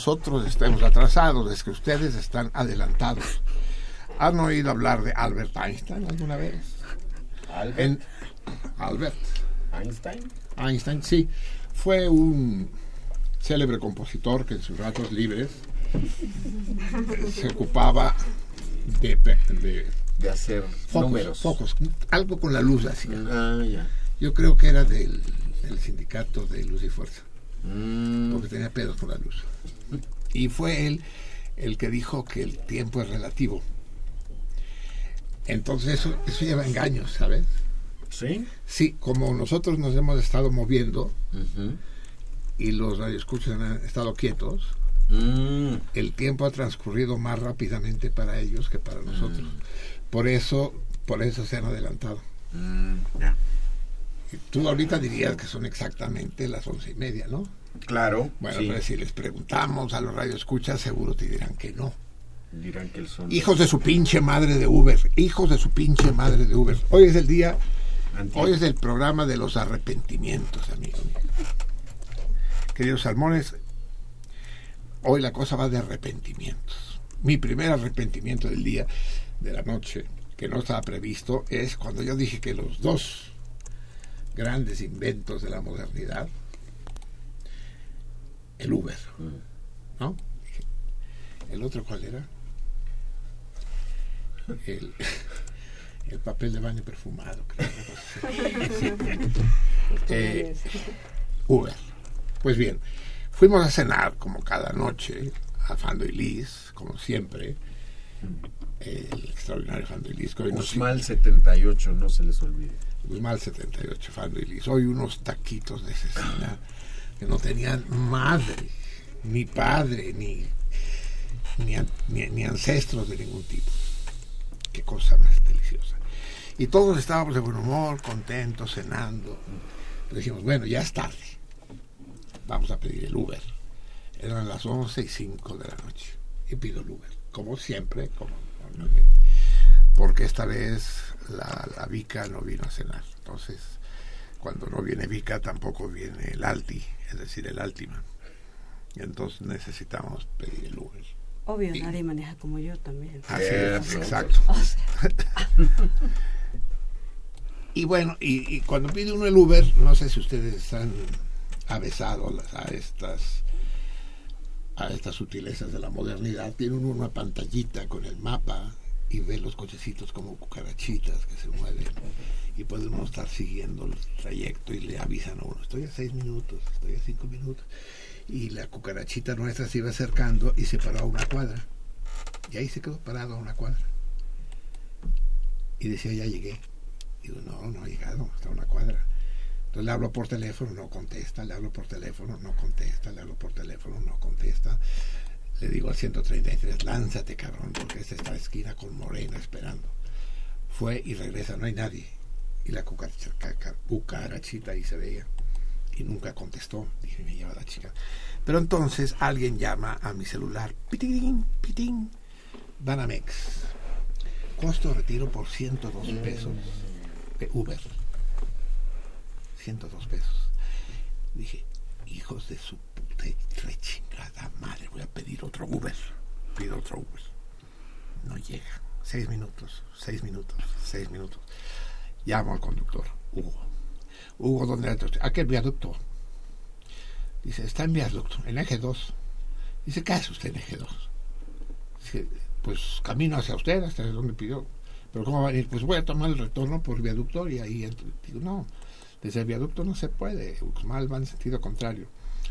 Nosotros estemos atrasados, es que ustedes están adelantados. ¿Han oído hablar de Albert Einstein alguna vez? Albert En Albert Einstein. Einstein, sí. Fue un célebre compositor que en sus ratos libres se ocupaba de, de De hacer focos, números. focos, algo con la luz hacía. Ah. Yo creo que era del, del sindicato de Luz y Fuerza, Mm, porque tenía pedos con la luz. Y fue él el que dijo que el tiempo es relativo. Entonces eso, eso lleva engaños, ¿sabes? ¿Sí? Sí, como nosotros nos hemos estado moviendo y los radioescuchas han estado quietos, Mm, el tiempo ha transcurrido más rápidamente para ellos que para nosotros. Por eso, por eso se han adelantado. mm, Tú ahorita dirías que son exactamente las once y media, ¿no? Claro. Bueno, sí. pero si les preguntamos a los radioescuchas, seguro te dirán que no. Dirán que el son. Hijos de su pinche madre de Uber, hijos de su pinche madre de Uber. Hoy es el día, Antiguo. hoy es el programa de los arrepentimientos, amigos. Queridos salmones, hoy la cosa va de arrepentimientos. Mi primer arrepentimiento del día, de la noche, que no estaba previsto, es cuando yo dije que los dos grandes inventos de la modernidad, el Uber, ¿no? ¿El otro cuál era? El, el papel de baño perfumado, creo. Eh, Uber. Pues bien, fuimos a cenar como cada noche a Fando y Liz, como siempre. El extraordinario Fando y Liz. nos- Usmal 78, no se les olvide. Guzmán 78, Fando y Liz. Hoy unos taquitos de cecina que no tenían madre, ni padre, ni, ni, an- ni- ni ancestros de ningún tipo. Qué cosa más deliciosa. Y todos estábamos de buen humor, contentos, cenando. Le dijimos, bueno, ya es tarde. Vamos a pedir el Uber. Eran las 11 y 5 de la noche. Y pido el Uber, como siempre, como normalmente porque esta vez la, la Vica no vino a cenar. Entonces, cuando no viene Vica, tampoco viene el Alti, es decir, el Altima. Y entonces necesitamos pedir el Uber. Obvio, Y- nadie maneja como yo también. Así es, exacto. O sea, Y bueno, y, y cuando pide uno el Uber, no sé si ustedes están avesados a estas a estas sutilezas de la modernidad. Tiene uno una pantallita con el mapa y ve los cochecitos como cucarachitas que se mueven y uno estar siguiendo el trayecto y le avisan a uno, estoy a seis minutos, estoy a cinco minutos. Y la cucarachita nuestra se iba acercando y se paró a una cuadra. Y ahí se quedó parado a una cuadra. Y decía, ya llegué. Digo, no, no ha llegado, está a una cuadra. Entonces le hablo por teléfono, no contesta, le hablo por teléfono, no contesta, le hablo por teléfono, no contesta. Le digo al 133, lánzate cabrón, porque es esta esquina con Morena esperando. Fue y regresa, no hay nadie. Y la cucarachita ahí se veía. Y nunca contestó. Dije, me lleva la chica. Pero entonces alguien llama a mi celular. Pitín, pitín. Banamex. Costo de retiro por 102 pesos de Uber. 102 pesos. Dije, hijos de su puta y madre, voy a pedir otro Uber. Pido otro Uber. No llega. Seis minutos, seis minutos, seis minutos. Llamo al conductor, Hugo. Hugo, ¿dónde está usted? Aquel viaducto. Dice, está en viaducto, en eje 2. Dice, ¿qué hace usted en eje 2? Dice, pues camino hacia usted, hasta donde pidió. Pero ¿cómo va a venir? Pues voy a tomar el retorno por viaducto y ahí entro. Digo, no, desde el viaducto no se puede. Uxmal va en sentido contrario.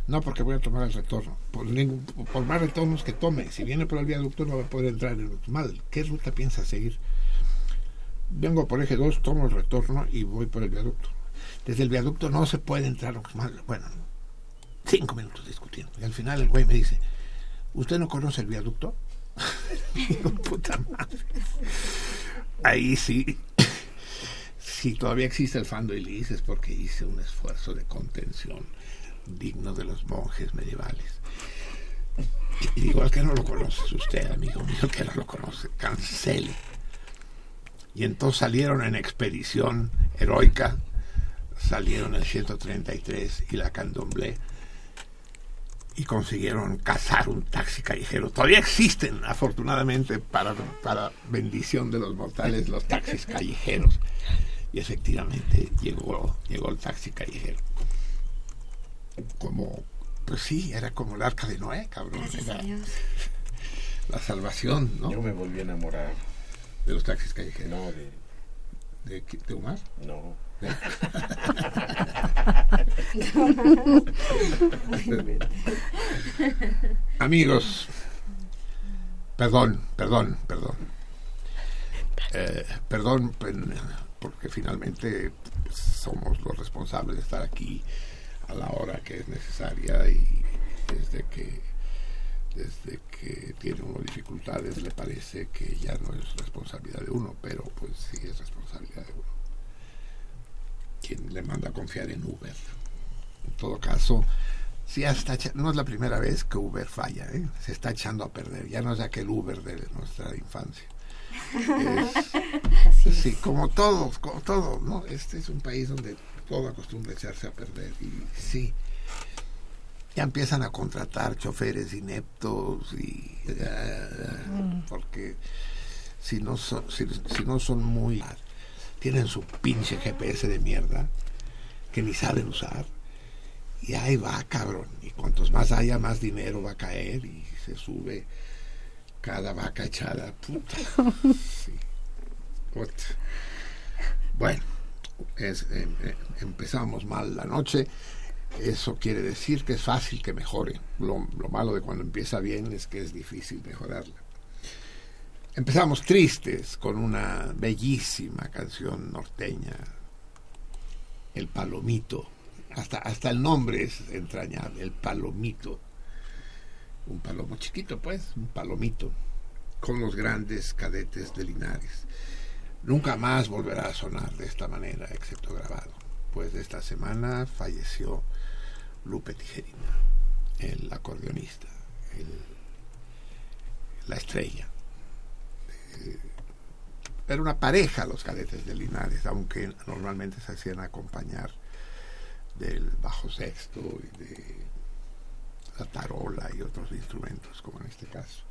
No, porque voy a tomar el retorno. Por, ningún- por más retornos que tome, si viene por el viaducto no va a poder entrar en Uxmal. ¿Qué ruta piensa seguir? Vengo por eje 2, tomo el retorno y voy por el viaducto. Desde el viaducto no se puede entrar a Uxmal. Bueno, cinco minutos discutiendo. Y al final el güey me dice, ¿usted no conoce el viaducto? Digo, puta madre. Ahí sí. Si todavía existe el Fando y Lis es porque hice un esfuerzo de contención digno de los monjes medievales. Y digo, al que no lo conoce usted, amigo mío, que no lo conoce, cancele. Y entonces salieron en expedición heroica, salieron el 133 y la Candomblé y consiguieron cazar un taxi callejero. Todavía existen, afortunadamente, para, para bendición de los mortales, los taxis callejeros. Y efectivamente llegó, llegó el taxi callejero. Como, pues sí, era como el arca de Noé, cabrón. Gracias Era a Dios. la salvación, ¿no? Yo me volví a enamorar. De los taxis callejeros. No, de. ¿De, de Omar? No. Amigos, perdón, perdón, perdón. Eh, perdón, porque finalmente somos los responsables de estar aquí a la hora que es necesaria y desde que desde que tiene uno dificultades le parece que ya no es responsabilidad de uno, pero pues sí es responsabilidad de uno. Quien le manda a confiar en Uber. En todo caso, está echa- no es la primera vez que Uber falla, ¿eh? se está echando a perder. Ya no es aquel Uber de nuestra infancia. Es- sí, como todos, como todo, ¿no? Este es un país donde todo acostumbra echarse a perder. Y sí, ya empiezan a contratar choferes ineptos y. eh, porque si no, son, si, si no son muy. tienen su pinche GPS de mierda que ni saben usar. Y ahí va, cabrón. Y cuantos más haya, más dinero va a caer y se sube cada vaca echada. Puta. Sí. Puta. Bueno, em- em- empezamos mal la noche. Eso quiere decir que es fácil que mejore. Lo, lo malo de cuando empieza bien es que es difícil mejorarla. Empezamos tristes con una bellísima canción norteña, El Palomito. Hasta, hasta el nombre es entrañable, El Palomito. Un palomo chiquito, pues, un palomito, con los grandes cadetes de Linares. Nunca más volverá a sonar de esta manera, excepto grabado, pues esta semana falleció Lupe Tijerina, el acordeonista, la estrella. Era una pareja los cadetes de Linares, aunque normalmente se hacían acompañar del bajo sexto y de la tarola y otros instrumentos, como en este caso.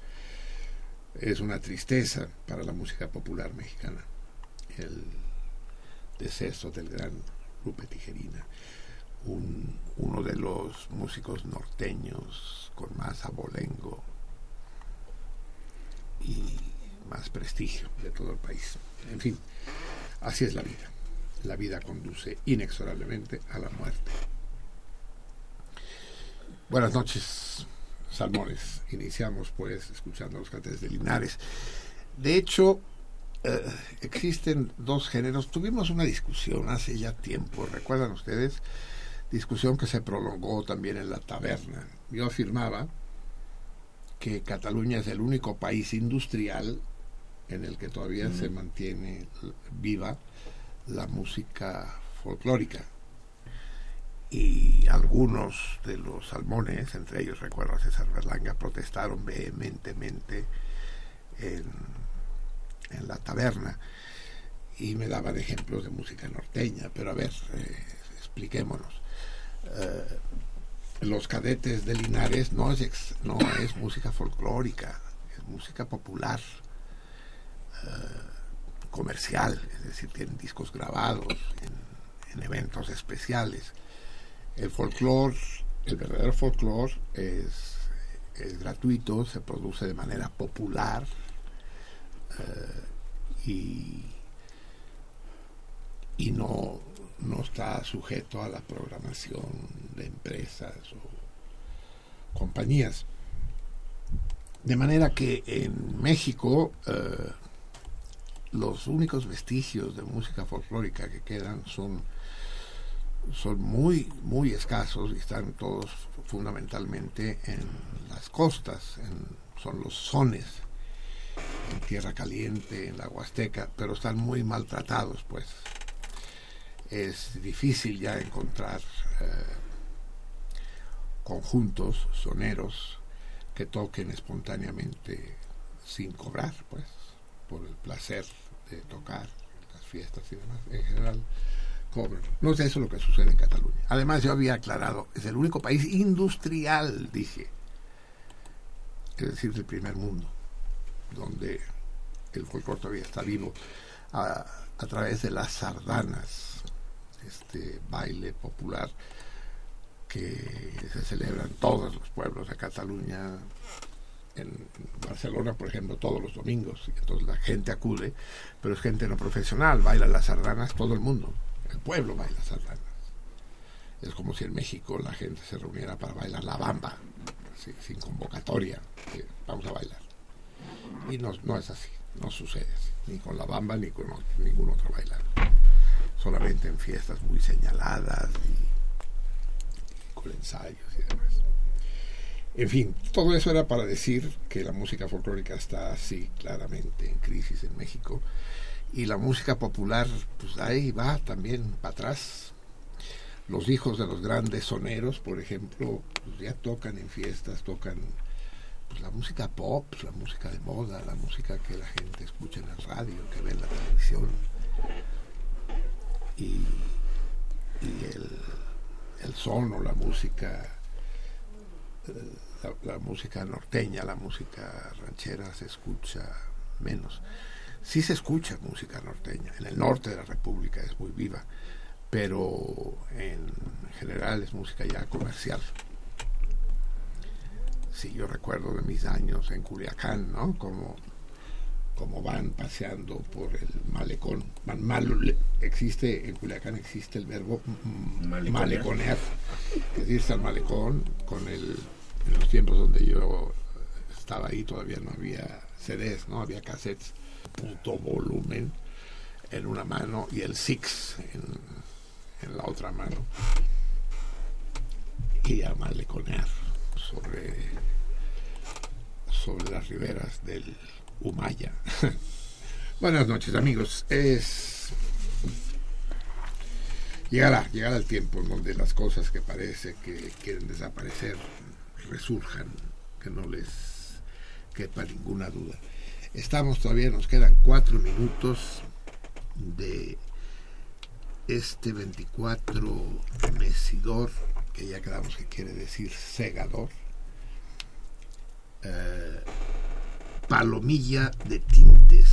Es una tristeza para la música popular mexicana el deceso del gran Lupe Tijerina, un- uno de los músicos norteños con más abolengo y más prestigio de todo el país. En fin, así es la vida. La vida conduce inexorablemente a la muerte. Buenas noches, salmones. Iniciamos pues escuchando los cantes de Linares. De hecho, eh, existen dos géneros. Tuvimos una discusión hace ya tiempo, ¿recuerdan ustedes? Discusión que se prolongó también en la taberna. Yo afirmaba que Cataluña es el único país industrial en el que todavía se mantiene viva la música folclórica. Y algunos de los salmones, entre ellos recuerdo a César Berlanga, protestaron vehementemente en, en la taberna y me daban ejemplos de música norteña. Pero a ver, eh, expliquémonos. Eh, los cadetes de Linares no es, no es música folclórica, es música popular, eh, comercial, es decir, tienen discos grabados en, en eventos especiales. El folclore, el verdadero folclore es, es gratuito, se produce de manera popular eh, y, y no, no está sujeto a la programación de empresas o compañías. De manera que en México eh, los únicos vestigios de música folclórica que quedan son, son muy, muy escasos y están todos fundamentalmente en las costas, son los sones, en Tierra Caliente, en la Huasteca, pero están muy maltratados, pues. Es difícil ya encontrar eh, conjuntos soneros que toquen espontáneamente sin cobrar, pues, por el placer de tocar las fiestas y demás. En general, cobran. No es eso lo que sucede en Cataluña. Además, yo había aclarado, es el único país industrial, dije, es decir, del primer mundo, donde el folclore todavía está vivo, a, través de las sardanas, este baile popular que se celebra en todos los pueblos de Cataluña, en Barcelona, por ejemplo, todos los domingos, y entonces la gente acude, pero es gente no profesional, baila las sardanas todo el mundo, el pueblo baila sardanas. Es como si en México la gente se reuniera para bailar la bamba, sin convocatoria, que vamos a bailar. Y no, no es así, no sucede así, ni con la bamba ni con ningún otro bailar. Solamente en fiestas muy señaladas y con ensayos y demás. En fin, todo eso era para decir que la música folclórica está así claramente en crisis en México y la música popular, pues ahí va también para atrás. Los hijos de los grandes soneros, por ejemplo, pues ya tocan en fiestas, tocan pues, la música pop, la música de moda, la música que la gente escucha en el radio, que ve en la televisión. Y, el, el son o la música eh, la, la música norteña, la música ranchera se escucha menos. Sí se escucha música norteña, en el norte de la República es muy viva, pero en general es música ya comercial. Sí, yo recuerdo de mis años en Culiacán, ¿no? Como, como van paseando por el malecón. Mal, existe, en Culiacán existe el verbo Maleconear. maleconear, que es irse al malecón con el, en los tiempos donde yo estaba ahí todavía no había CDs, no había cassettes, puto volumen en una mano y el Six en, en la otra mano. Y a maleconear sobre, sobre las riberas del Humaya. Buenas noches amigos. Es llegará, llegará el tiempo en donde las cosas que parece que quieren desaparecer resurjan, que no les quepa ninguna duda. Estamos todavía, nos quedan cuatro minutos de este 24 mesidor, que ya quedamos que quiere decir segador. Eh, palomilla de tintes.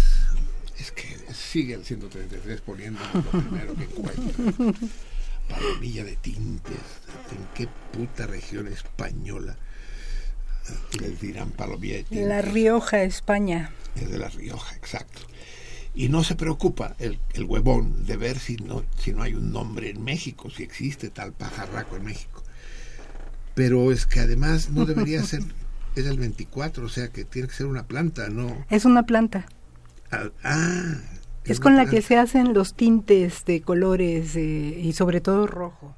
Es que sigue el 133 poniendo lo primero que encuentra. Palomilla de tintes. ¿En qué puta región española les dirán palomilla de tintes? La Rioja, España. Es de La Rioja, exacto. Y no se preocupa el, el huevón de ver si no, si no hay un nombre en México, si existe tal pajarraco en México. Pero es que además no debería ser, es el 24, o sea que tiene que ser una planta, ¿no? Es una planta. Ah, ah, Es una con la que se hacen los tintes de colores eh, y sobre todo rojo.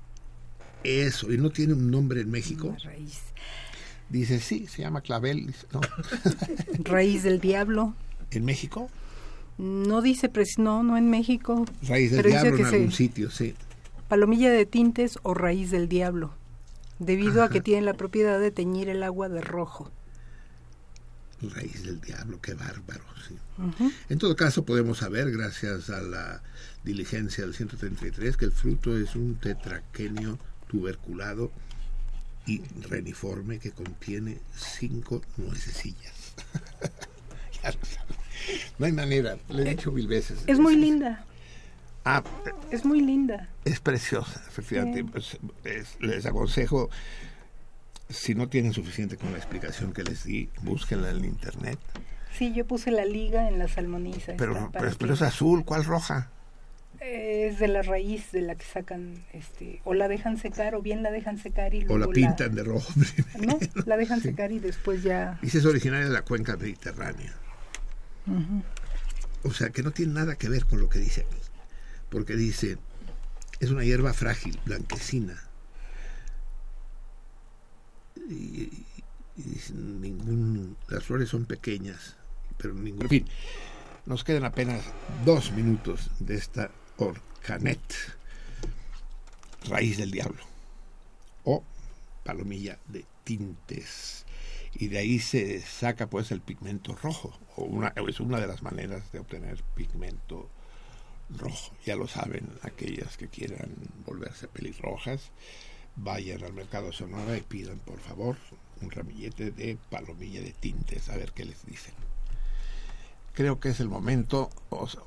Eso, y no tiene un nombre en México. La raíz. Dice, sí, se llama clavel. No. Raíz del diablo. ¿En México? No dice, pres- no, no en México. Raíz del Pero dice diablo que en se- algún sitio, sí. Palomilla de tintes o raíz del diablo. Debido a que tiene la propiedad de teñir el agua de rojo. Raíz del diablo, qué bárbaro, sí. En todo caso, podemos saber, gracias a la diligencia del 133, que el fruto es un tetraquenio tuberculado y reniforme que contiene cinco nuececillas. Ya lo. No hay manera, le he dicho mil veces. Es muy linda. Ah, Es muy linda. es preciosa, efectivamente. Sí. Pues, es- les aconsejo, si no tienen suficiente con la explicación que les di, búsquenla en internet. Sí, yo puse la liga en la salmoniza. Pero, pero, pero es azul, ¿cuál roja? Es de la raíz de la que sacan, este, o la dejan secar, o bien la dejan secar y O luego la pintan de rojo primero. No, la dejan Sí. secar y después ya... Dice es originaria de la cuenca mediterránea. O sea, que no tiene nada que ver con lo que dice aquí. Porque dice, es una hierba frágil, blanquecina. Y, ningún, las flores son pequeñas, pero ningún... En fin, nos quedan apenas dos minutos de esta orcanet, raíz del diablo, o palomilla de tintes. Y de ahí se saca pues el pigmento rojo, o es una de las maneras de obtener pigmento rojo. Ya lo saben aquellas que quieran volverse pelirrojas, vayan al mercado Sonora y pidan por favor un ramillete de palomilla de tintes, a ver qué les dicen. Creo que es el momento,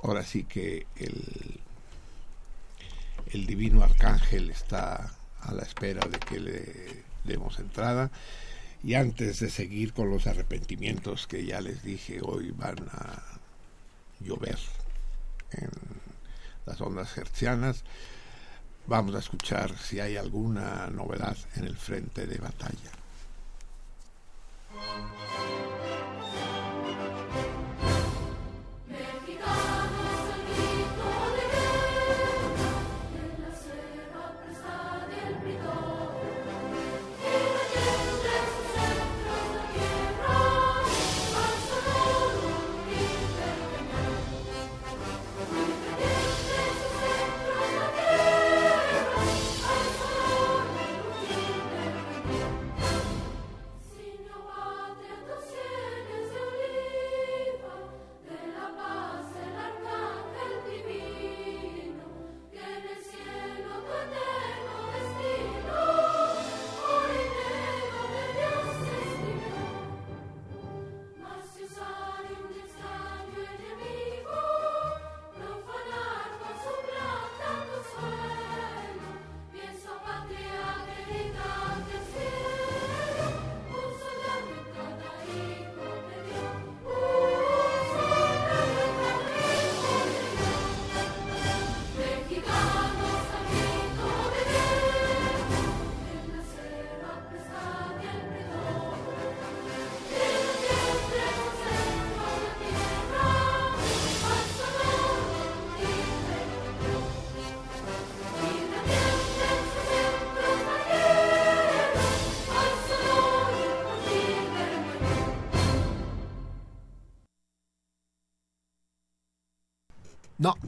ahora sí que el, el divino arcángel está a la espera de que le demos entrada. Y antes de seguir con los arrepentimientos que ya les dije, hoy van a llover en las ondas hertzianas, vamos a escuchar si hay alguna novedad en el frente de batalla.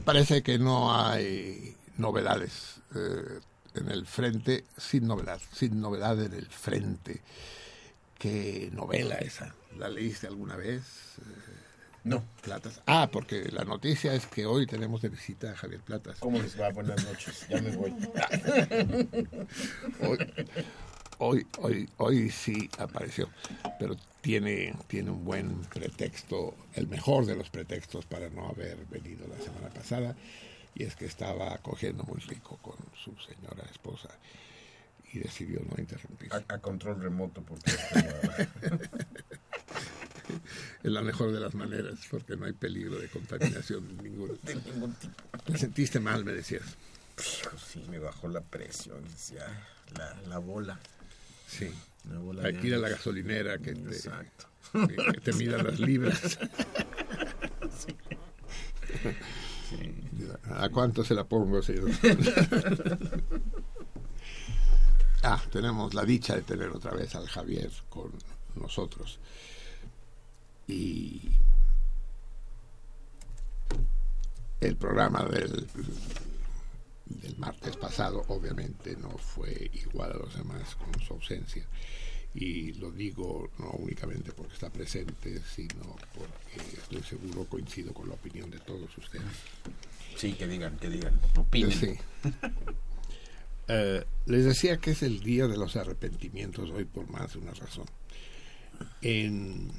Parece que no hay novedades eh, en el frente, sin novedad, sin novedad en el frente. ¿Qué novela esa? ¿La leíste alguna vez? Eh, No. Platas. Ah, porque la noticia es que hoy tenemos de visita a Javier Platas. ¿Cómo les va? Buenas noches. Ya me voy. Hoy, hoy, hoy, hoy sí apareció, pero tiene, tiene un buen pretexto, el mejor de los pretextos para no haber venido la semana pasada, y es que estaba cogiendo muy rico con su señora esposa y decidió no interrumpir. A, a control remoto porque Es la mejor de las maneras, porque no hay peligro de contaminación ninguna. de ningún tipo. Te sentiste mal, me decías. Hijo, sí, me bajó la presión. Ya, la, la bola. Sí. La bola Hay ya que ir a la gasolinera que te, Exacto. que te mida las libras. ¿A cuánto se la pongo, señor? ah, tenemos la dicha de tener otra vez al Javier con nosotros. Y el programa del, del martes pasado obviamente no fue igual a los demás con su ausencia. Y lo digo no únicamente porque está presente, sino porque estoy seguro coincido con la opinión de todos ustedes. Sí, que digan, que digan. Opinen. Sí. Eh, les decía que es el día de los arrepentimientos hoy por más de una razón. En,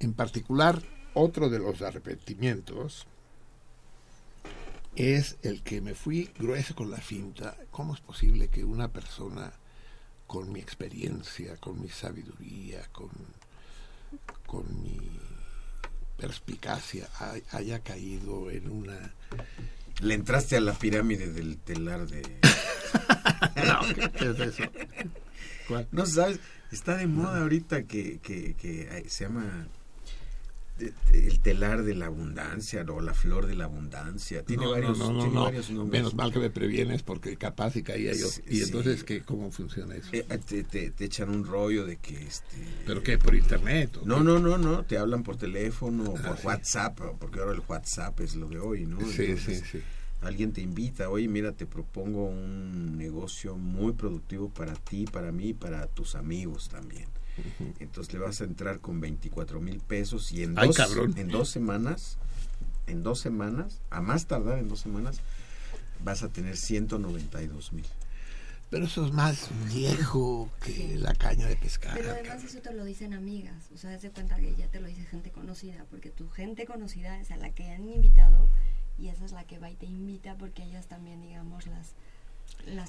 en particular, otro de los arrepentimientos es el que me fui grueso con la finta. ¿Cómo es posible que una persona con mi experiencia, con mi sabiduría, con, con mi perspicacia hay- haya caído en una Le entraste a la pirámide del telar de... ¿Qué es eso? ¿Cuál? No sabes, está de moda ahorita que, que, que hay- se llama el telar de la abundancia o la flor de la abundancia. Tiene no, varios, no, no, tiene no. varios nombres. Menos mal que me previenes porque capaz y caía yo. Sí, y sí. entonces, ¿qué, ¿cómo funciona eso? Eh, te, te- te echan un rollo de que este ¿Pero qué? ¿Por internet? o no qué? no no no te hablan por teléfono o Ah, por sí. WhatsApp porque ahora el WhatsApp es lo de hoy no Sí, sí, sí. alguien te invita oye mira te propongo un negocio muy productivo para ti para mí para tus amigos también entonces le vas a entrar con 24 mil pesos y en Ay, dos, cabrón. en dos semanas en dos semanas a más tardar en dos semanas vas a tener 192 mil Pero eso es más viejo que la caña de pescar. Pero además eso te lo dicen amigas, o sea, de cuenta que ya te lo dice gente conocida, porque tu gente conocida es a la que han invitado y esa es la que va y te invita porque ellas también, digamos, las las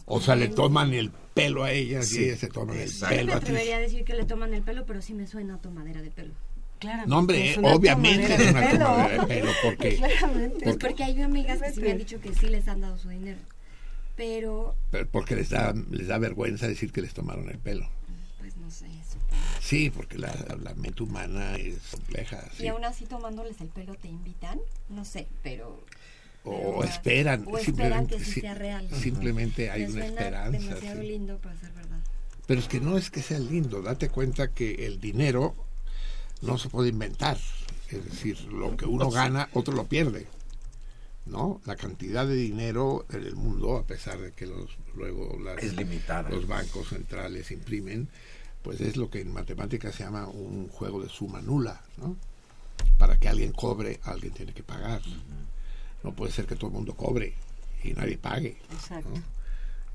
O sea, le toman el pelo a ellas Sí, y ellas se toman el exacto. Yo no pelo me atrevería a decir que le toman el pelo, pero sí me suena a tomadera de pelo. Claramente. No, hombre, obviamente es una de pelo. tomadera de pelo, porque, Claramente. Pues porque hay amigas que sí me han dicho que sí les han dado su dinero. Pero, porque les da, les da vergüenza decir que les tomaron el pelo. pues no sé, eso. Sí, porque la, la mente humana es compleja. sí. Y aún así tomándoles el pelo te invitan, no sé, pero... O pero- esperan, O esperan simplemente, que sí sea real. simplemente hay una esperanza. demasiado sí. lindo para ser verdad. Pero es que no es que sea lindo, date cuenta que el dinero no se puede inventar. Es decir, lo que uno gana, otro lo pierde. ¿No? La cantidad de dinero en el mundo, a pesar de que los luego las- Es limitada. los bancos centrales imprimen, pues es lo que en matemáticas se llama un juego de suma nula, ¿no? Para que alguien cobre, alguien tiene que pagar. No puede ser que todo el mundo cobre y nadie pague. Exacto. ¿no?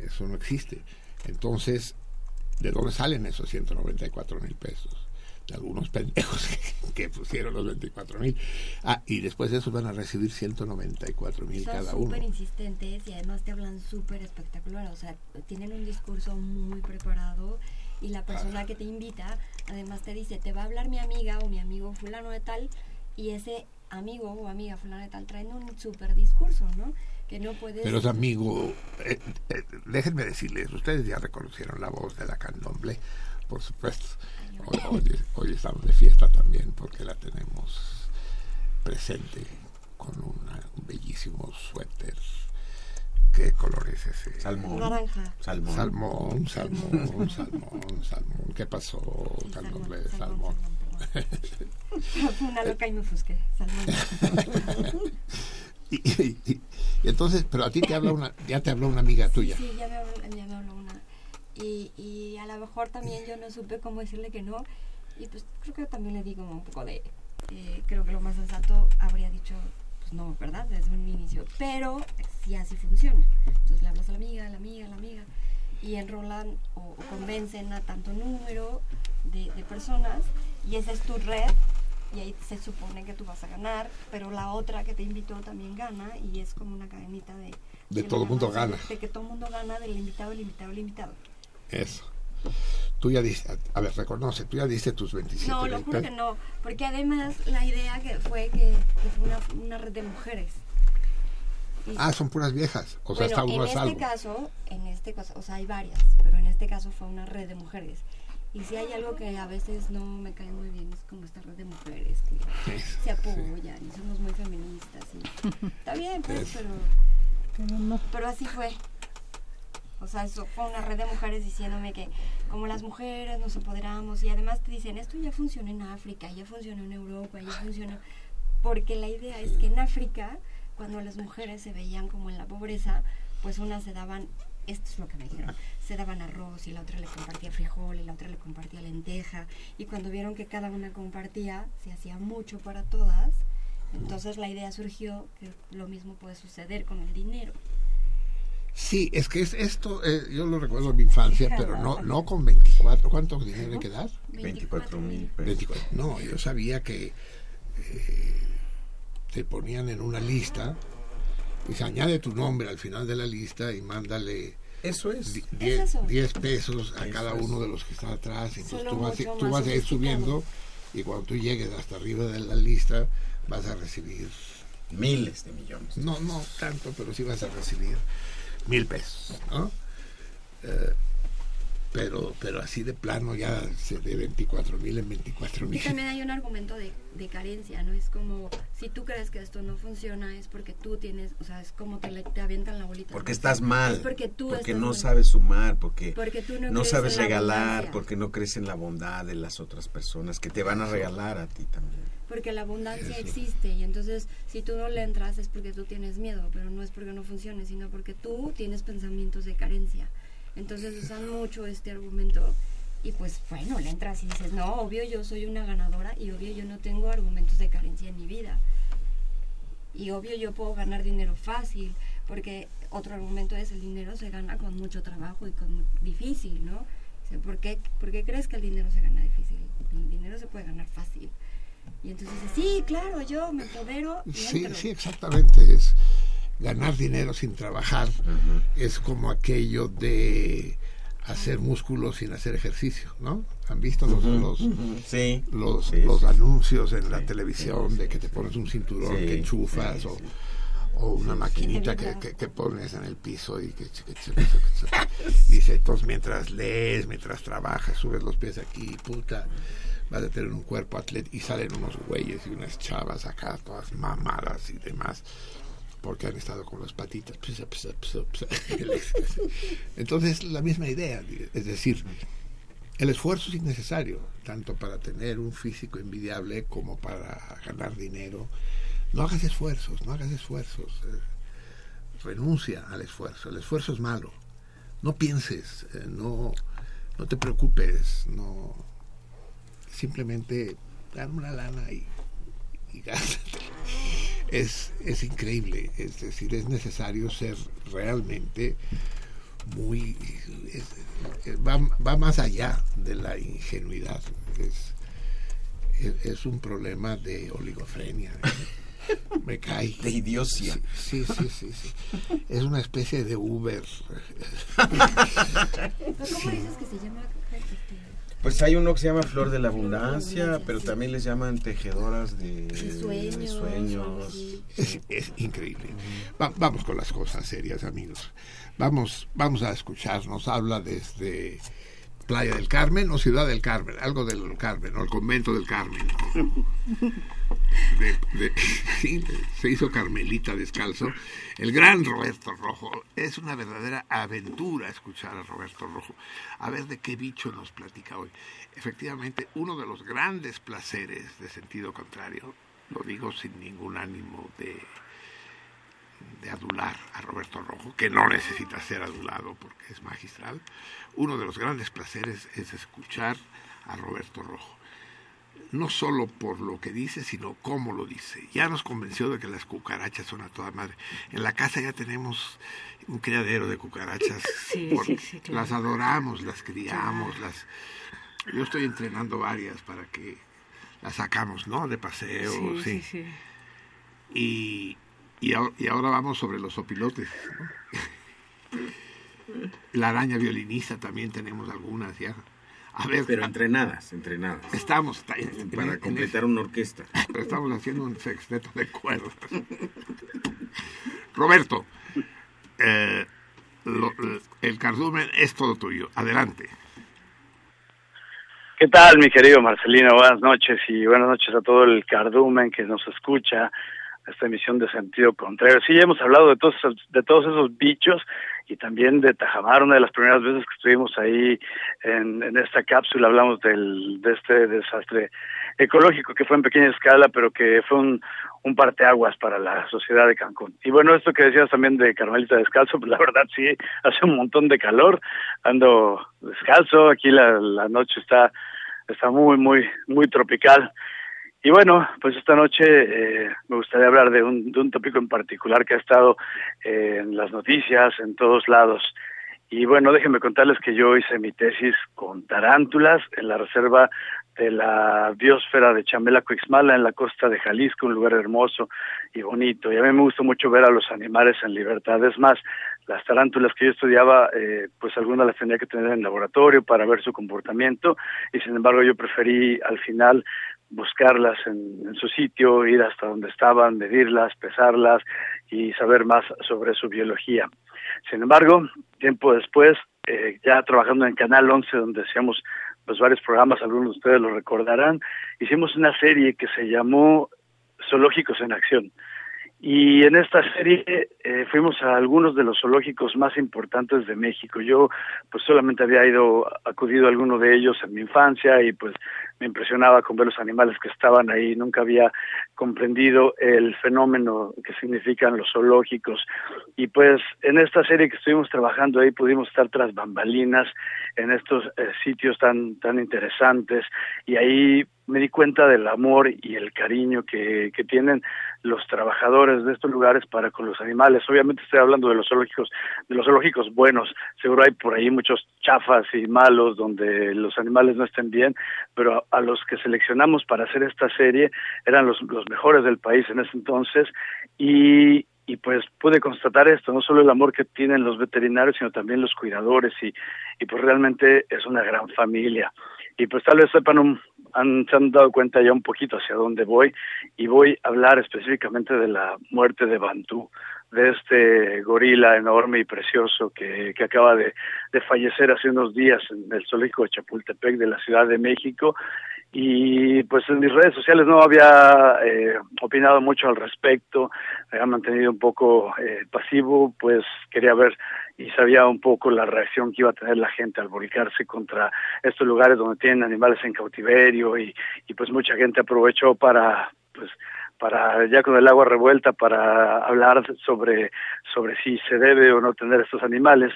Eso no existe. Entonces, ¿de dónde salen esos 194 mil pesos? De algunos pendejos que, que pusieron los 24 mil. Ah, y después de esos van a recibir 194 mil Son cada uno. súper insistentes y además te hablan súper espectacular. O sea, tienen un discurso muy preparado y la persona que te invita además te dice, te va a hablar mi amiga o mi amigo fulano de tal y ese amigo o amiga fulano de tal traen un súper discurso, ¿no? Que no puedes... Pero es amigo, eh, eh, déjenme decirles, ustedes ya reconocieron la voz de la candomblé, por supuesto. Hoy, hoy- hoy estamos de fiesta también porque la tenemos presente con una- un bellísimo suéter. ¿Qué color es ese? Salmón. Naranja. Salmón. Salmón, salmón, salmón, salmón. ¿Qué pasó, Sí, candomblé? salmón, Salmón. Fue una loca y me ofusqué. Y, y- entonces, pero a ti te habla una, ya te habló una amiga tuya. Sí, ya me habló, ya me habló una. Y, y a lo mejor también yo no supe cómo decirle que no. Y pues creo que también le di como un poco de... eh, creo que lo más sensato habría dicho, pues no, ¿verdad? Desde un inicio. Pero sí así funciona. Entonces le hablas a la amiga, a la amiga, a la amiga. Y enrolan o, o convencen a tanto número de, de personas. Y esa es tu red. Y ahí se supone que tú vas a ganar. Pero la otra que te invitó también gana. Y es como una cadenita de... De todo el mundo gana. De que todo el mundo gana del invitado, el invitado, el invitado. Eso. Tú ya diste, a ver, reconoce, tú ya diste tus 27 No, lo juro que no, porque además la idea que fue que, que fue una, una red de mujeres. Y- Ah, son puras viejas. O sea, bueno, está uno en a este salvo. caso, en este caso, o sea, hay varias, pero en este caso fue una red de mujeres. Y si hay algo que a veces no me cae muy bien, es como esta red de mujeres que se apoyan y somos muy feministas. Y, está bien, pues, pero, Pero no. pero así fue. O sea, eso fue una red de mujeres diciéndome que como las mujeres nos empoderamos y además te dicen, esto ya funciona en África, ya funciona en Europa, ya funciona... Porque la idea es que en África, cuando las mujeres se veían como en la pobreza, pues unas se daban, esto es lo que me dijeron, se daban arroz y la otra le compartía frijol y la otra le compartía lenteja. Y cuando vieron que cada una compartía, se hacía mucho para todas. Entonces la idea surgió que lo mismo puede suceder con el dinero. Sí, es que es esto, eh, yo lo recuerdo en mi infancia, pero no, no con 24. ¿Cuánto dinero hay que dar? 24 mil pesos. 24. No, yo sabía que eh, te ponían en una lista y se añade tu nombre al final de la lista y mándale Eso es. di- Es 10 eso. 10 pesos a Eso cada es. uno de los que están atrás. Entonces Solo tú vas, tú a ir subiendo y cuando tú llegues hasta arriba de la lista vas a recibir, Miles de millones. no, no tanto, pero sí vas a recibir mil pesos, ¿no? Eh, pero, pero así de plano ya se de 24 mil en 24 Y mil. también hay un argumento de, de carencia, ¿no? Es como, si tú crees que esto no funciona, es porque tú tienes, o sea, es como te, le- te avientan la bolita. Porque ¿no? estás mal. Es porque tú porque estás no mal. sabes sumar, porque, Porque tú no sabes regalar, porque no crees en la bondad de las otras personas que te van a regalar a ti también. Porque la abundancia Eso. existe y entonces si tú no le entras es porque tú tienes miedo, pero no es porque no funcione, sino porque tú tienes pensamientos de carencia. Entonces usan mucho este argumento y pues bueno, le entras y dices, no, obvio yo soy una ganadora y obvio yo no tengo argumentos de carencia en mi vida. Y obvio yo puedo ganar dinero fácil, porque otro argumento es el dinero se gana con mucho trabajo y con difícil, ¿no? O sea, ¿por, qué, ¿Por qué crees que el dinero se gana difícil? El dinero se puede ganar fácil. Y entonces sí, claro, yo me empodero y Sí, entro. sí, exactamente. Es, ganar dinero sin trabajar es como aquello de hacer músculos sin hacer ejercicio, ¿no? ¿Han visto los, los, Sí. los, Sí, los sí, anuncios en la televisión de que te pones un cinturón que enchufas o, una maquinita que, que, que pones en el piso y que- dice entonces mientras lees mientras trabajas subes los pies aquí puta vas a tener un cuerpo atlético y salen unos güeyes y unas chavas acá todas mamadas y demás porque han estado con las patitas entonces la misma idea es decir el esfuerzo es innecesario, tanto para tener un físico envidiable como para ganar dinero. No hagas esfuerzos, no hagas esfuerzos. eh, renuncia al esfuerzo. El esfuerzo es malo. No pienses, eh, no, no te preocupes, no. Simplemente dan una lana y, y gástatela. Es, es increíble, es decir, es necesario ser realmente muy es- es- va, va más allá de la ingenuidad es, es, es un problema de oligofrenia me cae De idiocia. sí sí sí, sí. es una especie de Uber ¿Pero ¿Cómo dices que se llama? Pues hay uno que se llama Flor de la Abundancia, pero también les llaman tejedoras de, de sueños. de es, es increíble. Va- vamos con las cosas serias amigos. Vamos vamos a escuchar nos habla desde Playa del Carmen o Ciudad del Carmen, algo del Carmen, o el convento del Carmen. Se hizo Carmelita descalzo. El gran Roberto Rojo. Es una verdadera aventura escuchar a Roberto Rojo. A ver de qué bicho nos platica hoy. Efectivamente, uno de los grandes placeres de sentido contrario, lo digo sin ningún ánimo de, de adular a Roberto Rojo, que no necesita ser adulado porque es magistral, uno de los grandes placeres es escuchar a Roberto Rojo. No solo por lo que dice, sino cómo lo dice. Ya nos convenció de que las cucarachas son a toda madre. En la casa ya tenemos un criadero de cucarachas. Sí, sí, sí, claro. Las adoramos, las criamos, las... Yo estoy entrenando varias para que las sacamos, ¿no? De paseo, Sí. Y, y, ahora, y ahora vamos sobre los opilotes. ¿no? La araña violinista también tenemos algunas ya. A ver, Pero entrenadas, entrenadas. estamos en- Para en completar una orquesta. estamos haciendo un sexteto de cuerdas. Roberto, eh, lo- el cardumen es todo tuyo. Adelante. ¿Qué tal, mi querido Marcelino? Buenas noches y buenas noches a todo el cardumen que nos escucha esta emisión de sentido contrario. Sí, hemos hablado de todos de todos esos bichos y también de Tajamar, una de las primeras veces que estuvimos ahí en, en esta cápsula hablamos del, de este desastre ecológico que fue en pequeña escala, pero que fue un, un parteaguas para la sociedad de Cancún. Y bueno, esto que decías también de Carmelita Descalzo, pues la verdad sí, hace un montón de calor, ando descalzo, aquí la, la noche está, está muy, muy, muy tropical. Y bueno, pues esta noche eh, me gustaría hablar de un, de un tópico en particular que ha estado eh, en las noticias, en todos lados. Y bueno, déjenme contarles que yo hice mi tesis con tarántulas en la reserva de la biosfera de Chamela Cuixmala en la costa de Jalisco, un lugar hermoso y bonito. Y a mí me gusta mucho ver a los animales en libertad. Es más, las tarántulas que yo estudiaba, eh, pues algunas las tenía que tener en laboratorio para ver su comportamiento y sin embargo yo preferí al final buscarlas en, su sitio, ir hasta donde estaban, medirlas, pesarlas y saber más sobre su biología. Sin embargo, tiempo después, eh, ya trabajando en Canal 11, donde hacíamos pues varios programas, algunos de ustedes lo recordarán, hicimos una serie que se llamó Zoológicos en Acción. Y en esta serie eh, fuimos a algunos de los zoológicos más importantes de México. Yo pues solamente había ido, acudido a alguno de ellos en mi infancia y pues me impresionaba con ver los animales que estaban ahí. Nunca había comprendido el fenómeno que significan los zoológicos. Y pues en esta serie que estuvimos trabajando ahí pudimos estar tras bambalinas en estos eh, sitios tan, tan interesantes y ahí me di cuenta del amor y el cariño que, que tienen los trabajadores de estos lugares para con los animales. Obviamente estoy hablando de los zoológicos, de los zoológicos buenos. Seguro hay por ahí muchos chafas y malos donde los animales no estén bien, pero a, los que seleccionamos para hacer esta serie eran los, los mejores del país en ese entonces y y pues pude constatar esto, no solo el amor que tienen los veterinarios, sino también los cuidadores y, y pues realmente es una gran familia. Y pues tal vez sepan, un, han, se han dado cuenta ya un poquito hacia dónde voy y voy a hablar específicamente de la muerte de Bantú, de este gorila enorme y precioso que, que acaba de, de fallecer hace unos días en el zoológico de Chapultepec de la Ciudad de México. Y pues en mis redes sociales no había eh, opinado mucho al respecto, me había mantenido un poco eh, pasivo, pues quería ver y sabía un poco la reacción que iba a tener la gente al volcarse contra estos lugares donde tienen animales en cautiverio y, y pues mucha gente aprovechó para pues para ya con el agua revuelta para hablar sobre sobre si se debe o no tener estos animales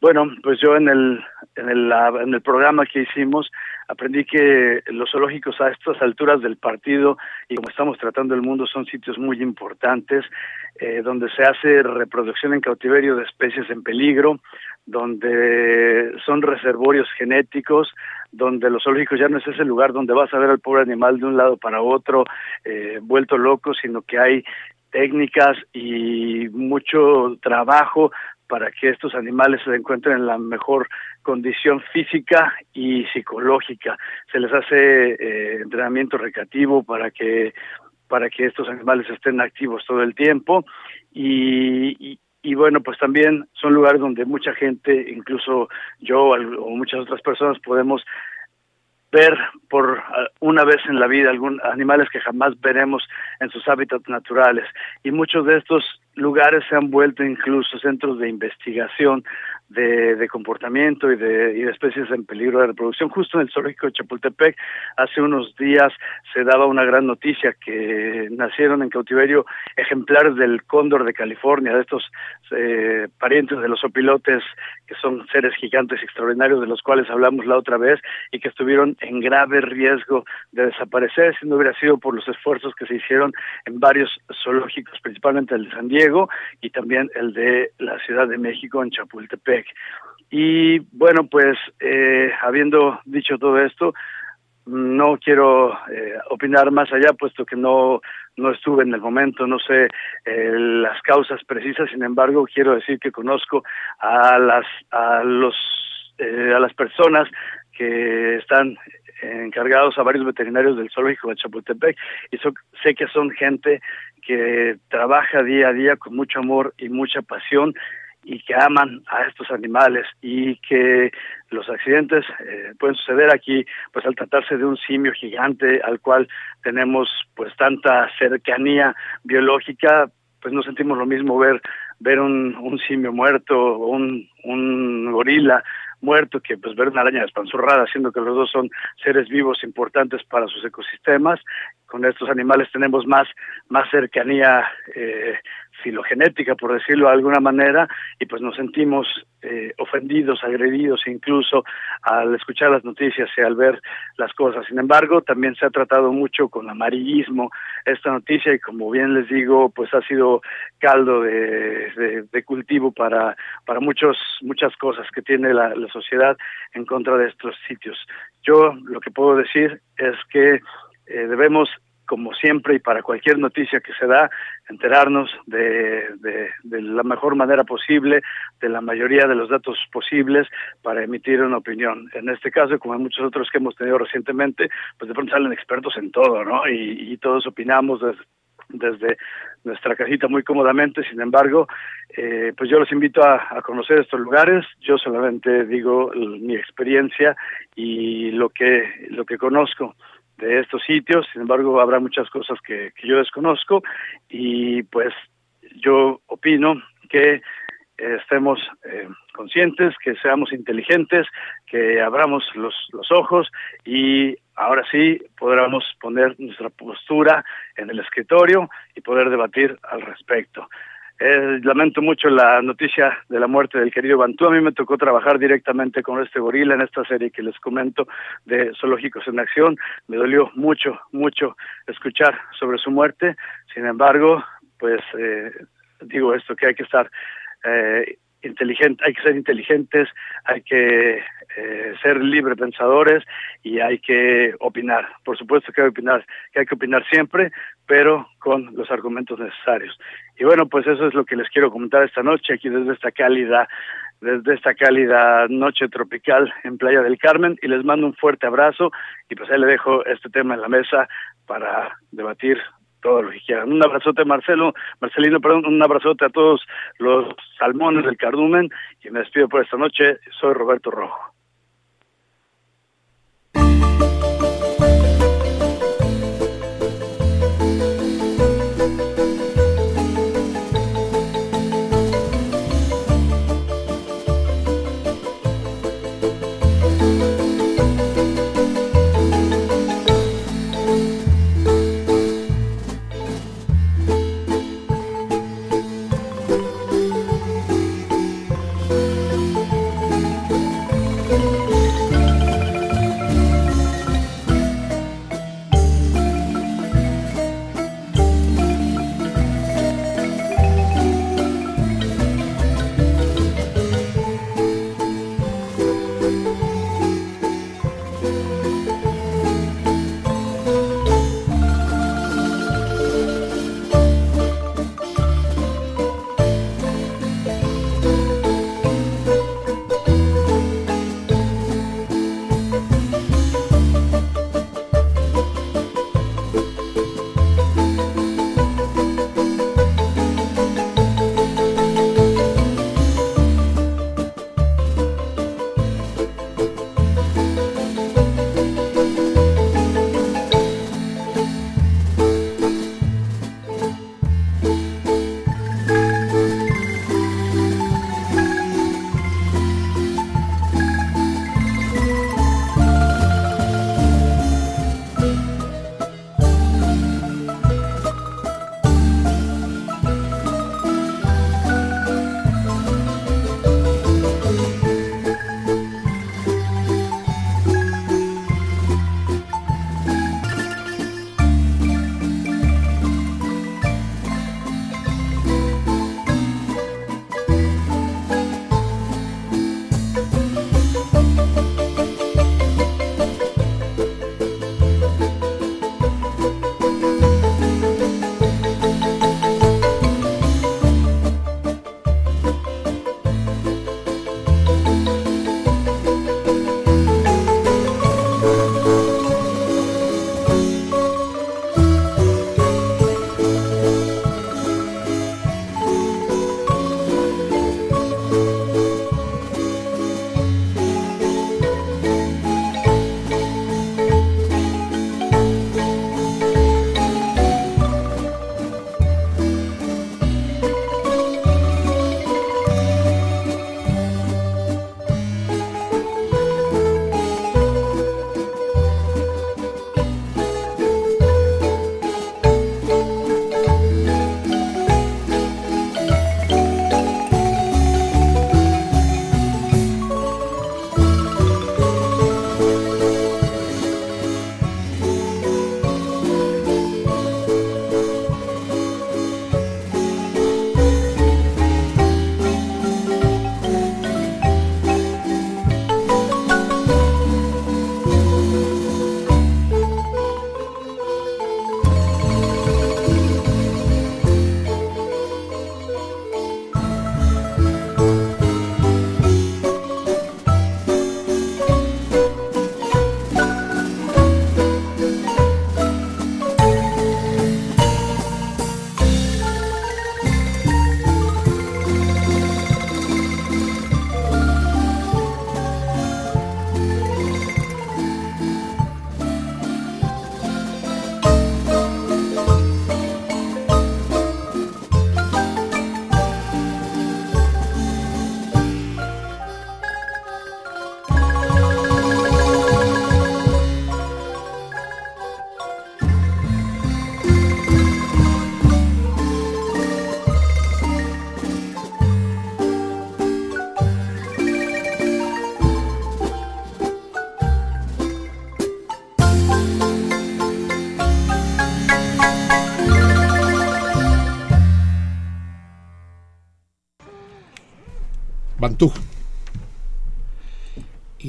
bueno, pues yo en el, en el, en el programa que hicimos aprendí que los zoológicos a estas alturas del partido y como estamos tratando el mundo son sitios muy importantes eh, donde se hace reproducción en cautiverio de especies en peligro, donde son reservorios genéticos, donde los zoológicos ya no es ese lugar donde vas a ver al pobre animal de un lado para otro eh, vuelto loco, sino que hay técnicas y mucho trabajo para que estos animales se encuentren en la mejor condición física y psicológica. Se les hace eh, entrenamiento recreativo para que para que estos animales estén activos todo el tiempo y, bueno, pues también son lugares donde mucha gente, incluso yo o muchas otras personas podemos ver por uh, una vez en la vida algún animales que jamás veremos en sus hábitats naturales y muchos de estos lugares se han vuelto incluso centros de investigación de, comportamiento y de, y de, especies en peligro de reproducción. Justo en el zoológico de Chapultepec, hace unos días se daba una gran noticia que nacieron en cautiverio ejemplares del cóndor de California, de estos eh, parientes de los opilotes, que son seres gigantes extraordinarios de los cuales hablamos la otra vez y que estuvieron en grave riesgo de desaparecer si no hubiera sido por los esfuerzos que se hicieron en varios zoológicos, principalmente el de San Diego y también el de la Ciudad de México en Chapultepec. Y bueno, pues eh, habiendo dicho todo esto, no quiero eh, opinar más allá, puesto que no no estuve en el momento, no sé eh, las causas precisas. Sin embargo, quiero decir que conozco a las a los eh, a las personas que están encargados a varios veterinarios del zoológico de Chapultepec y sé que son gente que trabaja día a día con mucho amor y mucha pasión y que aman a estos animales y que los accidentes eh, pueden suceder aquí pues al tratarse de un simio gigante al cual tenemos pues tanta cercanía biológica pues no sentimos lo mismo ver ver un, un simio muerto o un, un gorila muerto que pues ver una araña despanzurrada, siendo que los dos son seres vivos importantes para sus ecosistemas. Con estos animales tenemos más, más cercanía eh, filogenética, por decirlo de alguna manera, y pues nos sentimos eh, ofendidos, agredidos incluso al escuchar las noticias y al ver las cosas. Sin embargo, también se ha tratado mucho con amarillismo esta noticia y como bien les digo, pues ha sido caldo de, de, cultivo para, para muchos, muchas cosas que tiene la, la sociedad en contra de estos sitios. Yo lo que puedo decir es que eh, debemos como siempre y para cualquier noticia que se da, enterarnos de, de, la mejor manera posible, de la mayoría de los datos posibles para emitir una opinión. En este caso, como en muchos otros que hemos tenido recientemente, pues de pronto salen expertos en todo, ¿no? Y, y todos opinamos desde, desde nuestra casita muy cómodamente. Sin embargo, eh, pues yo los invito a, a, conocer estos lugares. Yo solamente digo mi experiencia y lo que lo que conozco de estos sitios, sin embargo habrá muchas cosas que, que yo desconozco y pues yo opino que estemos eh, conscientes, que seamos inteligentes, que abramos los, los ojos y ahora sí podremos poner nuestra postura en el escritorio y poder debatir al respecto. Eh, lamento mucho la noticia de la muerte del querido Bantú. A mí me tocó trabajar directamente con este gorila en esta serie que les comento de Zoológicos en Acción. Me dolió mucho, mucho escuchar sobre su muerte. Sin embargo, pues eh, digo esto, que hay que estar eh, inteligente, hay que ser inteligentes, hay que eh, ser libre pensadores y hay que opinar. Por supuesto que hay que opinar, que hay que opinar siempre, pero con los argumentos necesarios. Y bueno, pues eso es lo que les quiero comentar esta noche aquí desde esta cálida desde esta cálida noche tropical en Playa del Carmen y les mando un fuerte abrazo y pues ahí le dejo este tema en la mesa para debatir todo lo que quieran. Un abrazote Marcelo, Marcelino, perdón, un abrazote a todos los salmones del cardumen y me despido por esta noche. Soy Roberto Rojo.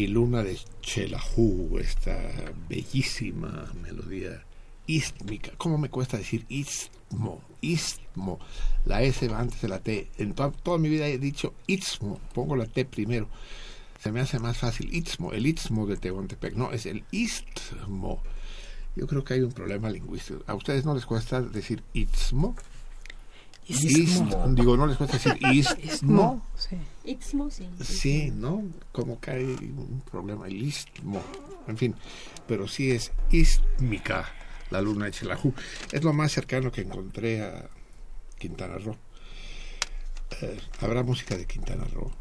Y Luna de Chelahu, esta bellísima melodía istmica. ¿Cómo me cuesta decir istmo? Istmo. La S va antes de la T. En toda, toda mi vida he dicho istmo. Pongo la T primero. Se me hace más fácil. Istmo, el istmo de Tehuantepec. No, es el istmo. Yo creo que hay un problema lingüístico. ¿A ustedes no les cuesta decir istmo? Istmo. Digo, no les cuesta decir istmo. Istmo, sí. Istmo, sí. Sí, ¿no? Como que hay un problema, el istmo. En fin, pero sí es istmica la luna de Chelahu. Es lo más cercano que encontré a Quintana Roo. Eh, ¿Habrá música de Quintana Roo?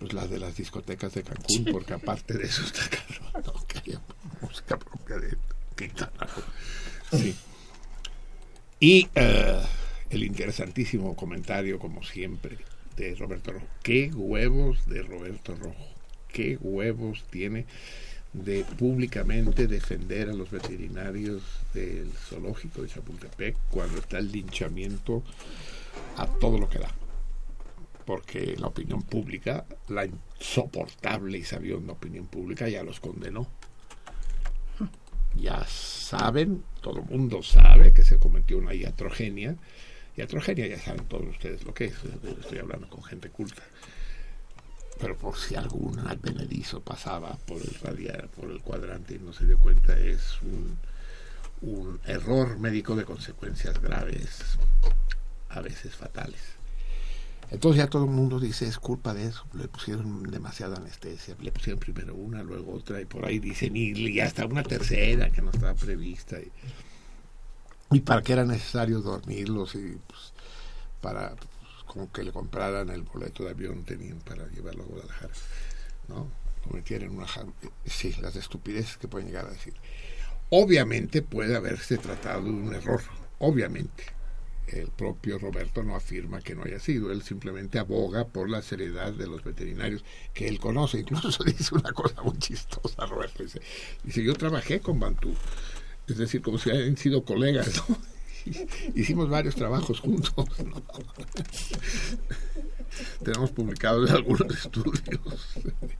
Pues la de las discotecas de Cancún, porque aparte de eso está cabrón, ¿no? que haya música propia de Quintana Roo. Sí. Y eh, el interesantísimo comentario, como siempre, de Roberto Rojo. ¿Qué huevos de Roberto Rojo? ¿Qué huevos tiene de públicamente defender a los veterinarios del zoológico de Chapultepec cuando está el linchamiento a todo lo que da? Porque la opinión pública, la insoportable y sabionda opinión pública, ya los condenó ya saben, todo el mundo sabe que se cometió una iatrogenia. Iatrogenia ya saben todos ustedes lo que es, estoy hablando con gente culta. Pero por si algún advenedizo pasaba por el radial, por el cuadrante y no se dio cuenta, es un, error médico de consecuencias graves, a veces fatales. Entonces ya todo el mundo dice es culpa de eso, le pusieron demasiada anestesia, le pusieron primero una, luego otra, y por ahí dicen, y, y hasta una tercera que no estaba prevista. Y para qué era necesario dormirlos y pues, para pues, como que le compraran el boleto de avión tenían para llevarlo a Guadalajara, ¿no? Lo metieran en una jam- sí, las estupideces que pueden llegar a decir. Obviamente puede haberse tratado de un error, obviamente el propio Roberto no afirma que no haya sido, él simplemente aboga por la seriedad de los veterinarios que él conoce. Incluso dice una cosa muy chistosa, Roberto. Dice, dice yo trabajé con Bantú, es decir, como si hayan sido colegas, ¿no? Hicimos varios trabajos juntos. ¿no? Tenemos publicados algunos estudios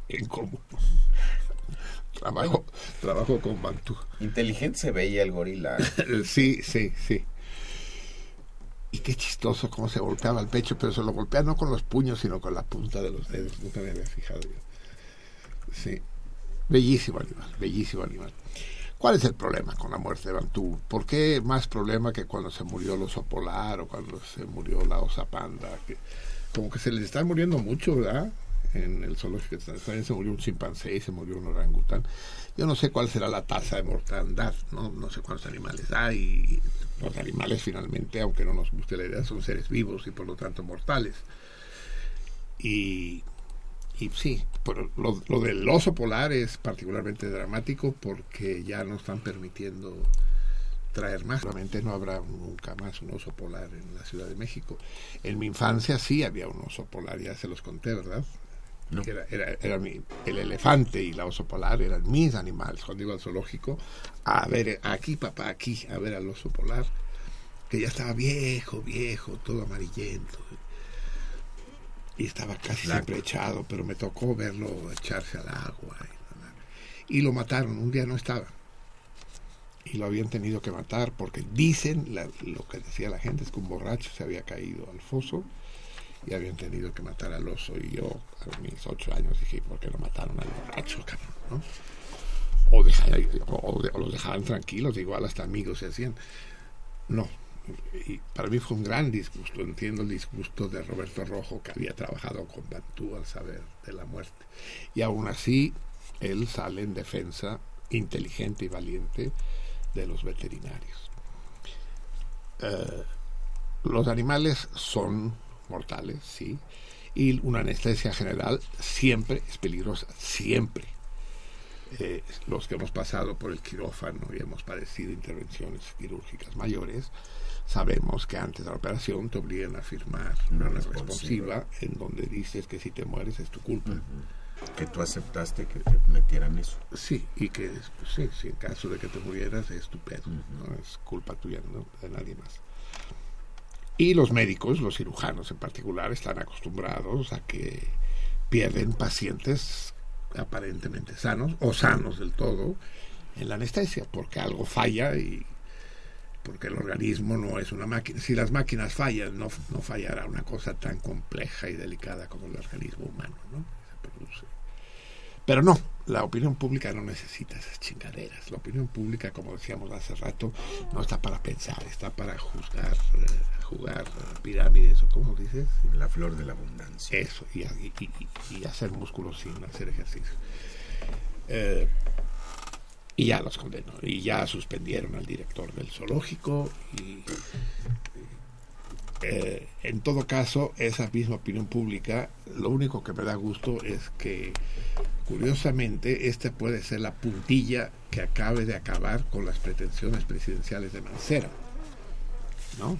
en común. Trabajo, trabajo con Bantú. Inteligente se veía el gorila. Sí, sí, sí. Y qué chistoso cómo se golpeaba el pecho, pero se lo golpea no con los puños, sino con la punta de los dedos. Nunca me había fijado yo. Sí. Bellísimo animal, bellísimo animal. ¿Cuál es el problema con la muerte de Bantú? ¿Por qué más problema que cuando se murió el oso polar o cuando se murió la osa panda? Como que se les está muriendo mucho, ¿verdad? En el zoológico también se murió un chimpancé y se murió un orangután. Yo no sé cuál será la tasa de mortandad, no, no sé cuántos animales hay. Los animales finalmente, aunque no nos guste la idea, son seres vivos y por lo tanto mortales. Y, y sí, pero lo, lo del oso polar es particularmente dramático porque ya no están permitiendo traer más. Realmente no habrá nunca más un oso polar en la Ciudad de México. En mi infancia sí había un oso polar, ya se los conté, ¿verdad? No. Era, era, era mi, el elefante y la oso polar eran mis animales. Cuando iba al zoológico, a ver, aquí papá, aquí, a ver al oso polar, que ya estaba viejo, viejo, todo amarillento. Y estaba casi Blanco. siempre echado, pero me tocó verlo echarse al agua. Y, y lo mataron, un día no estaba. Y lo habían tenido que matar porque dicen, la- lo que decía la gente es que un borracho se había caído al foso y habían tenido que matar al oso. Y yo, a mis ocho años, dije, ¿por qué no mataron al borracho, cabrón? ¿no? O, o los dejaban tranquilos, igual hasta amigos se hacían. No. Y para mí fue un gran disgusto. Entiendo el disgusto de Roberto Rojo, que había trabajado con Bantú al saber de la muerte. Y aún así, él sale en defensa inteligente y valiente de los veterinarios. Eh, los animales son mortales, sí, y una anestesia general siempre es peligrosa, siempre. Eh, los que hemos pasado por el quirófano y hemos padecido intervenciones quirúrgicas mayores, sabemos que antes de la operación te obligan a firmar una Una responsiva en donde dices que si te mueres es tu culpa. que tú aceptaste que te metieran eso. Sí, y que pues, sí, si en caso de que te murieras es tu pedo, no es culpa tuya, no de nadie más. Y los médicos, los cirujanos en particular, están acostumbrados a que pierden pacientes aparentemente sanos o sanos del todo en la anestesia, porque algo falla y porque el organismo no es una máquina. Si las máquinas fallan, no, no fallará una cosa tan compleja y delicada como el organismo humano, ¿no? Se produce. Pero no, la opinión pública no necesita esas chingaderas. La opinión pública, como decíamos hace rato, no está para pensar, está para juzgar, eh, jugar pirámides o como dices. La flor de la abundancia. Eso, y, y- y- y hacer músculos sin hacer ejercicio. Eh, y ya los condenó. Y ya suspendieron al director del zoológico. Y eh, en todo caso, esa misma opinión pública, lo único que me da gusto es que, curiosamente, esta puede ser la puntilla que acabe de acabar con las pretensiones presidenciales de Mancera. ¿No?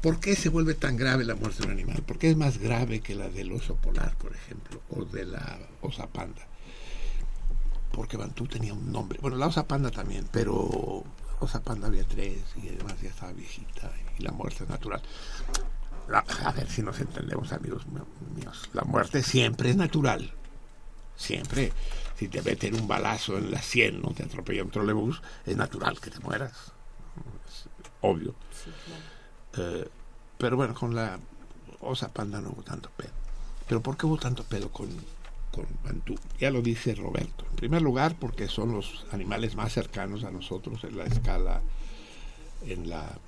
¿Por qué se vuelve tan grave la muerte de un animal? ¿Por qué es más grave que la del oso polar, por ejemplo, o de la osa panda? Porque Bantú tenía un nombre. Bueno, la osa panda también, pero osa panda había tres y además ya estaba viejita y la muerte es natural. La- a ver si nos entendemos, amigos míos. La muerte siempre es natural. Siempre. Si te meten un balazo en la sien, no te atropella un trolebús, es natural que te mueras. Es obvio. Eh, pero bueno, con la osa panda no hubo tanto pedo. Pero ¿por qué hubo tanto pedo con, con? Ya lo dice Roberto. En primer lugar, porque son los animales más cercanos a nosotros en la escala, en la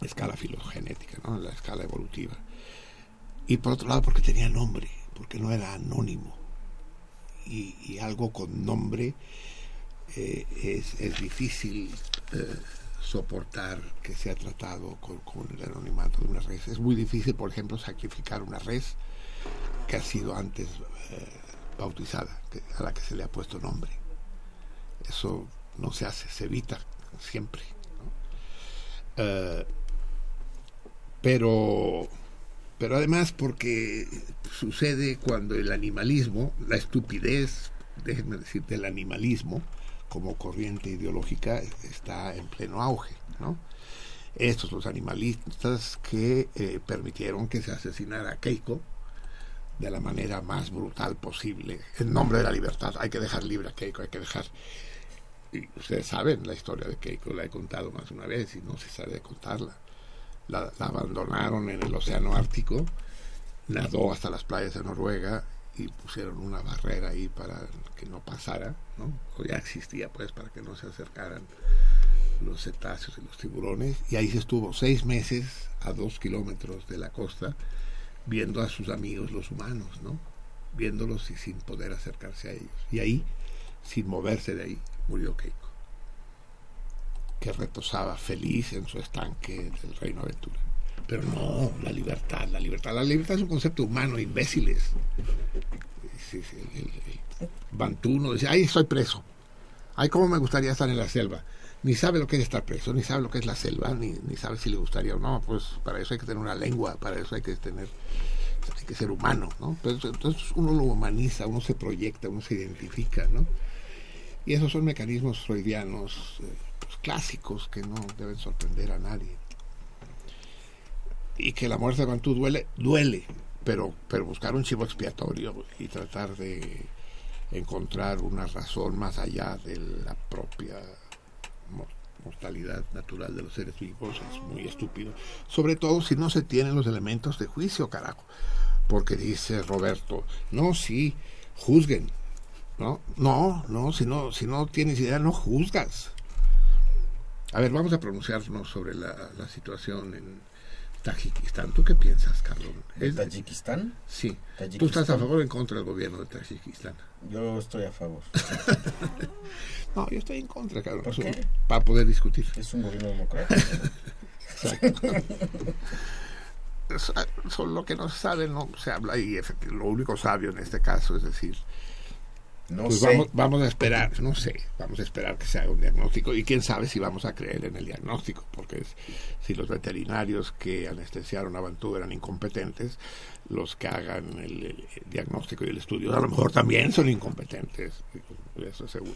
escala filogenética, ¿no? en la escala evolutiva. Y por otro lado, porque tenía nombre, porque no era anónimo. Y, y algo con nombre eh, es, es difícil eh, soportar que sea tratado con, con el anonimato de una res. Es muy difícil, por ejemplo, sacrificar una res que ha sido antes eh, bautizada, a la que se le ha puesto nombre. Eso no se hace, se evita siempre. Eh, pero, pero además porque sucede cuando el animalismo, la estupidez, déjenme decir, del animalismo como corriente ideológica está en pleno auge. Estos los animalistas que eh, permitieron que se asesinara a Keiko de la manera más brutal posible, en nombre de la libertad. Hay que dejar libre a Keiko, hay que dejar... Y ustedes saben la historia de Keiko, la he contado más de una vez y no se sabe contarla. La, abandonaron en el Océano Ártico, nadó hasta las playas de Noruega y pusieron una barrera ahí para que no pasara, ¿no? Ya existía pues para que no se acercaran los cetáceos y los tiburones, y ahí se estuvo seis meses a dos kilómetros de la costa viendo a sus amigos los humanos, ¿no? Viéndolos y sin poder acercarse a ellos. Y ahí, sin moverse de ahí, murió Keiko, que reposaba feliz en su estanque del Reino Aventura. Pero no, la libertad, la libertad. La libertad es un concepto humano, imbéciles. Sí, sí, el, el- el Bantú no dice, ay, estoy preso. Ay, cómo me gustaría estar en la selva. Ni sabe lo que es estar preso, ni sabe lo que es la selva, ni, ni sabe si le gustaría o no. Pues para eso hay que tener una lengua, para eso hay que tener, hay que ser humano, ¿no? Eso- entonces uno lo humaniza, uno se proyecta, uno se identifica, ¿no? Y esos son mecanismos freudianos eh, pues, clásicos que no deben sorprender a nadie. Y que la muerte de Bantú duele, duele, pero, pero buscar un chivo expiatorio y tratar de encontrar una razón más allá de la propia mortalidad natural de los seres vivos es muy estúpido. Sobre todo si no se tienen los elementos de juicio, carajo. Porque dice Roberto, no, sí, juzguen. No, no, no, si no, si no tienes idea, no juzgas. A ver, vamos a pronunciarnos sobre la, la situación en Tajikistán. ¿Tú qué piensas, Carlos? ¿De Es- Tayikistán? Sí. Tayikistán. ¿Tú estás a favor o en contra del gobierno de Tajikistán? Yo estoy a favor. No, yo estoy en contra, cabrón. ¿Por qué? Para poder discutir. Es un gobierno democrático. Son lo que no se sabe, no se habla y lo único sabio en este caso es decir, No pues sé. vamos, vamos a esperar, no sé, vamos a esperar que se haga un diagnóstico y quién sabe si vamos a creer en el diagnóstico, porque es- si los veterinarios que anestesiaron a Bantú eran incompetentes, los que hagan el, el diagnóstico y el estudio a lo mejor también son incompetentes, eso seguro.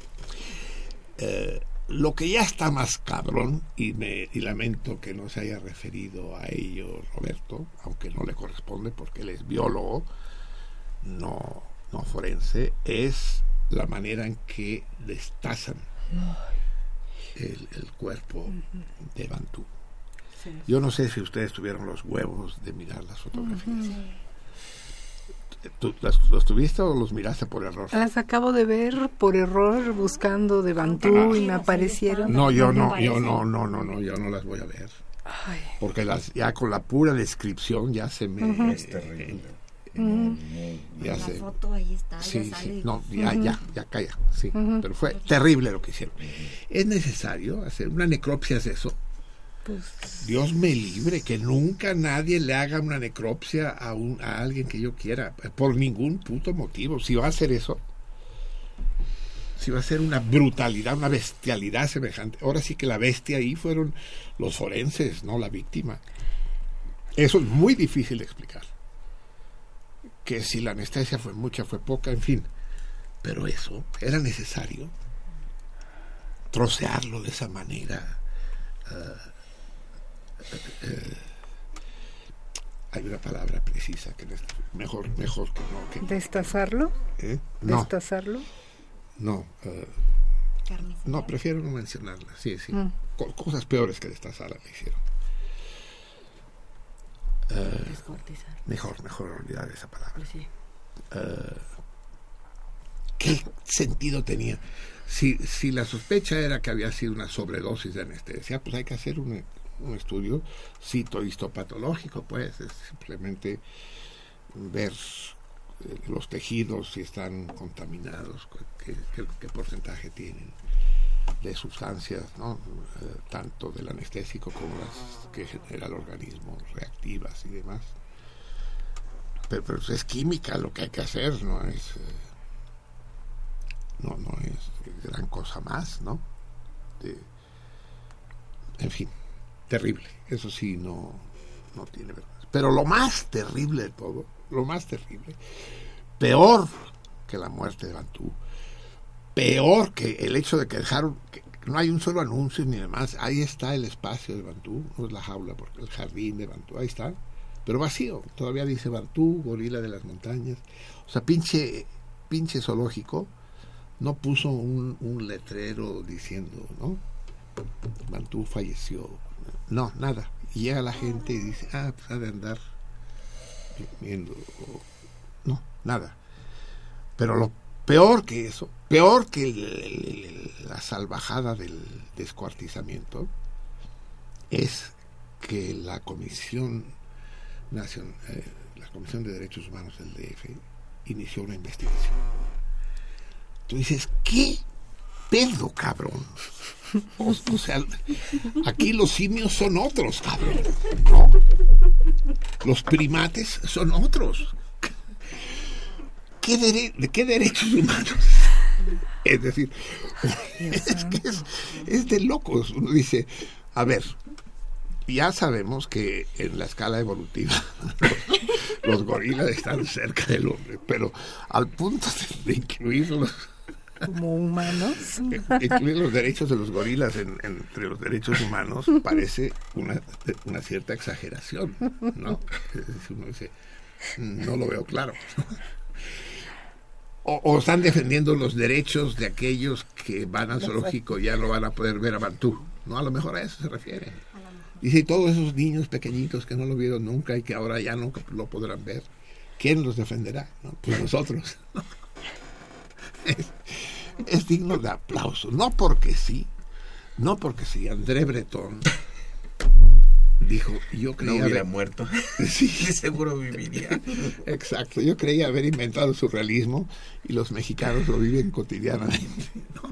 Eh, lo que ya está más cabrón, y, me, y lamento que no se haya referido a ello Roberto, aunque no le corresponde porque él es biólogo, no, no forense, es la manera en que destazan el, el cuerpo de Bantú. Sí. Yo no sé si ustedes tuvieron los huevos de mirar las fotografías. ¿Tú, las, ¿Los tuviste o los miraste por error? Las acabo de ver por error buscando de Bantú y me aparecieron. No, yo no, yo no, no, no, no, yo no las voy a ver. Ay, Porque las, ya con la pura descripción ya se me... Es terrible. Ya la foto ahí está, Sí, ya sí, no, ya, ya, ya calla, sí, pero fue terrible lo que hicieron. ¿Es necesario hacer una necropsia es eso? pues Dios me libre, que nunca nadie le haga una necropsia a, un, a alguien que yo quiera, por ningún puto motivo. Si va a hacer eso, si va a ser una brutalidad, una bestialidad semejante. Ahora sí que la bestia ahí fueron los forenses, no la víctima. Eso es muy difícil de explicar. Que si la anestesia fue mucha, fue poca, en fin. Pero eso era necesario. Trocearlo de esa manera. Hay una palabra precisa que no es- mejor, mejor que no. Que, destazarlo, ¿eh? No, destazarlo. no, eh, no, prefiero no mencionarla. Sí, sí. Mm. Co- cosas peores que destazarla le hicieron. Eh, mejor, mejor olvidar esa palabra. Pues sí. ¿Qué sentido tenía? Si, si la sospecha era que había sido una sobredosis de anestesia, pues hay que hacer un, un estudio citohistopatológico, pues, es simplemente ver eh, los tejidos si están contaminados, cu- qué, qué- qué porcentaje tienen de sustancias, ¿no? Eh, tanto del anestésico como las que genera el organismo, reactivas y demás. Pero, pero es química lo que hay que hacer, no es... eh, no, no es gran cosa más, ¿no? En fin, terrible. Eso sí, no, no tiene. Pero lo más terrible de todo, lo más terrible, peor que la muerte de Bantú, peor que el hecho de que dejaron, que no hay un solo anuncio ni demás, ahí está el espacio de Bantú, no es la jaula, porque el jardín de Bantú, ahí está, pero vacío, todavía dice Bantú, gorila de las montañas, o sea, pinche, pinche zoológico, no puso un, letrero diciendo, ¿no? Bantú falleció. No, nada. Llega la gente y dice, ah, pues ha de andar viendo. No, nada. Pero lo peor que eso, peor que la salvajada del descuartizamiento, es que la Comisión Nacional, la Comisión de Derechos Humanos del DF inició una investigación. Tú dices, ¿qué pedo, cabrón? O, sea, aquí los simios son otros, cabrón. Los primates son otros. ¿Qué dere- ¿De qué derechos humanos? Es decir, es que es, es de locos. Uno dice, a ver, ya sabemos que en la escala evolutiva los, los gorilas están cerca del hombre, pero al punto de, de incluirlos como humanos. incluir los derechos de los gorilas en- entre los derechos humanos parece una, una cierta exageración, ¿no? Uno dice, no lo veo claro. O, o están defendiendo los derechos de aquellos que van al zoológico y ya no van a poder ver a Bantú. No, a lo mejor a eso se refiere. Dice, todos esos niños pequeñitos que no lo vieron nunca y que ahora ya nunca lo podrán ver, ¿quién los defenderá? no? Pues nosotros. es, es digno de aplauso. No porque sí, no porque sí. André Breton dijo, yo No creía... hubiera haber- muerto. Sí. seguro viviría. Exacto, yo creía haber inventado el surrealismo y los mexicanos lo viven cotidianamente. ¿no?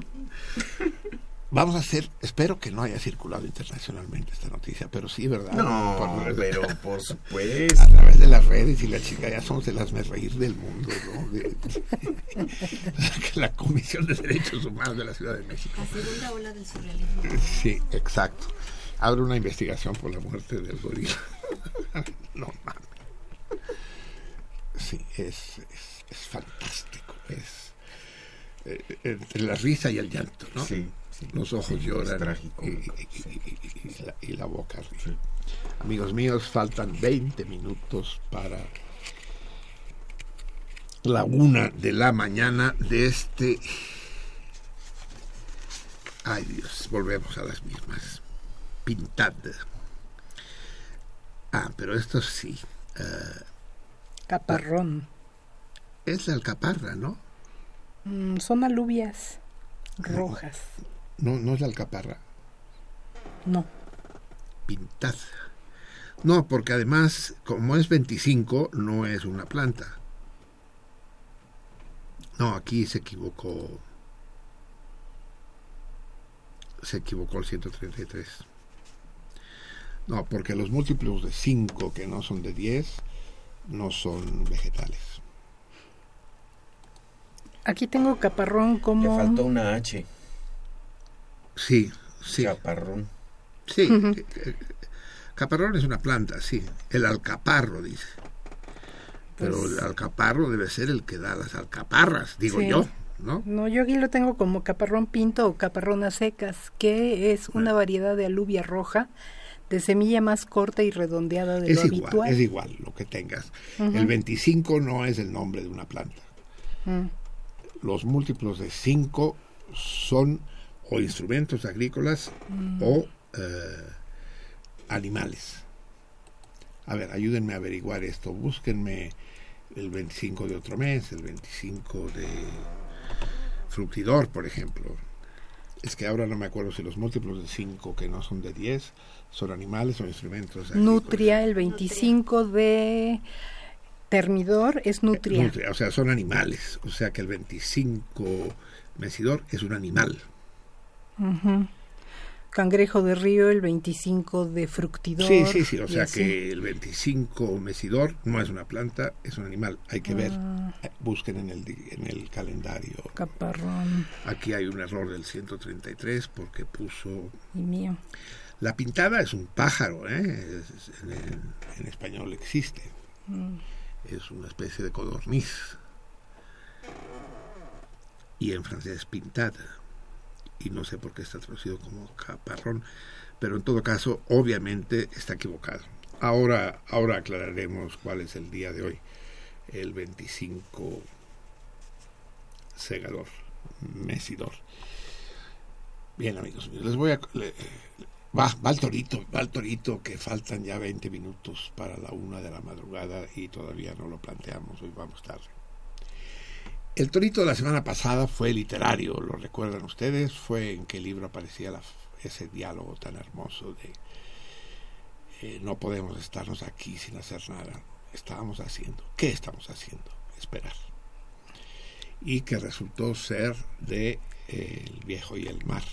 Vamos a hacer, espero que no haya circulado internacionalmente esta noticia, pero sí, ¿verdad? No, Por- pero por a supuesto. través de las redes y la chica ya somos el hazme reír del mundo, ¿no? De- la Comisión de Derechos Humanos de la Ciudad de México. La segunda ola del surrealismo. Sí, exacto. Abre una investigación por la muerte del gorila. no mames. Sí, es, es, es fantástico. Es eh, entre la risa y el llanto, ¿no? Sí, los ojos lloran trágico, la, y la boca ríe. Amigos míos, faltan 20 minutos para la una de la mañana de este... Ay Dios, volvemos a las mismas. Pintad. Ah, pero esto sí. eh, Caparrón. es la alcaparra, ¿no? Mm, son alubias rojas. No, no es la alcaparra. No. Pintad. No, porque además, como es 25, no es una planta. No, aquí se equivocó. Se equivocó el 133. No, porque los múltiplos de 5 que no son de 10 no son vegetales. Aquí tengo caparrón Le como... faltó una H. Sí, sí. Chaparrón. Sí, eh, eh, caparrón es una planta, sí. El alcaparro, dice. Pero Pues- el alcaparro debe ser el que da las alcaparras, digo Sí. yo, ¿no? No, yo aquí lo tengo como caparrón pinto o caparrón a secas, que es una variedad de alubia roja de semilla más corta y redondeada de Es lo igual, habitual. es igual lo que tengas. El 25 no es el nombre de una planta. Mm. Los múltiplos de 5 son o instrumentos agrícolas o eh, animales. A ver, ayúdenme a averiguar esto. Búsquenme el 25 de otro mes, el 25 de fructidor, por ejemplo. Es que ahora no me acuerdo si los múltiplos de 5 que no son de 10 son animales o instrumentos agrícolas. Nutria, el 25 de termidor es nutria. Nutria, o sea, son animales. O sea que el 25 mesidor es un animal. Ujú. Cangrejo de río, el 25 de fructidor. Sí, sí, sí. O sea así. que el 25 mesidor no es una planta, es un animal. Hay que ver. Ah. Busquen en el, en el calendario. Caparrón Aquí hay un error del 133 porque puso... y mío. La pintada es un pájaro, ¿eh? Es- es- en, en español existe. Mm. Es una especie de codorniz. Y en francés pintada. Y no sé por qué está traducido como caparrón. Pero en todo caso, obviamente está equivocado. Ahora, ahora aclararemos cuál es el día de hoy. El 25 segador, mesidor. Bien, amigos míos, les voy a... le- va, va el torito, va el torito, que faltan ya 20 minutos para la una de la madrugada y todavía no lo planteamos, hoy vamos tarde. El torito de la semana pasada fue literario, lo recuerdan ustedes, fue en qué libro aparecía la- ese diálogo tan hermoso de eh, no podemos estarnos aquí sin hacer nada. Estábamos haciendo. ¿Qué estamos haciendo? Esperar. Y que resultó ser de eh, El viejo y el mar,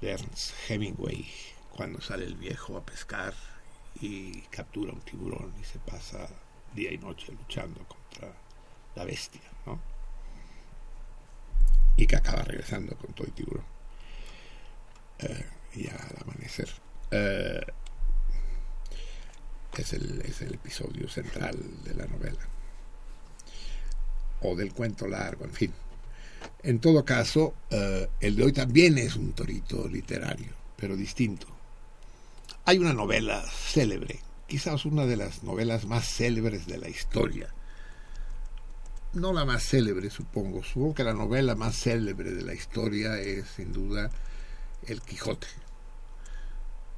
de Ernst Hemingway, cuando sale el viejo a pescar y captura un tiburón y se pasa día y noche luchando contra la bestia, ¿no? Y que acaba regresando con todo el tiburón. Eh, y al amanecer. Eh, es el, es el episodio central de la novela. O del cuento largo, en fin. En todo caso, eh, el de hoy también es un torito literario, pero distinto. Hay una novela célebre, quizás una de las novelas más célebres de la historia. No la más célebre, supongo. Supongo que la novela más célebre de la historia es, sin duda, El Quijote.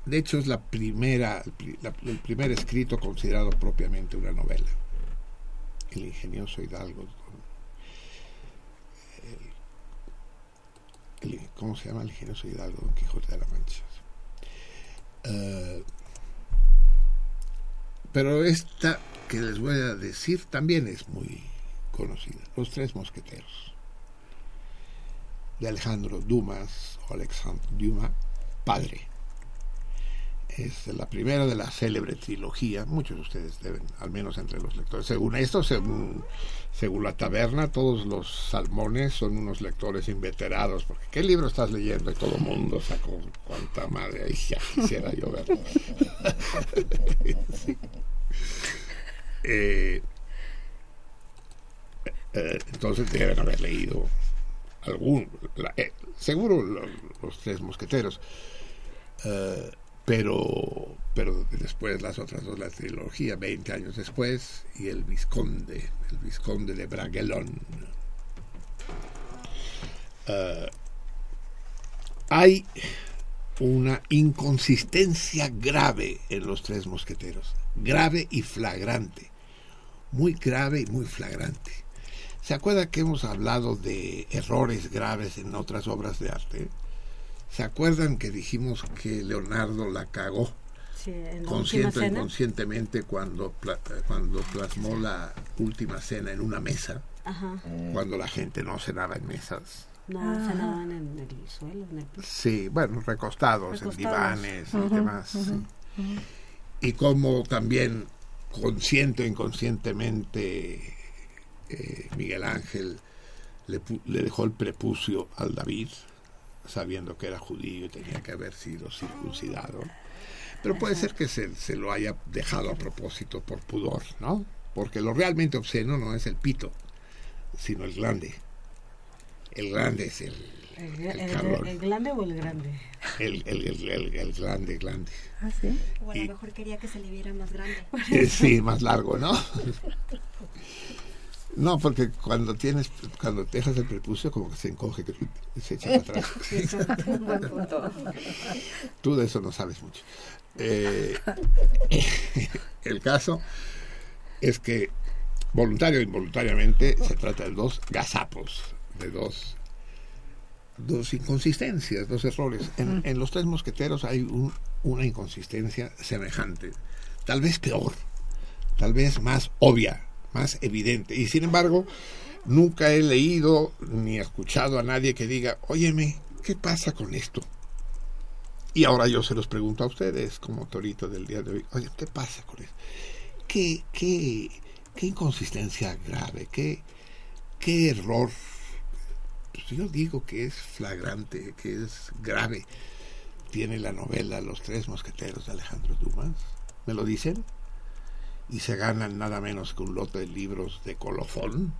De hecho, es la primera, el, primer escrito considerado propiamente una novela. El ingenioso Hidalgo. ¿Cómo se llama el ingenioso Hidalgo? Don Quijote de la Mancha. Eh, pero esta que les voy a decir también es muy conocida. Los Tres Mosqueteros. De Alejandro Dumas o Alexandre Dumas, padre es la primera de la célebre trilogía. Muchos de ustedes deben, al menos entre los lectores. Según esto, según, según la taberna, todos los salmones son unos lectores inveterados. Porque ¿qué libro estás leyendo? Y todo el mundo sacó cuánta madre. Ay, ya quisiera yo verlo. Sí. Eh, eh, entonces deben haber leído algún, eh, seguro lo- los tres mosqueteros, eh, pero, pero después las otras dos, la trilogía, 20 años después, y el Visconde, el Visconde de Bragelón. Hay una inconsistencia grave en los tres mosqueteros, grave y flagrante, muy grave y muy flagrante. ¿Se acuerda que hemos hablado de errores graves en otras obras de arte? ¿Se acuerdan que dijimos que Leonardo la cagó Sí, en consciente o inconscientemente cuando, pla- cuando plasmó la última cena en una mesa, Ajá. cuando la gente no cenaba en mesas? No, Ajá. cenaban en el suelo, en el piso. Sí, bueno, recostados, en divanes y Ujú, demás. ujú, sí. Y como también consciente o inconscientemente eh, Miguel Ángel le, pu- le dejó el prepucio al David, sabiendo que era judío y tenía que haber sido circuncidado. Pero puede ser que se, se lo haya dejado a propósito por pudor, ¿no? Porque lo realmente obsceno no es el pito, sino el glande. El glande es el, ¿El, el el- el grande o el grande? El, el, el, el, el glande, glande. Ah, sí. O a lo mejor quería que se le viera más grande. Eh, sí, más largo, ¿no? No, porque cuando tienes, cuando te dejas el prepucio, como que se encoge, que se echa para atrás. Tú de eso no sabes mucho. Eh, el caso es que voluntario o involuntariamente se trata de dos gazapos, de dos, dos inconsistencias, dos errores. En, en los tres mosqueteros hay un- una inconsistencia semejante, tal vez peor, tal vez más obvia, más evidente. Y sin embargo, nunca he leído ni escuchado a nadie que diga, óyeme, ¿qué pasa con esto? Y ahora yo se los pregunto a ustedes, como torito del día de hoy, oye, ¿qué pasa con esto? ¿Qué, qué, qué inconsistencia grave? ¿Qué, qué error? Pues yo digo que es flagrante, que es grave. Tiene la novela Los Tres Mosqueteros de Alejandro Dumas. ¿Me lo dicen? Y se ganan nada menos que un lote de libros de colofón.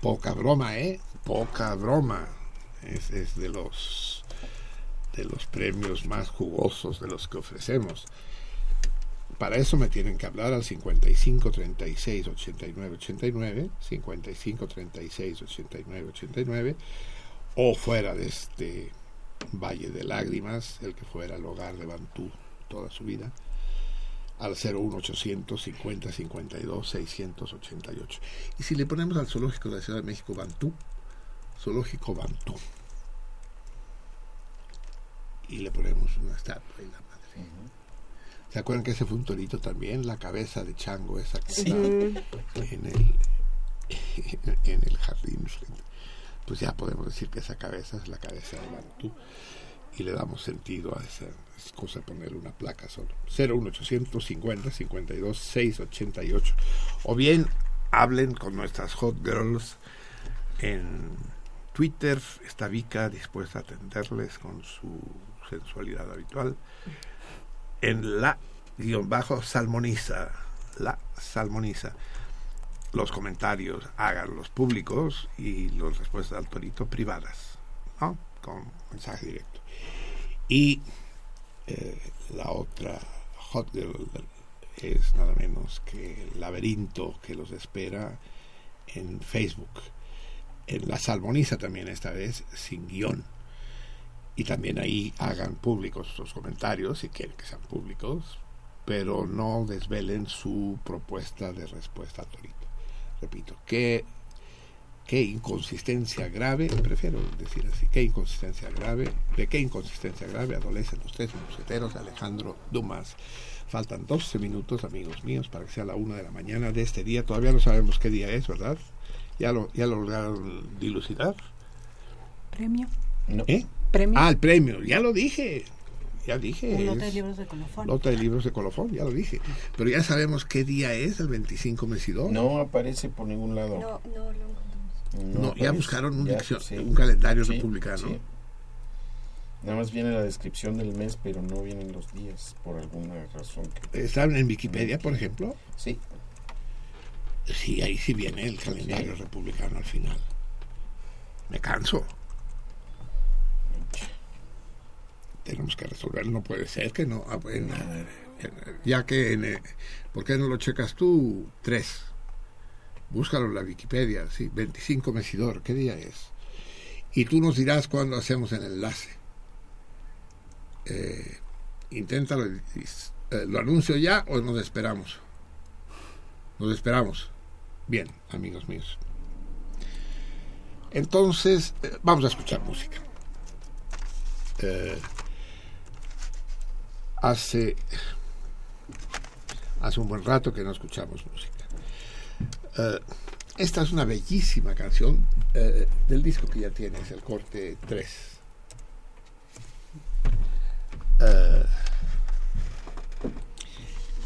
Poca broma, ¿eh? Poca broma. Es, es de los de los premios más jugosos de los que ofrecemos. Para eso me tienen que hablar al 55 36 89 89, 55 36 89 89, o fuera de este Valle de Lágrimas, el que fuera el hogar de Bantú toda su vida, al 01800 50 52 688. Y si le ponemos al zoológico de la Ciudad de México Bantú, zoológico Bantú, y le ponemos una estatua y la madre. ¿Se acuerdan que ese fue un torito también? La cabeza de chango esa que está en el en el jardín. Pues ya podemos decir que esa cabeza es la cabeza de Bantú y le damos sentido a esa es cosa de ponerle una placa solo. 01800 50 52 688. O bien hablen con nuestras hot girls en Twitter. Está Vika dispuesta a atenderles con su sensualidad habitual. En la guion bajo salmoniza. La salmoniza. Los comentarios háganlos públicos y las respuestas al torito privadas. ¿no? Con mensaje directo. Y eh, la otra hot es nada menos que el laberinto que los espera en Facebook. En la salmoniza también esta vez sin guion. Y también ahí hagan públicos sus comentarios si quieren que sean públicos, pero no desvelen su propuesta de respuesta al torito. Repito, qué, qué inconsistencia grave, prefiero decir así, qué inconsistencia grave, de qué inconsistencia grave adolecen los tres mosqueteros Alejandro Dumas. Faltan 12 minutos, amigos míos, para que sea la una de la mañana de este día. Todavía no sabemos qué día es, ¿verdad? ¿Ya lo, ya lo lograron dilucidar? Premio. No. ¿Eh? Premio. Ah, el premio, ya lo dije. Ya dije. Un lote de libros de colofón. Nota de libros de colofón, ya lo dije. Pero ya sabemos qué día es, el 25 Mesidor. No aparece por ningún lado. No, no lo No, ya aparece. buscaron un, Ya, diccio- sí. un calendario Sí, republicano. sí. Nada más viene la descripción del mes, pero no vienen los días, por alguna razón. Que... ¿Están en Wikipedia, por ejemplo? Sí, Sí, ahí sí viene el calendario republicano al final. me canso. Tenemos que resolverlo, no puede ser que no. Ah, bueno, ya que, en, eh, ¿por qué no lo checas tú? Tres. Búscalo en la Wikipedia, sí, 25 Mesidor, ¿qué día es? Y tú nos dirás cuándo hacemos el enlace. Eh, inténtalo, eh, ¿lo anuncio ya o nos esperamos? Nos esperamos. Bien, amigos míos. Entonces, eh, vamos a escuchar música. Eh, hace, hace un buen rato que no escuchamos música. Eh, esta es una bellísima canción eh, del disco que ya tienes, el corte 3. Eh,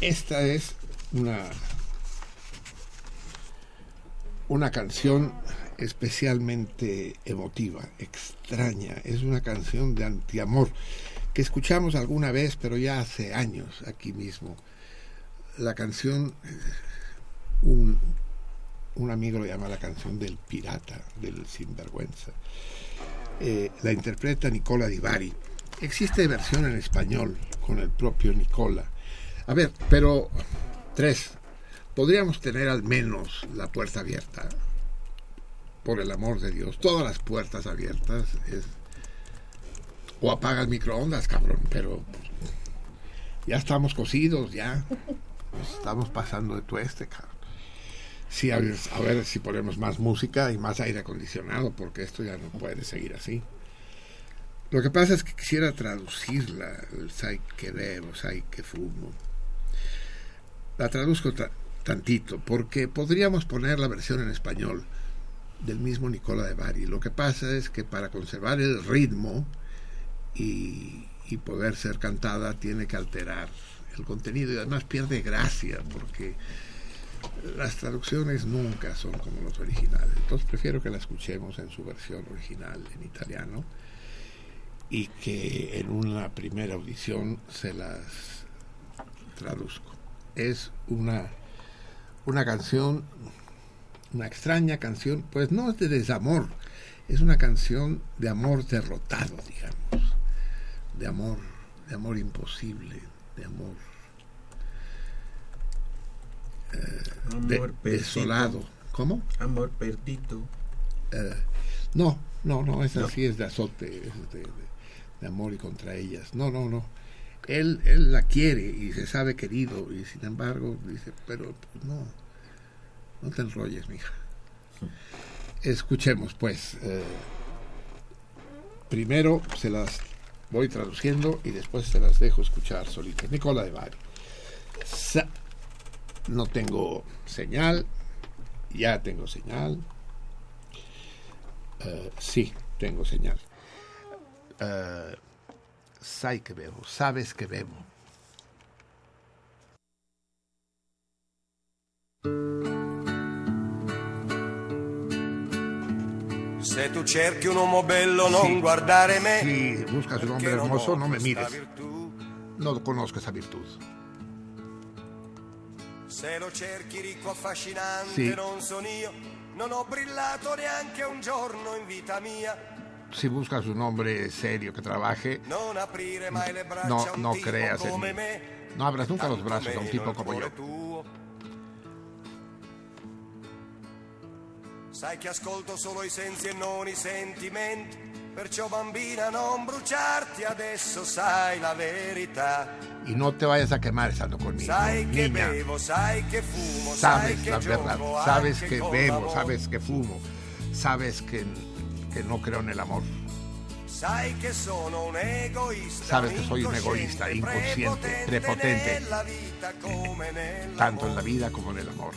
esta es una una canción especialmente emotiva, extraña. Es una canción de antiamor que escuchamos alguna vez, pero ya hace años aquí mismo. La canción, un, un amigo lo llama la canción del pirata, del sinvergüenza. Eh, la interpreta Nicola Di Bari. Existe versión en español con el propio Nicola. A ver, pero tres, podríamos tener al menos la puerta abierta. Por el amor de Dios, todas las puertas abiertas. Es... O apaga el microondas, cabrón, pero ya estamos cocidos, ya. Estamos pasando de tueste, cabrón. Sí, a ver, a ver si ponemos más música y más aire acondicionado, porque esto ya no puede seguir así. Lo que pasa es que quisiera traducirla, el sai que bebo, sai que fumo. La traduzco ta- tantito, porque podríamos poner la versión en español del mismo Nicola de Bari. Lo que pasa es que para conservar el ritmo y, y poder ser cantada tiene que alterar el contenido y además pierde gracia, porque las traducciones nunca son como los originales. Entonces prefiero que la escuchemos en su versión original en italiano y que en una primera audición se las traduzco. Es una, una canción, una extraña canción, pues no es de desamor, es una canción de amor derrotado, digamos, de amor, de amor imposible, de amor de- Amor desolado. ¿Cómo? Amor perdido. Eh, no, no, no, esa No. sí es de azote, es de, de- de amor y contra ellas. No, no, no. Él, él la quiere y se sabe querido y sin embargo dice, pero pues, no, no te enrolles, mija. Escuchemos, pues. eh, primero se las voy traduciendo y después se las dejo escuchar solitas. Nicola de Bari. No tengo señal, ya tengo señal. Eh, sí, tengo señal. Sai que bebo, sabes que bebo. Se tu cerchi un uomo bello, non guardare me. Si buscas un hombre hermoso, no me mires. No conozco esa virtud. Se lo cerchi ricco affascinante, Sì. non sono io. Non ho brillato neanche un giorno in vita mia. Si buscas un hombre serio que trabaje, Non aprire mai le braccia no, a un no tipo creas come me. No abras nunca los brazos a un tipo yo. cuore tuo. Sai che ascolto solo i sensi e non i sentimenti. Perciò bambina non bruciarti adesso sai la verità. Y no te vayas a quemar estando conmigo. Sai Niña, sai fumo, sabes la verdad, gioco sabes que bebo, sabes que fumo, sabes que, que no creo en el amor. Sai che sono un egoista. Sabes que soy un egoísta, inconsciente, prepotente prepotente. nella vita come nell'amore. tanto en la vida como en el amor.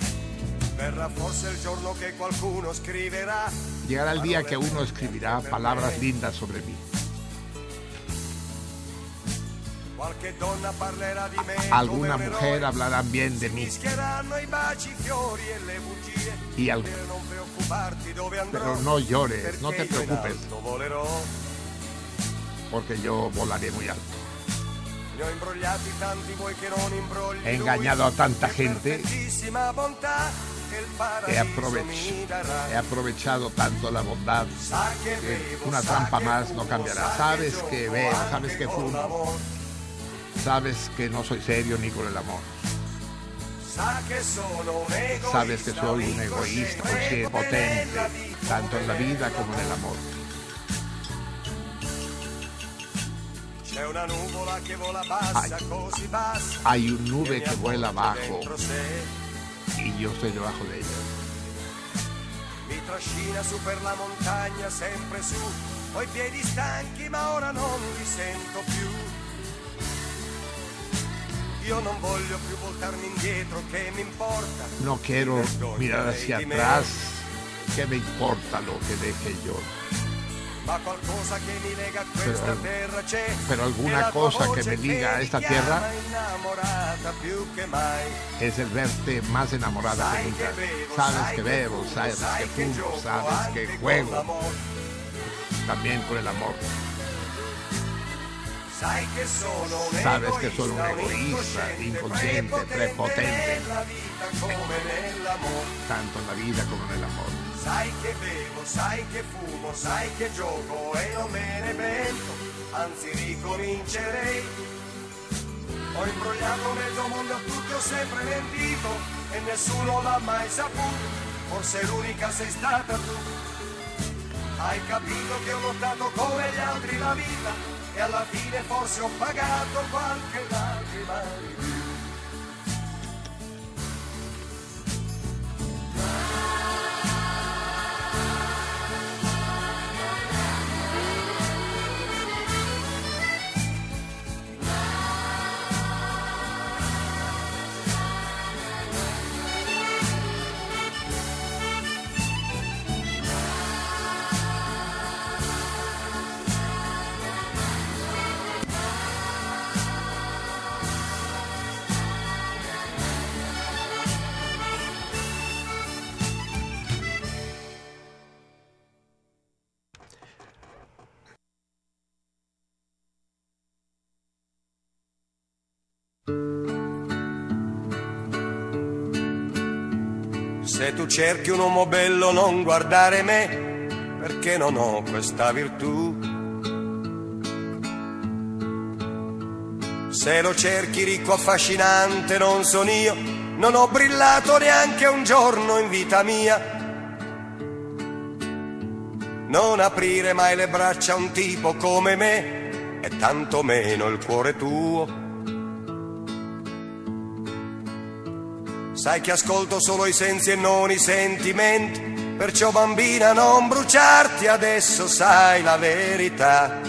Llegará el día que uno escribirá palabras lindas sobre mí. Alguna mujer hablará bien de mí. e y al- pero no llores, no te preocupes, porque yo volaré muy alto. He engañado a tanta gente. He, aprovech- he aprovechado tanto la bondad que una trampa más no cambiará. Sabes que veo, sabes que fumo, sabes que no soy serio ni con el amor. Sabes que soy un egoísta, potente, tanto en la vida como en el amor. Hay, hay un nube que vuela abajo y io sto debajo di ella. Mi trascina su per la montagna sempre su, ho i piedi stanchi ma ora non li sento più. Io non voglio più voltarmi indietro, che mi importa. No quiero mirar hacia atrás, que me importa lo que deje yo. Pero- alguna cosa que me liga a mi esta tierra. Es el verte más enamorada que nunca. Sabes que bebo, sabes que fumo, sabes que juego, también con el amor. Sono Sabes que soy un egoísta, inconsciente, prepotente, tanto en la vida como en el amor. Sai che bevo, sai che fumo, sai che gioco e non me ne pento, anzi ricomincerei. Ho imbrogliato mezzo mondo a tutti, ho sempre mentito e nessuno l'ha mai saputo, forse l'unica sei stata tu. Hai capito che ho lottato come gli altri la vita e alla fine forse ho pagato qualche lacrima di più. Se tu cerchi un uomo bello non guardare me, perché non ho questa virtù. Se lo cerchi ricco affascinante non sono io, non ho brillato neanche un giorno in vita mia. Non aprire mai le braccia a un tipo come me, e tanto meno il cuore tuo. Sai che ascolto solo i sensi e non i sentimenti, perciò bambina non bruciarti, adesso sai la verità.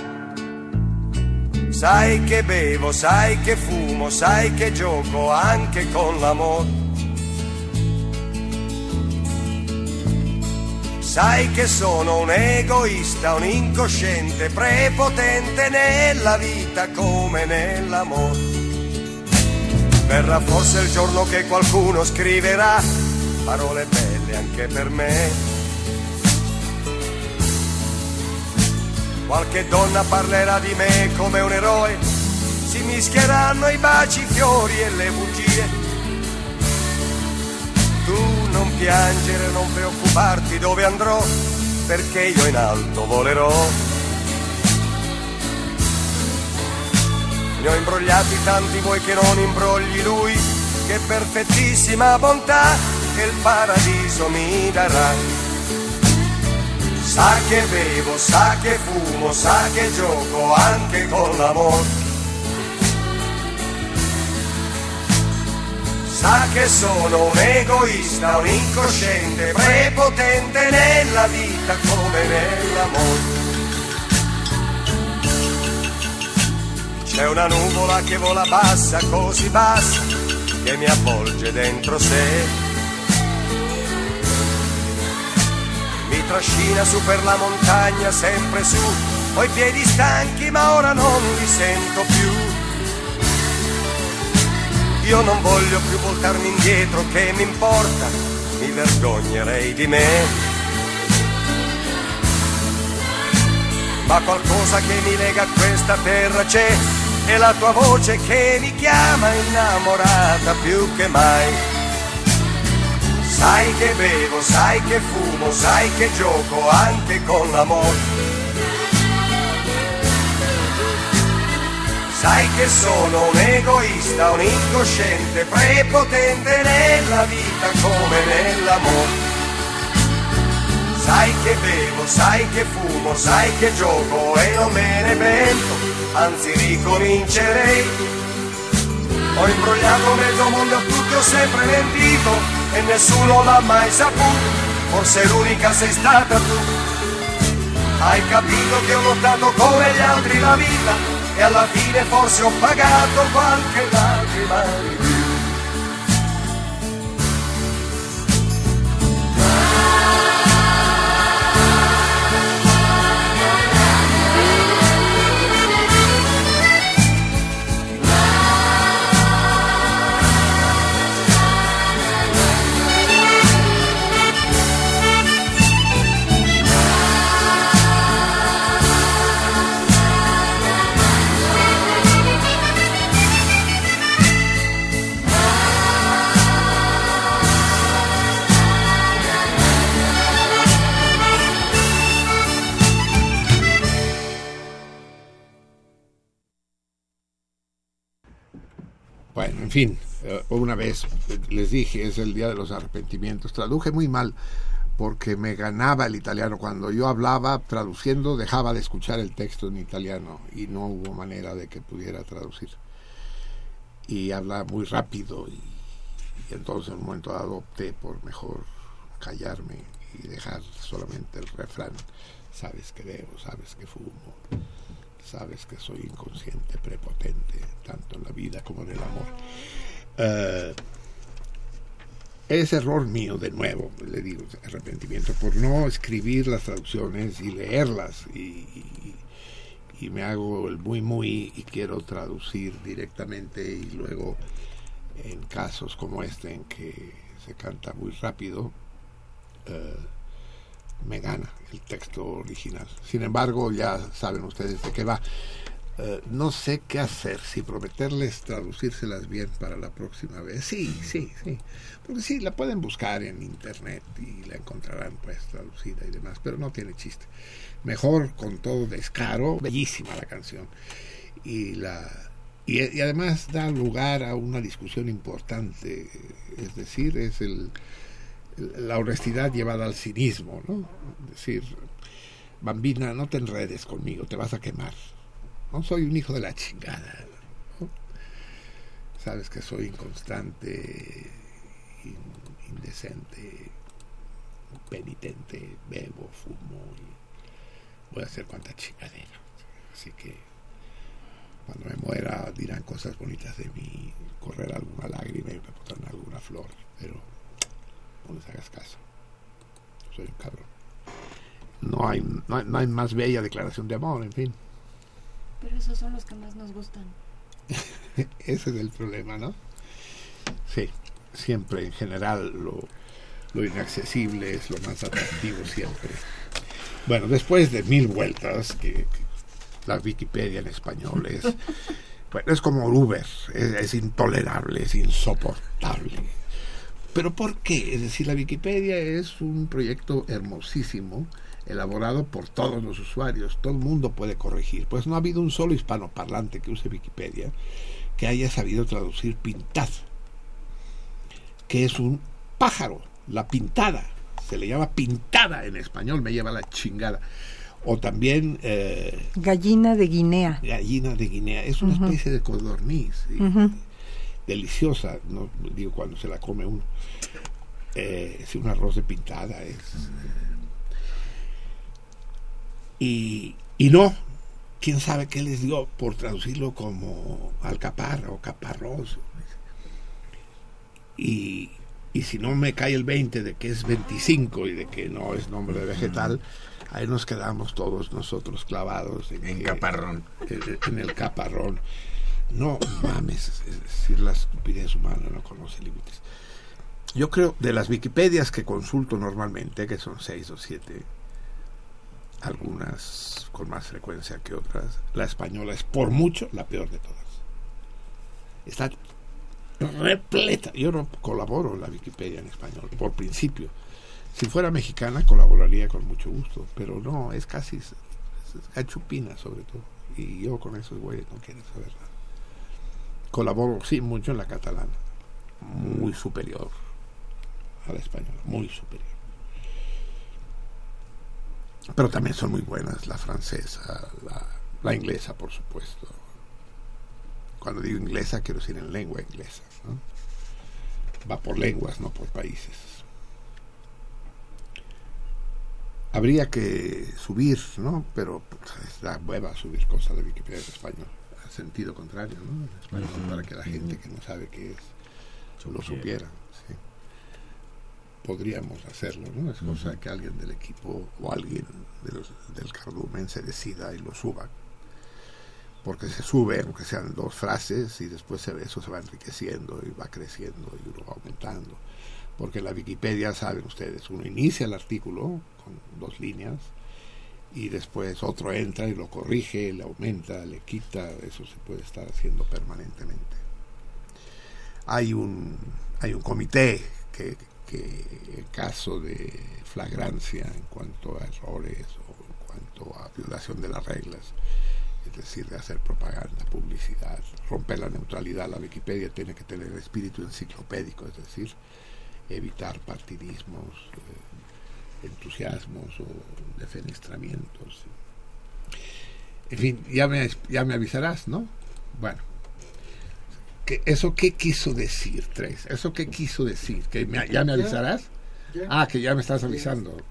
Sai che bevo, sai che fumo, sai che gioco anche con l'amore. Sai che sono un egoista, un incosciente, prepotente nella vita come nell'amore. Verrà forse il giorno che qualcuno scriverà parole belle anche per me. Qualche donna parlerà di me come un eroe, si mischieranno i baci, i fiori e le bugie. Tu non piangere, non preoccuparti dove andrò, perché io in alto volerò. Ne ho imbrogliati tanti vuoi che non imbrogli lui, che perfettissima bontà che il paradiso mi darà. Sa che bevo, sa che fumo, sa che gioco anche con l'amore. Sa che sono un egoista, un incosciente, prepotente nella vita come nell'amore. C'è una nuvola che vola bassa, così bassa, che mi avvolge dentro sé. Mi trascina su per la montagna, sempre su. Ho i piedi stanchi, ma ora non li sento più. Io non voglio più voltarmi indietro, che mi importa, mi vergognerei di me. ma qualcosa che mi lega a questa terra c'è, è la tua voce che mi chiama innamorata più che mai. Sai che bevo, sai che fumo, sai che gioco anche con l'amore. Sai che sono un egoista, un incosciente, prepotente nella vita come nell'amore. Sai che bevo, sai che fumo, sai che gioco e non me ne pento, anzi ricomincerei. Ho imbrogliato mezzo mondo a tutti, ho sempre mentito e nessuno l'ha mai saputo, forse l'unica sei stata tu. Hai capito che ho lottato come gli altri la vita e alla fine forse ho pagato qualche lacrima fin, eh, una vez eh, les dije, es el día de los arrepentimientos. Traduje muy mal porque me ganaba el italiano. Cuando yo hablaba traduciendo, dejaba de escuchar el texto en italiano y no hubo manera de que pudiera traducir. Y habla muy rápido y, entonces en un momento dado opté por mejor callarme y dejar solamente el refrán. Sabes que bebo, sabes que fumo, sabes que soy inconsciente, prepotente, tanto en la vida como en el amor. Eh, es error mío, de nuevo, le digo, arrepentimiento, por no escribir las traducciones y leerlas. Y, me hago el muy, muy y quiero traducir directamente y luego en casos como este en que se canta muy rápido, eh, me gana el texto original. Sin embargo, ya saben ustedes de qué va. Eh, no sé qué hacer, si prometerles traducírselas bien para la próxima vez. Sí, sí, sí. Porque sí, la pueden buscar en internet y la encontrarán pues traducida y demás, pero no tiene chiste. Mejor con todo descaro, bellísima la canción. Y la y, y además da lugar a una discusión importante, es decir, es el, la honestidad llevada al cinismo, ¿no? Es decir, bambina, no te enredes conmigo, te vas a quemar. No soy un hijo de la chingada. ¿no? Sabes que soy inconstante, in- indecente, penitente, bebo, fumo y voy a hacer cuanta chingadera. Así que cuando me muera dirán cosas bonitas de mí, correr alguna lágrima y me pondrán alguna flor, pero no les hagas caso. Soy un cabrón. No hay, no hay, no hay más bella declaración de amor, en fin. Pero esos son los que más nos gustan. Ese es el problema, ¿no? Sí, siempre en general lo, lo inaccesible es lo más atractivo siempre. Bueno, después de mil vueltas, que, que la Wikipedia en español es, bueno, es como Uber, es, es intolerable, es insoportable. ¿Pero por qué? Es decir, la Wikipedia es un proyecto hermosísimo, elaborado por todos los usuarios, todo el mundo puede corregir. Pues no ha habido un solo hispanoparlante que use Wikipedia que haya sabido traducir pintad, que es un pájaro, la pintada, se le llama pintada en español, me lleva la chingada. O también eh, Gallina de Guinea. gallina de Guinea, es una especie de codorniz. Deliciosa, no digo cuando se la come uno. Eh, es un arroz de pintada, es y, y no, quién sabe qué les dio por traducirlo como alcaparra o caparroso. Y, y si no me cae el 20 de que es 25 y de que no es nombre de vegetal, ahí nos quedamos todos nosotros clavados en, En que- caparrón. en, en el caparrón. No mames, es decir, la estupidez humana no conoce límites. Yo creo, de las Wikipedias que consulto normalmente, que son seis o siete, algunas con más frecuencia que otras, la española es por mucho la peor de todas. Está repleta. Yo no colaboro en la Wikipedia en español, por principio. Si fuera mexicana, colaboraría con mucho gusto, pero no, es casi es, es gachupina sobre todo. Y yo con esos güeyes no quiero saber nada. Colaboro, sí, mucho en la catalana. Muy superior a la española, muy superior. Pero también son muy buenas la francesa, la, la inglesa, por supuesto. Cuando digo inglesa, quiero decir en lengua inglesa. ¿no? Va por lenguas, no por países. Habría que subir, ¿no? Pero pues, da hueva subir cosas de Wikipedia en español. En sentido contrario, ¿no? En español, para que la gente que no sabe qué es lo supiera. sí. Podríamos hacerlo, ¿no? Es cosa que alguien del equipo o alguien de los- del cardumen se decida y lo suba. Porque se sube, aunque sean dos frases, y después se, eso se va enriqueciendo y va creciendo y uno va aumentando. Porque en la Wikipedia, saben ustedes, uno inicia el artículo con dos líneas y después otro entra y lo corrige, le aumenta, le quita, eso se puede estar haciendo permanentemente. Hay un, hay un comité que, que en caso de flagrancia en cuanto a errores o en cuanto a violación de las reglas, es decir, de hacer propaganda, publicidad, romper la neutralidad, la Wikipedia tiene que tener espíritu enciclopédico, es decir, evitar partidismos, eh, entusiasmos o defenestramientos. En fin, ya me, ya me avisarás, ¿no? Bueno. ¿Qué- ¿Eso qué quiso decir, Tres? ¿Eso qué quiso decir? ¿Que me- ¿Ya me avisarás? Ah, que ya me estás avisando.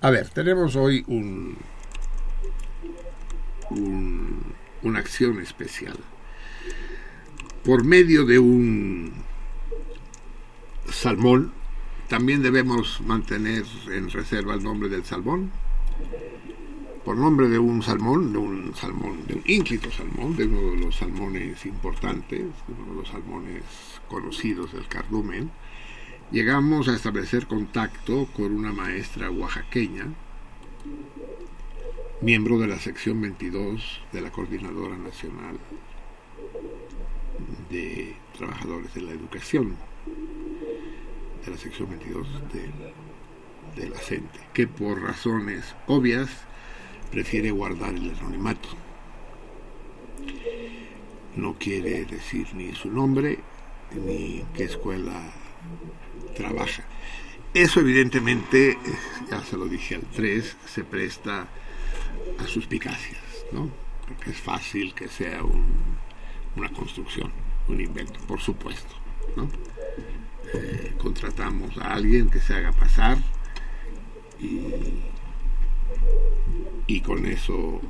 A ver, tenemos hoy un, un- una acción especial. Por medio de un salmón, también debemos mantener en reserva el nombre del salmón. Por nombre de un salmón, de un salmón, de un ínclito salmón, de uno de los salmones importantes, de uno de los salmones conocidos del cardumen, llegamos a establecer contacto con una maestra oaxaqueña, miembro de la sección 22 de la Coordinadora Nacional de Trabajadores de la Educación, de la sección 22 de, de la CENTE, que por razones obvias prefiere guardar el anonimato. No quiere decir ni su nombre ni qué escuela trabaja. Eso evidentemente, ya se lo dije al 3, se presta a suspicacias, ¿no? Porque es fácil que sea un- una construcción, un invento, por supuesto, ¿no? Eh, contratamos a alguien que se haga pasar y, con eso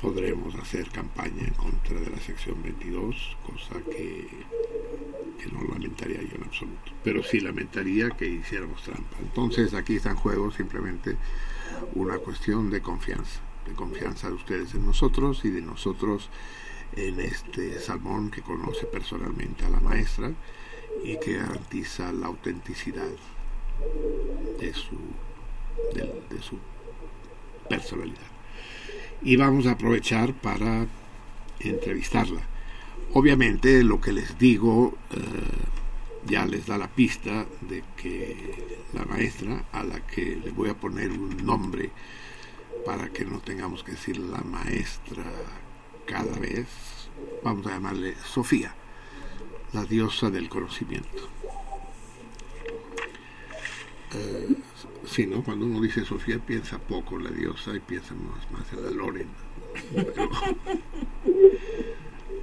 podremos hacer campaña en contra de la sección 22, cosa que, que no lamentaría yo en absoluto. Pero sí lamentaría que hiciéramos trampa. Entonces aquí está en juego simplemente una cuestión de confianza, de confianza de ustedes en nosotros y de nosotros en este salmón que conoce personalmente a la maestra y que garantiza la autenticidad de su, de, de su personalidad. Y vamos a aprovechar para entrevistarla. Obviamente lo que les digo eh, ya les da la pista de que la maestra, a la que le voy a poner un nombre para que no tengamos que decir la maestra cada vez, vamos a llamarle Sofía, la diosa del conocimiento. Eh, sí, ¿no? Cuando uno dice Sofía piensa poco en la diosa y piensa más, en la Loren. Pero,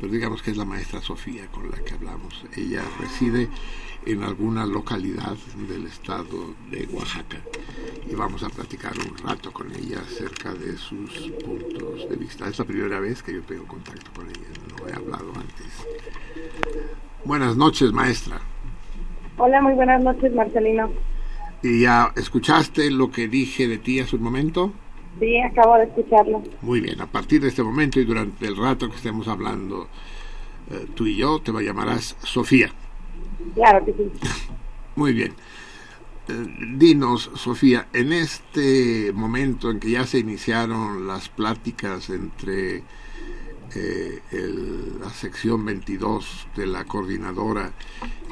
pero digamos que es la maestra Sofía con la que hablamos. Ella reside en alguna localidad del estado de Oaxaca y vamos a platicar un rato con ella acerca de sus puntos de vista. Es la primera vez que yo tengo contacto con ella, no he hablado antes. Buenas noches, maestra. Hola, muy buenas noches, Marcelino. ¿Y ya escuchaste lo que dije de ti hace un momento? Sí, acabo de escucharlo. Muy bien, a partir de este momento y durante el rato que estemos hablando eh, tú y yo, te llamarás Sofía. Claro que sí. Muy bien. Eh, dinos, Sofía, en este momento en que ya se iniciaron las pláticas entre eh, el- la sección 22 de la coordinadora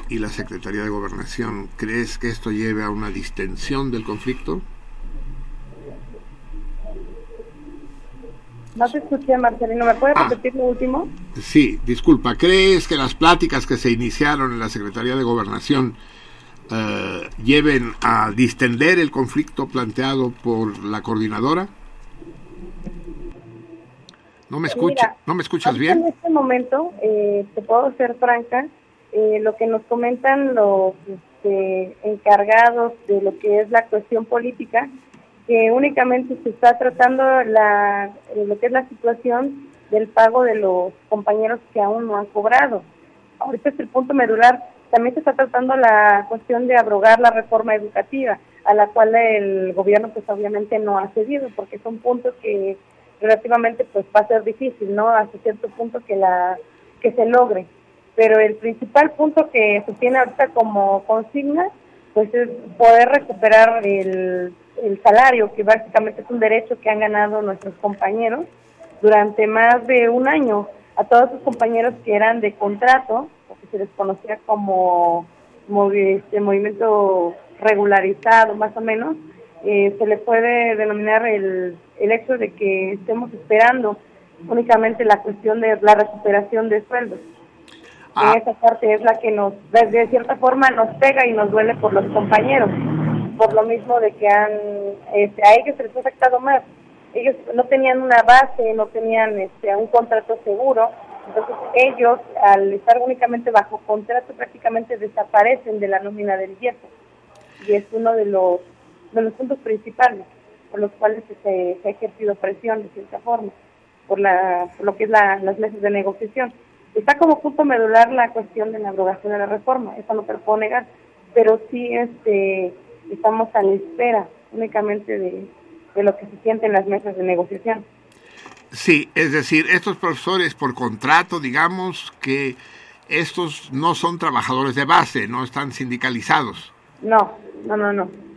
y la Secretaría de Gobernación, ¿crees que esto lleve a una distensión del conflicto? No te escuché, Marcelino. ¿Me puedes Ah. repetir lo último? Sí, disculpa, ¿crees que las pláticas que se iniciaron en la Secretaría de Gobernación eh, lleven a distender el conflicto planteado por la coordinadora? ¿No me, escucha, Mira, ¿no me escuchas bien? En este momento, eh, te puedo ser franca, eh, lo que nos comentan los este, encargados de lo que es la cuestión política, que únicamente se está tratando la, eh, lo que es la situación del pago de los compañeros que aún no han cobrado. Ahorita es el punto medular. También se está tratando la cuestión de abrogar la reforma educativa, a la cual el gobierno pues obviamente no ha cedido, porque son puntos que relativamente pues va a ser difícil, ¿no? Hasta cierto punto que la que se logre. Pero el principal punto que se tiene ahorita como consigna pues es poder recuperar el, el salario, que básicamente es un derecho que han ganado nuestros compañeros durante más de un año. A todos sus compañeros que eran de contrato, o que se les conocía como este, movimiento regularizado más o menos, eh, se le puede denominar el, el hecho de que estemos esperando únicamente la cuestión de la recuperación de sueldos. Ah. Y esa parte es la que nos, de, de cierta forma, nos pega y nos duele por los compañeros, por lo mismo de que han, este, a ellos se les ha afectado más. Ellos no tenían una base, no tenían este, un contrato seguro, entonces ellos, al estar únicamente bajo contrato, prácticamente desaparecen de la nómina del IEPO. Y es uno de los, de los puntos principales por los cuales se, se ha ejercido presión de cierta forma, por, la, por lo que es la, las mesas de negociación. Está como punto medular la cuestión de la abrogación de la reforma, eso no te lo puedo negar, pero sí este, estamos a la espera únicamente de, de lo que se siente en las mesas de negociación. Sí, es decir, estos profesores por contrato, digamos que estos no son trabajadores de base, no están sindicalizados. No, no, no, no.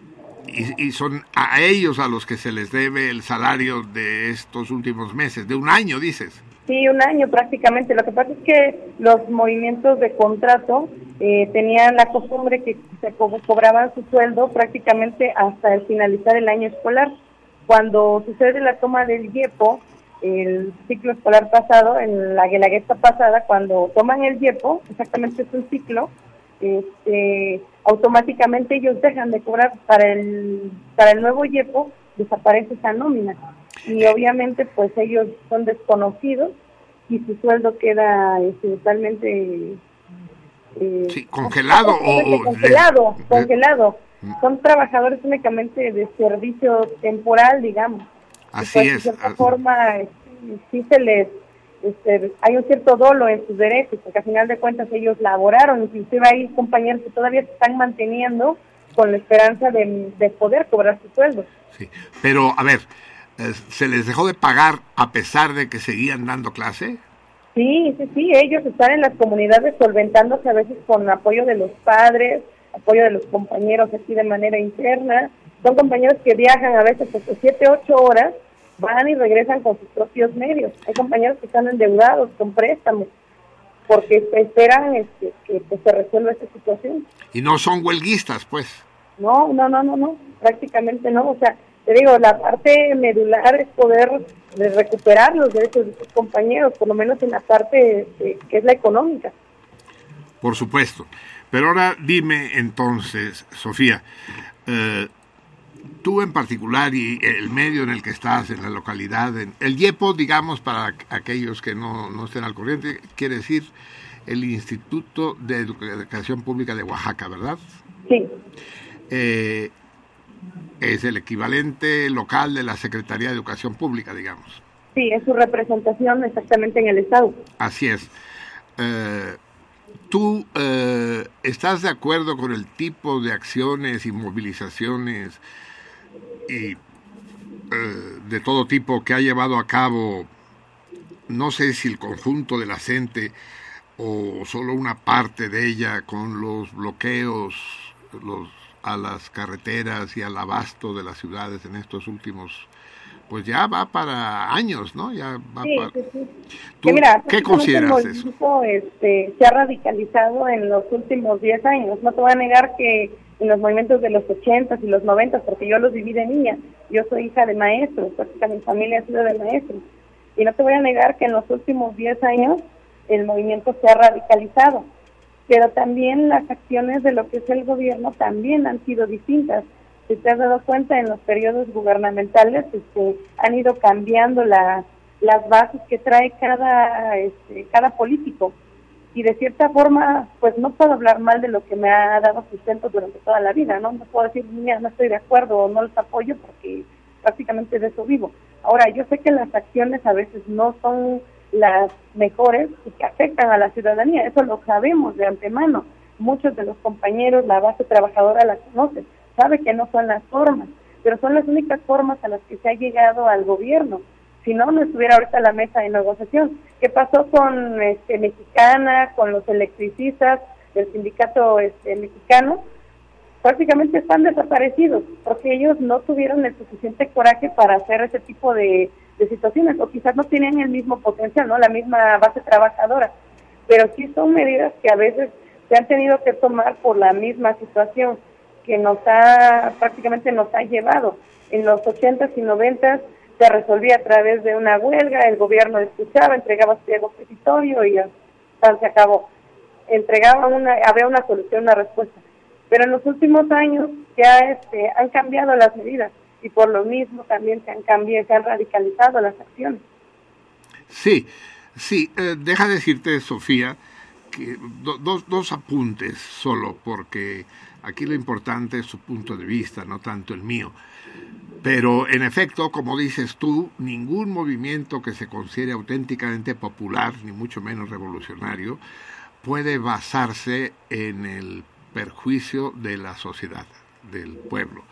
Y, y son a ellos a los que se les debe el salario de estos últimos meses, de un año, dices. Sí, un año prácticamente. Lo que pasa es que los movimientos de contrato eh, tenían la costumbre que se co- cobraban su sueldo prácticamente hasta el finalizar el año escolar. Cuando sucede la toma del IEPO, el ciclo escolar pasado, en la guelaguetza pasada, cuando toman el IEPO, exactamente es un ciclo, este, automáticamente ellos dejan de cobrar para el, para el nuevo IEPO, desaparece esa nómina. Y obviamente pues ellos son desconocidos y su sueldo queda este, totalmente... eh, Sí, congelado o- congelado, de- congelado. Son trabajadores únicamente de servicio temporal, digamos. Así pues, es. De cierta ah, forma, este, sí se les, este, hay un cierto dolo en sus derechos, porque al final de cuentas ellos laboraron, inclusive hay compañeros que todavía se están manteniendo con la esperanza de, de poder cobrar su sueldo. sí. Pero, a ver, eh, ¿se les dejó de pagar a pesar de que seguían dando clase? Sí, sí, sí, ellos están en las comunidades solventándose a veces con apoyo de los padres, apoyo de los compañeros aquí de manera interna. Son compañeros que viajan a veces hasta siete, ocho horas, van y regresan con sus propios medios. Hay compañeros que están endeudados con préstamos porque esperan este, que pues, se resuelva esta situación. Y no son huelguistas, pues. No, no, no, no, no, prácticamente no. O sea, te digo, la parte medular es poder de recuperar los derechos de sus compañeros, por lo menos en la parte eh, que es la económica. Por supuesto. Pero ahora dime entonces, Sofía, eh, tú en particular y el medio en el que estás, en la localidad, en el IEPO, digamos, para aquellos que no, no estén al corriente, quiere decir el Instituto de Educación Pública de Oaxaca, ¿verdad? Sí, Eh, es el equivalente local de la Secretaría de Educación Pública, digamos. sí, es su representación exactamente en el Estado. Así es. Eh, ¿Tú eh, estás de acuerdo con el tipo de acciones y movilizaciones y, eh, de todo tipo que ha llevado a cabo, no sé si el conjunto de la gente o solo una parte de ella con los bloqueos los, a las carreteras y al abasto de las ciudades en estos últimos pues ya va para años, ¿no? Ya va Sí, para... sí, sí. ¿Tú mira, qué consideras el eso? Este, se ha radicalizado en los últimos 10 años. No te voy a negar que en los movimientos de los 80 y los 90, porque yo los viví de niña, yo soy hija de maestros, prácticamente mi familia ha sido de maestros. Y no te voy a negar que en los últimos 10 años el movimiento se ha radicalizado. Pero también las acciones de lo que es el gobierno también han sido distintas. Si te has dado cuenta, en los periodos gubernamentales este, han ido cambiando la- las bases que trae cada, este, cada político. Y de cierta forma, pues no puedo hablar mal de lo que me ha dado sustento durante toda la vida, ¿no? No puedo decir, mira, no estoy de acuerdo o no los apoyo porque prácticamente de eso vivo. Ahora, yo sé que las acciones a veces no son las mejores y que afectan a la ciudadanía, eso lo sabemos de antemano. Muchos de los compañeros, la base trabajadora la conoce, sabe que no son las formas, pero son las únicas formas a las que se ha llegado al gobierno. Si no, no estuviera ahorita la mesa de negociación. ¿Qué pasó con este, Mexicana, con los electricistas del sindicato este, mexicano? prácticamente están desaparecidos porque ellos no tuvieron el suficiente coraje para hacer ese tipo de, de situaciones o quizás no tenían el mismo potencial, no la misma base trabajadora, pero sí son medidas que a veces se han tenido que tomar por la misma situación que nos ha prácticamente nos ha llevado en los 80s y 90s se resolvía a través de una huelga, el gobierno escuchaba, entregaba su pliego petitorio y tal, se acabó. Entregaba una, había una solución, una respuesta. Pero en los últimos años ya este, han cambiado las medidas y por lo mismo también se han cambiado, se han radicalizado las acciones. Sí, sí, eh, deja decirte, Sofía, que do- dos, dos apuntes solo, porque aquí lo importante es su punto de vista, no tanto el mío. Pero en efecto, como dices tú, ningún movimiento que se considere auténticamente popular, ni mucho menos revolucionario, puede basarse en el perjuicio de la sociedad, del pueblo.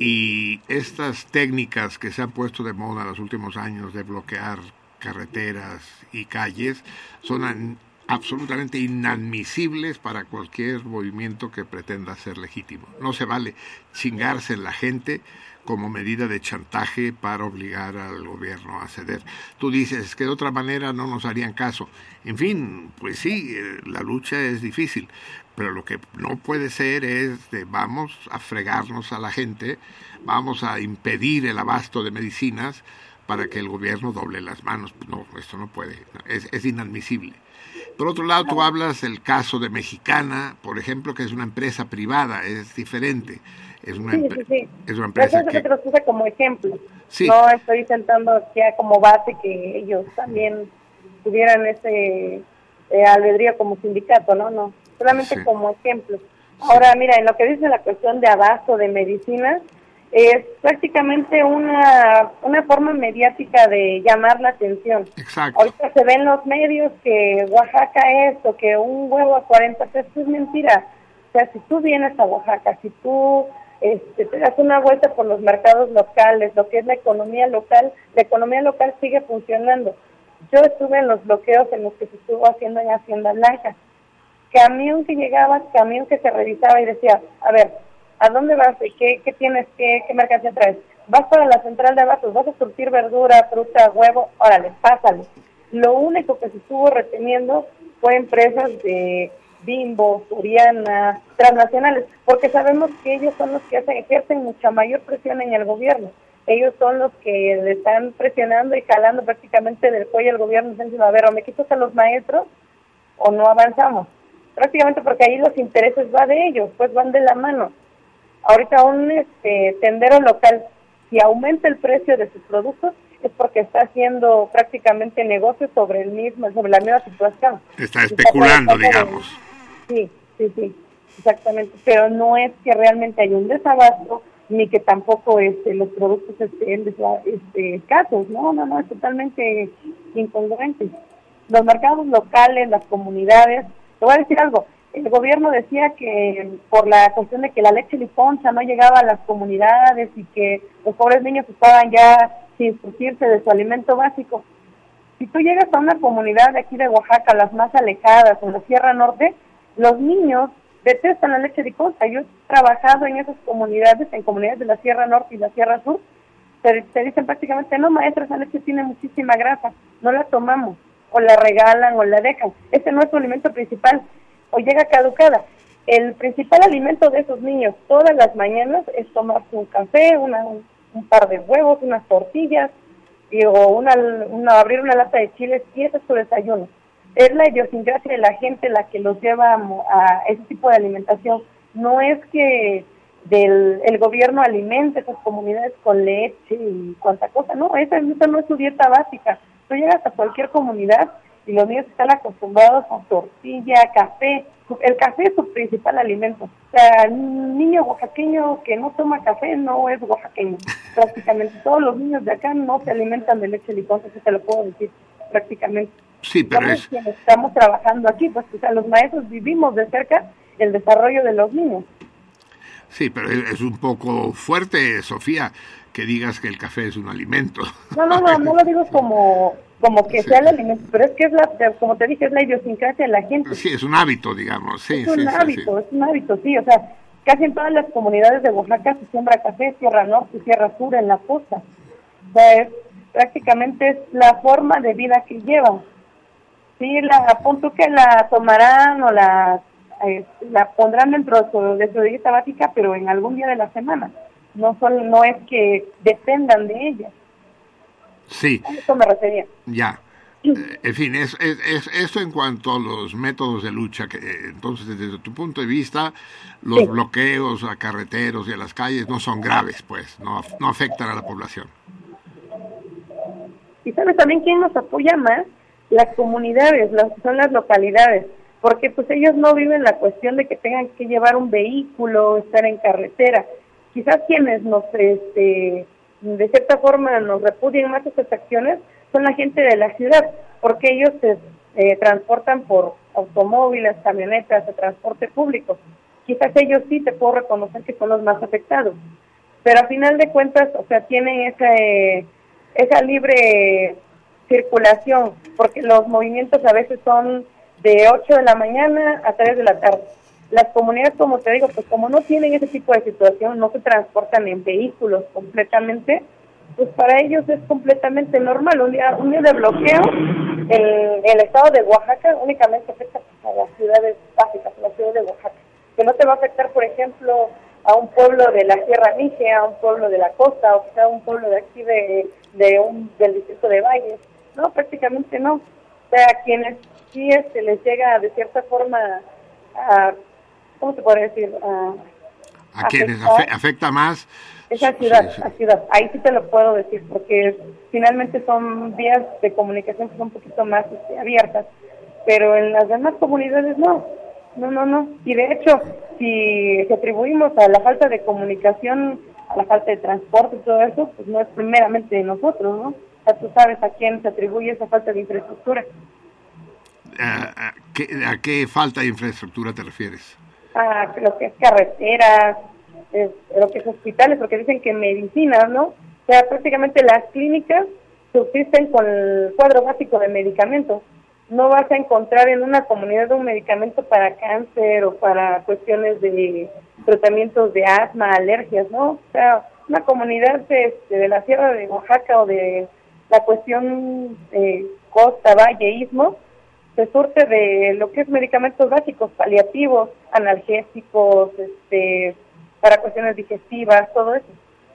Y estas técnicas que se han puesto de moda en los últimos años de bloquear carreteras y calles son absolutamente inadmisibles para cualquier movimiento que pretenda ser legítimo. No se vale chingarse en la gente como medida de chantaje para obligar al gobierno a ceder. Tú dices que de otra manera no nos harían caso. En fin, pues sí, eh, la lucha es difícil, pero lo que no puede ser es de vamos a fregarnos a la gente, vamos a impedir el abasto de medicinas para que el gobierno doble las manos. No, esto no puede, es, inadmisible. Por otro lado, tú hablas del caso de Mexicana, por ejemplo, que es una empresa privada, es diferente. Es una, Sí, empre- sí, sí. es una empresa eso que... los puse como ejemplo. No estoy sentando ya como base que ellos también tuvieran ese eh, albedrío como sindicato, ¿no? No, solamente como ejemplo. Ahora, mira, en lo que dice la cuestión de abasto de medicinas, es prácticamente una, una forma mediática de llamar la atención. Exacto. Ahorita se ven los medios que Oaxaca esto, que un huevo a 40 pesos es mentira. O sea, si tú vienes a Oaxaca, si tú este, te das una vuelta por los mercados locales, lo que es la economía local, la economía local sigue funcionando. Yo estuve en los bloqueos en los que se estuvo haciendo en Hacienda Blanca. Camión que llegaba, camión que se revisaba y decía, a ver, ¿a dónde vas? ¿Y ¿Qué, qué tienes? ¿Qué, ¿Qué mercancía traes? Vas para la central de abastos, vas a surtir verdura, fruta, huevo, órale, pásale. Lo único que se estuvo reteniendo fue empresas de Bimbo, Suriana, transnacionales, porque sabemos que ellos son los que hacen, ejercen mucha mayor presión en el gobierno. Ellos son los que le están presionando y jalando prácticamente del cuello al gobierno, diciendo, a ver, o me quitas a los maestros o no avanzamos. Prácticamente porque ahí los intereses va de ellos, pues van de la mano. Ahorita un este, tendero local, si aumenta el precio de sus productos, es porque está haciendo prácticamente negocios sobre el mismo, sobre la misma situación. Está especulando, de- digamos. Sí, sí, sí, exactamente. Pero no es que realmente hay un desabasto ni que tampoco este, los productos estén este, escasos. No, no, no, es totalmente incongruente. Los mercados locales, las comunidades. Te voy a decir algo. El gobierno decía que por la cuestión de que la leche liponcha no llegaba a las comunidades y que los pobres niños estaban ya sin surtirse de su alimento básico. Si tú llegas a una comunidad de aquí de Oaxaca, las más alejadas, en la Sierra Norte, los niños detestan la leche de costa. Yo he trabajado en esas comunidades, en comunidades de la Sierra Norte y la Sierra Sur, te, te dicen prácticamente, no maestra, esa leche tiene muchísima grasa, no la tomamos, o la regalan o la dejan. Ese no es su alimento principal, o llega caducada. El principal alimento de esos niños todas las mañanas es tomarse un café, una, un, un par de huevos, unas tortillas, y, o una, una, abrir una lata de chiles, y ese es su desayuno. Es la idiosincrasia de la gente la que los lleva a, a ese tipo de alimentación. No es que del el gobierno alimente esas comunidades con leche y cuanta cosa, no, esa, no es su dieta básica. Tú llegas a cualquier comunidad y los niños están acostumbrados a tortilla, café. El café es su principal alimento. O sea, niño oaxaqueño que no toma café no es oaxaqueño. Prácticamente todos los niños de acá no se alimentan de leche licón, eso te lo puedo decir prácticamente. Sí, pero es... quienes estamos trabajando aquí, pues o sea, los maestros vivimos de cerca el desarrollo de los niños. Sí, pero es un poco fuerte, Sofía, que digas que el café es un alimento. No, no, no, no lo digo como como que sea el alimento, pero es que es la, como te dije, es la idiosincrasia de la gente. Sí, es un hábito, digamos. Sí, es un sí, sí, hábito, es un hábito, sí, o sea, casi en todas las comunidades de Oaxaca se siembra café, Sierra Norte, Sierra Sur, en la costa. O sea, es, prácticamente es la forma de vida que llevan. Sí, la punto que la tomarán o la, eh, la pondrán dentro de su, de su dieta básica, pero en algún día de la semana. No, son, no es que dependan de ella. Sí, A eso me refería. ya. Eh, en fin, es, es, es- esto en cuanto a los métodos de lucha, que eh, entonces desde tu punto de vista, los Sí. bloqueos a carreteros y a las calles no son graves, pues, no, no afectan a la población. Y sabes también quién nos apoya más? Las comunidades, las, son las localidades, porque pues ellos no viven la cuestión de que tengan que llevar un vehículo, estar en carretera. Quizás quienes nos, este, de cierta forma nos repudian más estas acciones son la gente de la ciudad, porque ellos se eh, transportan por automóviles, camionetas, de transporte público. Quizás ellos sí te puedo reconocer que son los más afectados, pero a final de cuentas, o sea, tienen esa, eh, esa libre circulación, porque los movimientos a veces son de 8 de la mañana a 3 de la tarde. Las comunidades, como te digo, pues como no tienen ese tipo de situación, no se transportan en vehículos completamente, pues para ellos es completamente normal. Un día, un día de bloqueo, el, el estado de Oaxaca únicamente afecta a las ciudades básicas, a la ciudad de Oaxaca, que no te va a afectar, por ejemplo, a un pueblo de la Sierra Mije, a un pueblo de la costa, o quizá a un pueblo de aquí de, de un, del distrito de Valles. No, prácticamente no. O sea, a quienes sí este, les llega de cierta forma a, ¿cómo se puede decir? A, A quienes afecta más, esa ciudad, sí. a ciudad. Ahí sí te lo puedo decir, porque finalmente son vías de comunicación que son un poquito más este, abiertas, pero en las demás comunidades no. No, no, no. Y de hecho, si, si atribuimos a la falta de comunicación, a la falta de transporte y todo eso, pues no es primeramente de nosotros, ¿no? Sea, tú sabes a quién se atribuye esa falta de infraestructura. ¿a, a qué, a qué falta de infraestructura te refieres? a lo que es carreteras, es- lo que es hospitales, porque dicen que medicinas, ¿no? O sea, prácticamente las clínicas subsisten con el cuadro básico de medicamentos. No vas a encontrar en una comunidad un medicamento para cáncer o para cuestiones de tratamientos de asma, alergias, ¿no? O sea, una comunidad de, de la Sierra de Oaxaca o de la cuestión eh, costa, valle, istmo, se surte de lo que es medicamentos básicos, paliativos, analgésicos, este, para cuestiones digestivas, todo eso.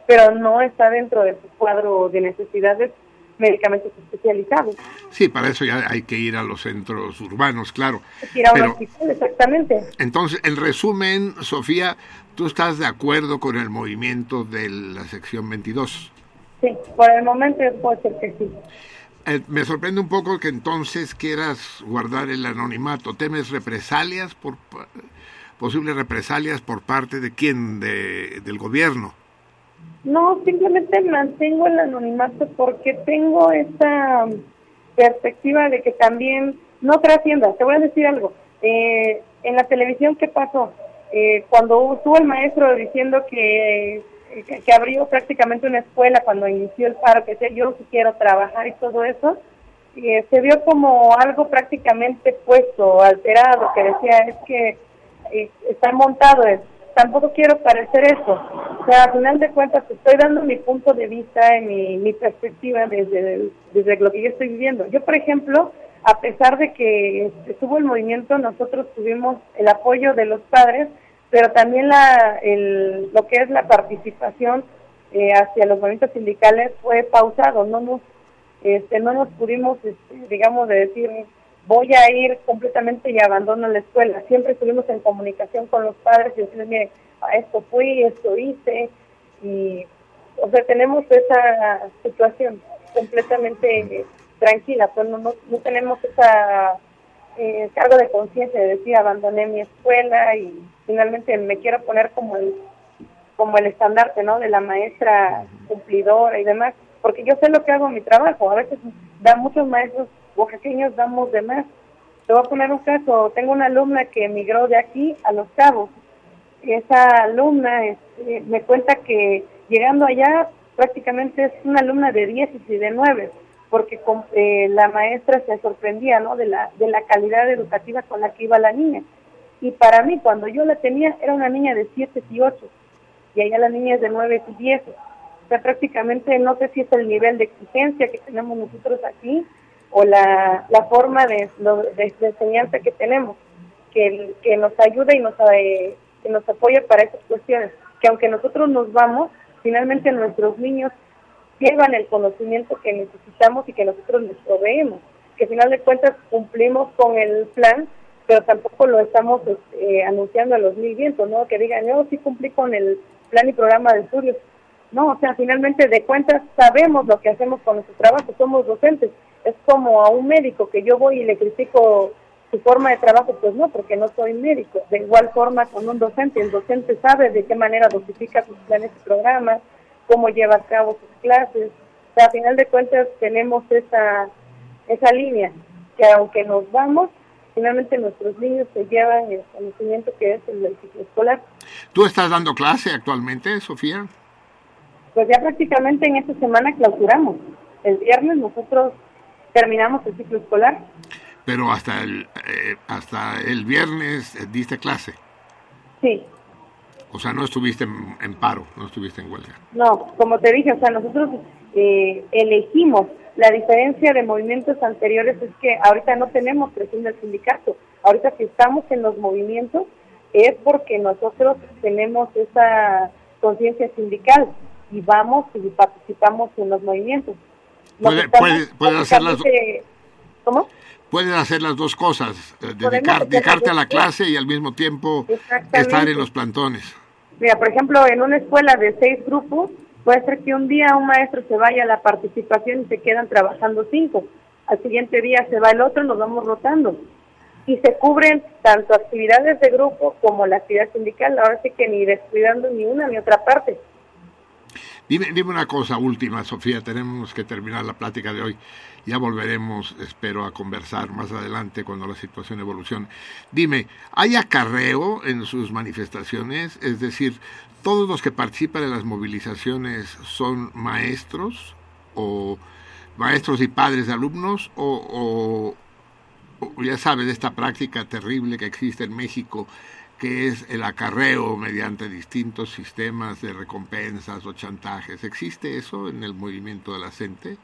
Pero no está dentro de su cuadro de necesidades medicamentos especializados. Sí, para eso ya hay que ir a los centros urbanos, claro. Es ir a un hospital, exactamente. entonces, en resumen, Sofía, ¿tú estás de acuerdo con el movimiento de la sección 22? Sí, por el momento puede ser que sí. Eh, me sorprende un poco que entonces quieras guardar el anonimato. ¿Temes represalias, por posibles represalias por parte de quién? De, del gobierno. No, simplemente mantengo el anonimato porque tengo esa perspectiva de que también no trascienda. Te voy a decir algo. Eh, en la televisión, ¿qué pasó? Eh, cuando estuvo el maestro diciendo que, que, que abrió prácticamente una escuela cuando inició el paro, que decía yo quiero trabajar y todo eso, eh, se vio como algo prácticamente puesto, alterado, que decía es que eh, está montado, es, tampoco quiero parecer eso. O sea, sea, a final de cuentas estoy dando mi punto de vista y mi, mi perspectiva desde, desde lo que yo estoy viviendo. Yo, por ejemplo, a pesar de que estuvo el movimiento, nosotros tuvimos el apoyo de los padres, pero también la, el, lo que es la participación eh, hacia los movimientos sindicales fue pausado, no nos, este, no nos pudimos, este, digamos, de decir voy a ir completamente y abandono la escuela. Siempre estuvimos en comunicación con los padres y decirles, mire, esto fui, esto hice, y, o sea, tenemos esa situación completamente tranquila, pues no, no, no tenemos esa eh, cargo de conciencia de decir, abandoné mi escuela y finalmente me quiero poner como el como el estandarte, ¿no? De la maestra cumplidora y demás, porque yo sé lo que hago en mi trabajo. A veces da muchos maestros oaxaqueños damos de más. Te voy a poner un caso. Tengo una alumna que emigró de aquí a Los Cabos. Esa alumna este, me cuenta que llegando allá prácticamente es una alumna de 10 y de 9, porque con- eh, la maestra se sorprendía, ¿no? De la, de la calidad educativa con la que iba la niña. Y para mí, cuando yo la tenía, era una niña de 7 y 8 y allá la niña es de 9 y 10. O sea, prácticamente no sé si es el nivel de exigencia que tenemos nosotros aquí o la, la forma de, de, de enseñanza que tenemos, que, que nos ayude y nos, eh, que nos apoye para esas cuestiones. Que aunque nosotros nos vamos, finalmente nuestros niños llevan el conocimiento que necesitamos y que nosotros les proveemos. Que al final de cuentas cumplimos con el plan, pero tampoco lo estamos este, anunciando a los mil vientos, ¿no? Que digan, yo sí cumplí con el plan y programa de estudios. No, o sea, finalmente de cuentas sabemos lo que hacemos con nuestro trabajo, somos docentes. Es como a un médico que yo voy y le critico su forma de trabajo, pues no, porque no soy médico. De igual forma con un docente, el docente sabe de qué manera dosifica sus planes y programas, cómo lleva a cabo sus clases. O sea, a final de cuentas tenemos esa, esa línea, que aunque nos vamos, finalmente nuestros niños se llevan el conocimiento que es el del ciclo escolar. ¿Tú estás dando clase actualmente, Sofía? Pues ya prácticamente en esta semana clausuramos. El viernes nosotros terminamos el ciclo escolar. Pero hasta el, eh, hasta el viernes eh, diste clase. Sí, O sea, no estuviste en, en paro, no estuviste en huelga. no, como te dije, o sea, nosotros eh, elegimos. La diferencia de movimientos anteriores es que ahorita no tenemos presión del sindicato. Ahorita si estamos en los movimientos es porque nosotros tenemos esa conciencia sindical y vamos y participamos en los movimientos. Puede- puede- puede hacer las- prácticamente- ¿Cómo? Puedes hacer las dos cosas, eh, dedicar- dedicarte a la clase y al mismo tiempo estar en los plantones. Mira, por ejemplo, en una escuela de seis grupos, puede ser que un día un maestro se vaya a la participación y se quedan trabajando cinco. Al siguiente día se va el otro, nos vamos rotando. Y se cubren tanto actividades de grupo como la actividad sindical. Ahora sí que ni descuidando ni una ni otra parte. Dime, dime una cosa última, Sofía, tenemos que terminar la plática de hoy. Ya volveremos, espero, a conversar más adelante cuando la situación evolucione. Dime, ¿hay acarreo en sus manifestaciones? Es decir, ¿todos los que participan en las movilizaciones son maestros o maestros y padres de alumnos o, o- ya sabes esta práctica terrible que existe en México que es el acarreo mediante distintos sistemas de recompensas o chantajes. ¿Existe eso en el movimiento de la gente?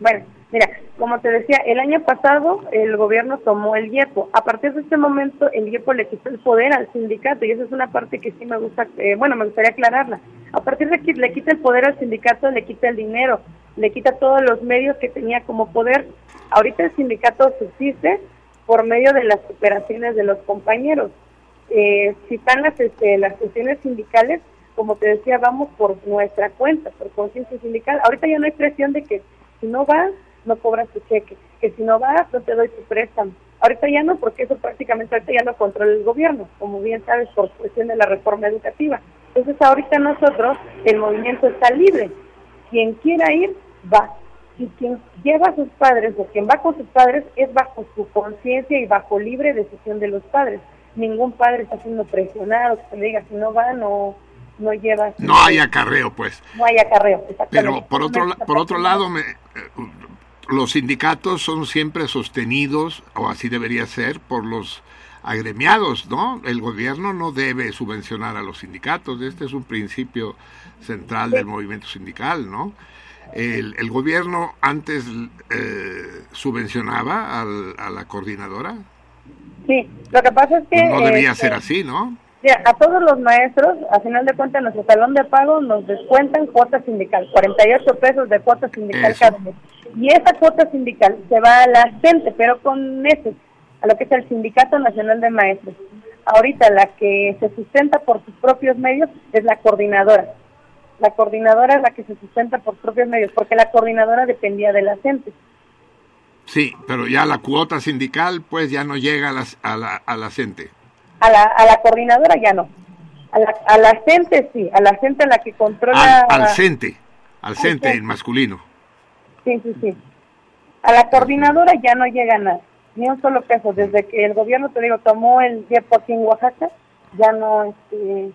Bueno, mira, como te decía, el año pasado el gobierno tomó el IEPO. A partir de este momento, el IEPO le quitó el poder al sindicato y esa es una parte que sí me gusta, eh, bueno, me gustaría aclararla. A partir de que le quita el poder al sindicato, le quita el dinero, le quita todos los medios que tenía como poder. Ahorita el sindicato subsiste por medio de las operaciones de los compañeros. Eh, si están las, este, las sesiones sindicales, como te decía, vamos por nuestra cuenta, por conciencia sindical. Ahorita ya no hay presión de que si no vas, no cobras tu cheque, que si no vas, no te doy tu préstamo. Ahorita ya no, porque eso prácticamente ahorita ya lo controla el gobierno, como bien sabes, por cuestión de la reforma educativa. Entonces ahorita nosotros, el movimiento está libre. Quien quiera ir, va. Y quien lleva a sus padres o quien va con sus padres es bajo su conciencia y bajo libre decisión de los padres. Ningún padre está siendo presionado, que se le diga, si no va, no, no lleva. No hay acarreo, pues. No hay acarreo. Pero por otro, la- por otro lado, me- eh, los sindicatos son siempre sostenidos, o así debería ser, por los agremiados, ¿no? El gobierno no debe subvencionar a los sindicatos, este es un principio central del movimiento sindical, ¿no? El, el gobierno antes eh, subvencionaba al- a la coordinadora, Sí, lo que pasa es que... no debía este, ser así, ¿no? Mira, a todos los maestros, a final de cuentas, en nuestro salón de pago nos descuentan cuota sindical, 48 pesos de cuota sindical Eso. cada mes. Y esa cuota sindical se va a la gente, pero con ese, a lo que es el Sindicato Nacional de Maestros. Ahorita la que se sustenta por sus propios medios es la coordinadora. La coordinadora es la que se sustenta por propios medios, porque la coordinadora dependía de la gente. Sí, pero ya la cuota sindical pues ya no llega a, las, a, la, a la gente. A la, a la coordinadora ya no. A la, a la gente sí, a la gente a la que controla... Al, al CENTE, al CENTE CENTE. en masculino. Sí, sí, sí. A la coordinadora ya no llega nada, ni un solo peso. Desde que el gobierno, te digo, tomó el tiempo aquí en Oaxaca, ya no este,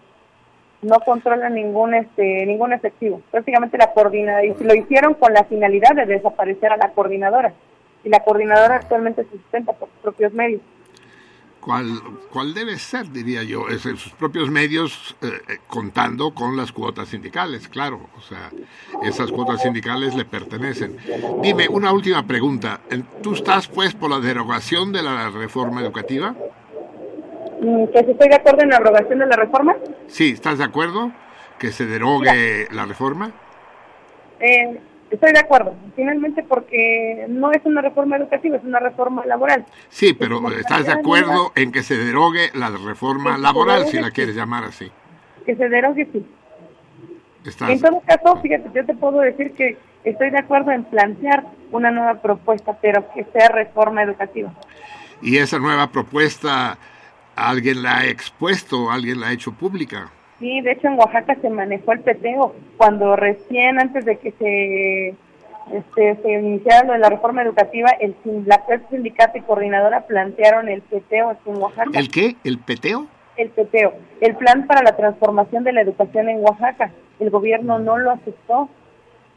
no controla ningún este ningún efectivo. Prácticamente la coordinadora, y lo hicieron con la finalidad de desaparecer a la coordinadora. Y la coordinadora actualmente se sustenta por sus propios medios. ¿Cuál, cuál debe ser, diría yo? Es en sus propios medios eh, eh, contando con las cuotas sindicales, claro. O sea, esas cuotas sindicales le pertenecen. Dime, una última pregunta. ¿Tú estás, pues, por la derogación de la reforma educativa? Mm, Que si estoy de acuerdo en la abrogación de la reforma, Sí, ¿estás de acuerdo? Que se derogue la reforma. eh, estoy de acuerdo. Finalmente porque no es una reforma educativa, es una reforma laboral. Sí, pero ¿estás de acuerdo en que se derogue la reforma laboral, si la quieres llamar así? Que se derogue, sí. ¿Estás... En todo caso, fíjate, yo te puedo decir que estoy de acuerdo en plantear una nueva propuesta, pero que sea reforma educativa. Y esa nueva propuesta, ¿alguien la ha expuesto, alguien la ha hecho pública? Sí, de hecho en Oaxaca se manejó el peteo cuando recién antes de que se este, se iniciara lo de la reforma educativa, el la sindicato y coordinadora plantearon el peteo aquí en Oaxaca. ¿El qué? ¿El peteo? el peteo, el plan para la transformación de la educación en Oaxaca. El gobierno no lo aceptó.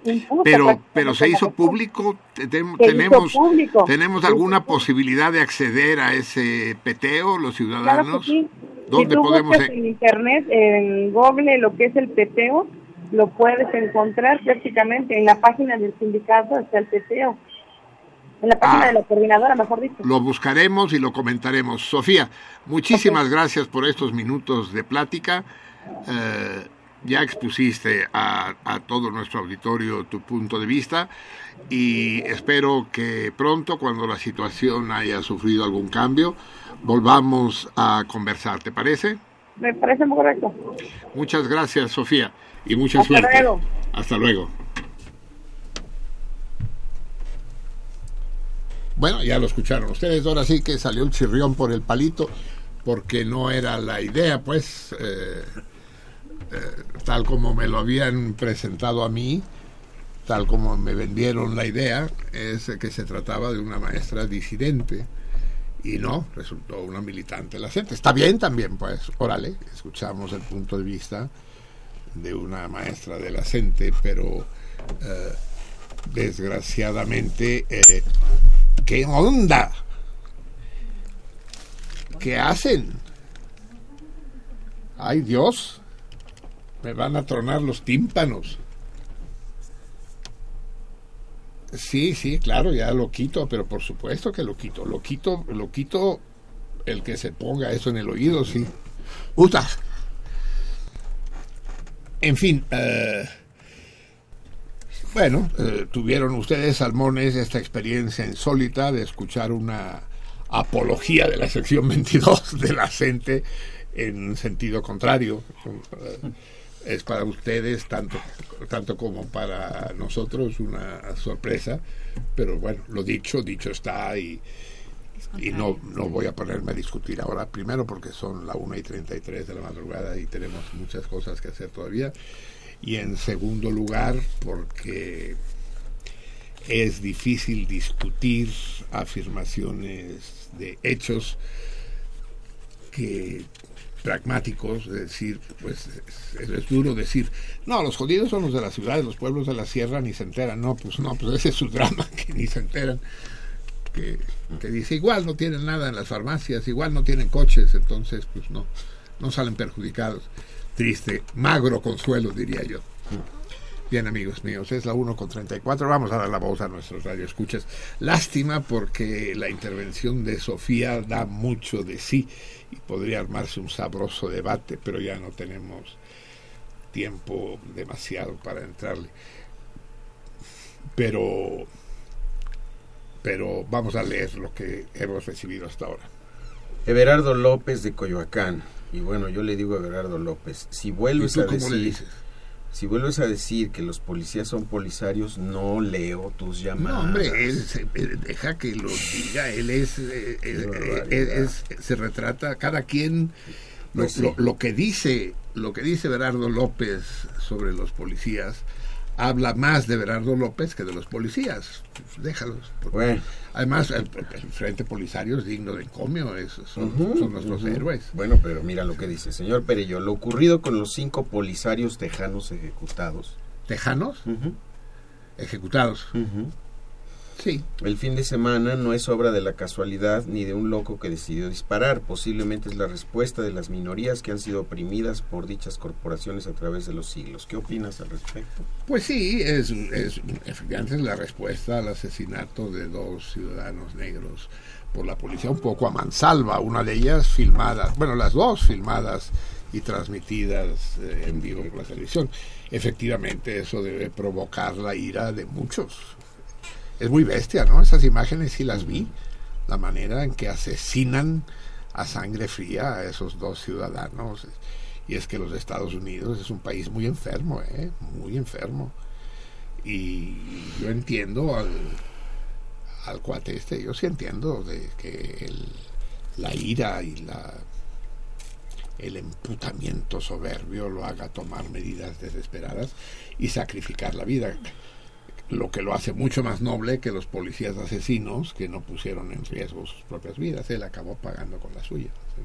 Impuso Pero, pero se hizo público. Tenemos, público. tenemos alguna posibilidad de acceder a ese peteo, los Claro ciudadanos. sí. ¿Dónde si tú podemos buscas en- en internet, en Google, lo que es el peteo, lo puedes encontrar prácticamente en la página del sindicato, está el peteo. En la página Ah. de la coordinadora, mejor dicho. Lo buscaremos y lo comentaremos. Sofía, muchísimas gracias por estos minutos de plática. Eh, ya expusiste a, a todo nuestro auditorio tu punto de vista y espero que pronto, cuando la situación haya sufrido algún cambio, volvamos a conversar. ¿Te parece? Me parece muy correcto. Muchas gracias, Sofía, y mucha Hasta suerte. luego. Hasta luego. Bueno, ya lo escucharon ustedes. Ahora sí que salió el chirrión por el palito, porque no era la idea, pues, eh, eh, tal como me lo habían presentado a mí, tal como me vendieron la idea, es que se trataba de una maestra disidente. Y no, resultó una militante la gente. Está bien también, pues, órale, escuchamos el punto de vista de una maestra de la CENTE, pero eh, desgraciadamente, eh, ¿qué onda? ¿Qué hacen? ¡Ay Dios! Me van a tronar los tímpanos. Sí, sí, claro, ya lo quito, pero por supuesto que lo quito. Lo quito, lo quito el que se ponga eso en el oído, sí. ¡Uta! En fin, eh, bueno, eh, tuvieron ustedes, Salmones, esta experiencia insólita de escuchar una apología de la sección 22 de la CENTE en sentido contrario. Eh, es para ustedes, tanto, tanto como para nosotros, una sorpresa, pero bueno, lo dicho, dicho está y, y no, no voy a ponerme a discutir ahora, primero porque son la 1 y 33 de la madrugada y tenemos muchas cosas que hacer todavía, y en segundo lugar porque es difícil discutir afirmaciones de hechos que pragmáticos, decir, pues es, duro decir, no, los jodidos son los de las ciudades, los pueblos de la sierra ni se enteran, no, pues no, pues ese es su drama, que ni se enteran. que, que dice, igual no tienen nada en las farmacias, igual no tienen coches, entonces pues no, no salen perjudicados. Triste, magro consuelo, diría yo. Bien, amigos míos, es la 1 con 34. Vamos a dar la voz a nuestros radioescuchas. Lástima porque la intervención de Sofía da mucho de sí y podría armarse un sabroso debate, pero ya no tenemos tiempo demasiado para entrarle. Pero, pero vamos a leer lo que hemos recibido hasta ahora. Everardo López de Coyoacán. Y bueno, yo le digo a Everardo López, si ¿Y vuelves a decir? Si vuelves a decir que los policías son polisarios, no leo tus No, llamadas. hombre, él se- eh, deja que lo diga, él es, eh, eh, es- se retrata cada quien lo, Pues sí. lo- lo que dice, lo que dice Berardo López sobre los policías habla más de Berardo López que de los policías. Pues déjalos. Bueno, Además, el, el Frente Polisario es digno de encomio, es- son, Ujú, son nuestros héroes. Bueno, pero mira lo que dice. Señor Perello, lo ocurrido con los cinco polisarios tejanos ejecutados. ¿Tejanos? Ujú, Ejecutados. Sí. El fin de semana no es obra de la casualidad ni de un loco que decidió disparar. Posiblemente es la respuesta de las minorías que han sido oprimidas por dichas corporaciones a través de los siglos. ¿Qué opinas al respecto? Pues sí, es, es efectivamente es la respuesta al asesinato de dos ciudadanos negros por la policía, un poco a mansalva, una de ellas filmada, bueno, las dos filmadas y transmitidas eh, en vivo por la televisión. Efectivamente, eso debe provocar la ira de muchos. Es muy bestia, ¿no? Esas imágenes sí las vi, la manera en que asesinan a sangre fría a esos dos ciudadanos. Y es que los Estados Unidos es un país muy enfermo, ¿eh? Muy enfermo. Y yo entiendo al, al cuate este, yo sí entiendo de que el- la ira y la el emputamiento soberbio lo haga tomar medidas desesperadas y sacrificar la vida lo que lo hace mucho más noble que los policías asesinos que no pusieron en riesgo sus propias vidas. Él acabó pagando con la suya. ¿sí?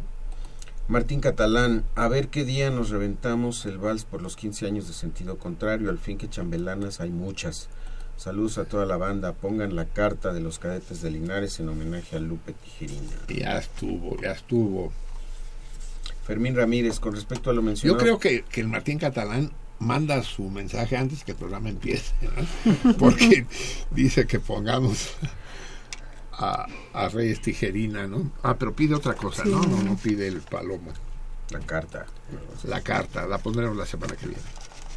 Martín Catalán, a ver qué día nos reventamos el vals por los 15 años de sentido contrario. Al fin que chambelanas hay muchas. Saludos a toda la banda. Pongan la carta de los cadetes de Linares en homenaje a Lupe Tijerina. Ya estuvo, ya estuvo. Fermín Ramírez, con respecto a lo Yo mencionado. creo que, que el Martín Catalán manda su mensaje antes que el programa empiece, ¿no? porque dice que pongamos a, a Reyes Tijerina, ¿no? Ah, pero pide otra cosa, ¿no? No, no pide el palomo. La carta. La carta, la pondremos la semana que viene.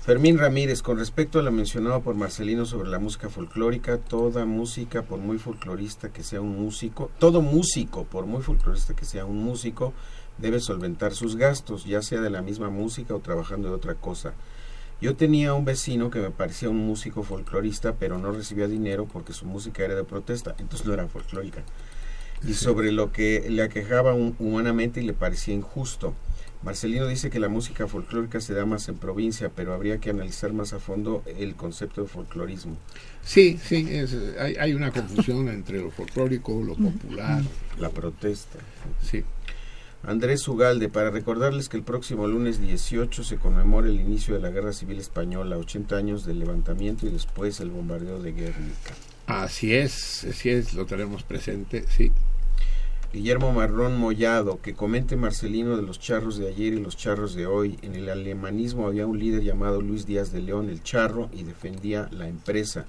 Fermín Ramírez, con respecto a lo mencionado por Marcelino sobre la música folclórica, toda música, por muy folclorista que sea un músico, todo músico, por muy folclorista que sea un músico, debe solventar sus gastos, ya sea de la misma música o trabajando de otra cosa. Yo tenía un vecino que me parecía un músico folclorista, pero no recibía dinero porque su música era de protesta, entonces no era folclórica. Y sobre lo que le aquejaba un- humanamente y le parecía injusto. Marcelino dice que la música folclórica se da más en provincia, pero habría que analizar más a fondo el concepto de folclorismo. Sí, sí, es, hay, hay una confusión entre lo folclórico, lo popular. La protesta. Sí. Andrés Ugalde, para recordarles que el próximo lunes 18 se conmemora el inicio de la Guerra Civil Española, 80 años del levantamiento y después el bombardeo de Guernica. Así es, así es, lo tenemos presente, sí. Guillermo Marrón Mollado, que comente Marcelino de los charros de ayer y los charros de hoy. En el alemanismo había un líder llamado Luis Díaz de León, el charro, y defendía la empresa.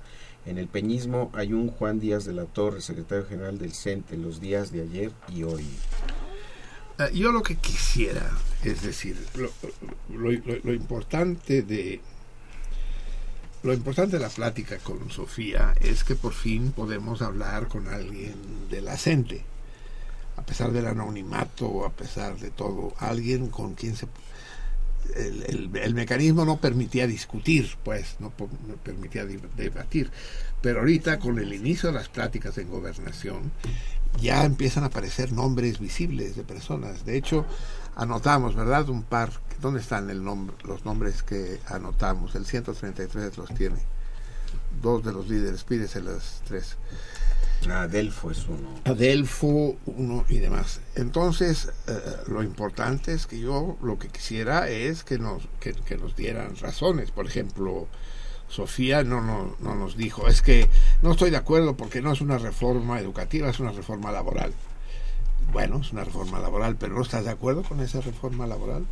En el peñismo hay un Juan Díaz de la Torre, secretario general del CENTE, los días de ayer y hoy. Eh, yo lo que quisiera, es decir, lo, lo- lo- importante de lo importante de la plática con Sofía es que por fin podemos hablar con alguien de la CENTE, a pesar del anonimato, a pesar de todo, alguien con quien se el, el- el mecanismo no permitía discutir, pues, no, no permitía debatir. Pero ahorita, con el inicio de las pláticas en gobernación, ya empiezan a aparecer nombres visibles de personas. De hecho, anotamos, ¿verdad? Un par. ¿Dónde están el nombre, los nombres que anotamos? El 133 los tiene. Dos de los líderes, pídese las tres. Adelfo es uno. Adelfo, uno y demás. Entonces, eh, lo importante es que yo lo que quisiera es que nos, que, que nos dieran razones. Por ejemplo, Sofía no, no, no nos dijo, es que no estoy de acuerdo porque no es una reforma educativa, es una reforma laboral. Bueno, es una reforma laboral, pero ¿no estás de acuerdo con esa reforma laboral?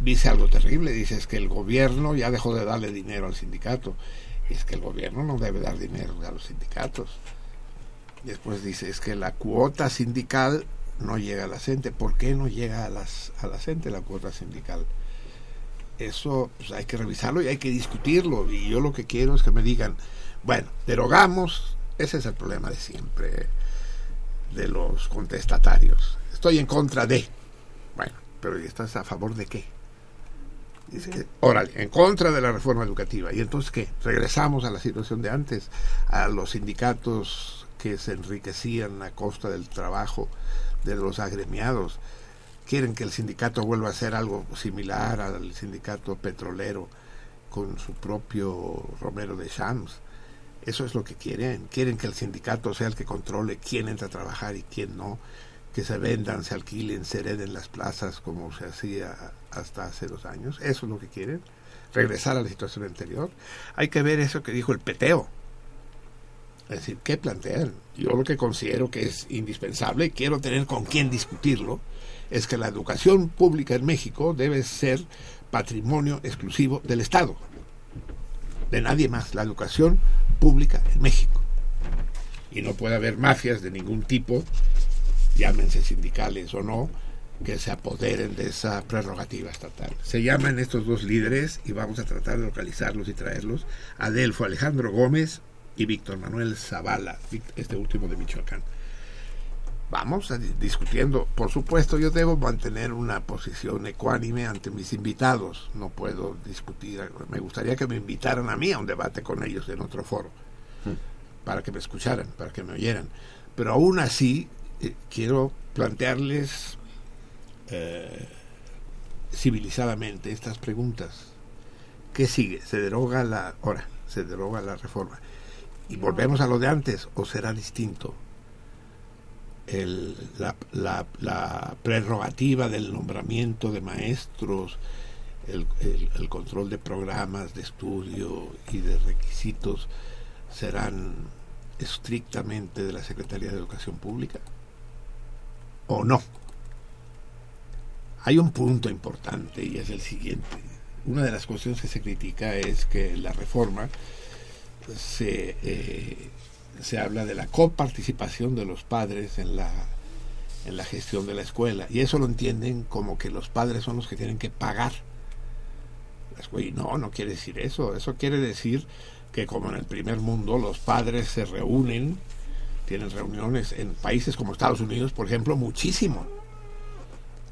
Dice algo terrible, dice es que el gobierno ya dejó de darle dinero al sindicato. Es que el gobierno no debe dar dinero a los sindicatos. Después dice es que la cuota sindical no llega a la gente. ¿Por qué no llega a, las, a la gente la cuota sindical? Eso pues, hay que revisarlo y hay que discutirlo. Y yo lo que quiero es que me digan, bueno, derogamos, ese es el problema de siempre, de los contestatarios. Estoy en contra de. Bueno, pero ¿y estás a favor de qué? Dice que, órale, en contra de la reforma educativa. ¿Y entonces qué? Regresamos a la situación de antes, a los sindicatos que se enriquecían a costa del trabajo de los agremiados. Quieren que el sindicato vuelva a ser algo similar al sindicato petrolero con su propio Romero de Shams. Eso es lo que quieren. Quieren que el sindicato sea el que controle quién entra a trabajar y quién no. Que se vendan, se alquilen, se hereden las plazas como se hacía hasta hace dos años. Eso es lo que quieren. Regresar a la situación anterior. Hay que ver eso que dijo el peteo. Es decir, ¿qué plantean? Yo lo que considero que es indispensable, quiero tener con quién discutirlo, es que la educación pública en México debe ser patrimonio exclusivo del Estado, de nadie más, la educación pública en México. Y no puede haber mafias de ningún tipo, llámense sindicales o no, que se apoderen de esa prerrogativa estatal. Se llaman estos dos líderes y vamos a tratar de localizarlos y traerlos. Adelfo Alejandro Gómez y Víctor Manuel Zavala, este último de Michoacán. Vamos a discutiendo. Por supuesto, yo debo mantener una posición ecuánime ante mis invitados. No puedo discutir. Me gustaría que me invitaran a mí a un debate con ellos en otro foro, para que me escucharan, para que me oyeran. Pero aún así, eh, quiero plantearles eh, civilizadamente estas preguntas. ¿Qué sigue? ¿Se deroga la ahora? ¿Se deroga la reforma? Y volvemos a lo de antes, o será distinto. El, la, la, prerrogativa del nombramiento de maestros, el, el, control de programas de estudio y de requisitos serán estrictamente de la Secretaría de Educación Pública o no. Hay un punto importante y es el siguiente. Una de las cuestiones que se critica es que la reforma se, eh, se habla de la coparticipación de los padres en la, en la gestión de la escuela. Y eso lo entienden como que los padres son los que tienen que pagar la escuela. Y no, no quiere decir eso. Eso quiere decir que como en el primer mundo los padres se reúnen, tienen reuniones en países como Estados Unidos, por ejemplo, muchísimo.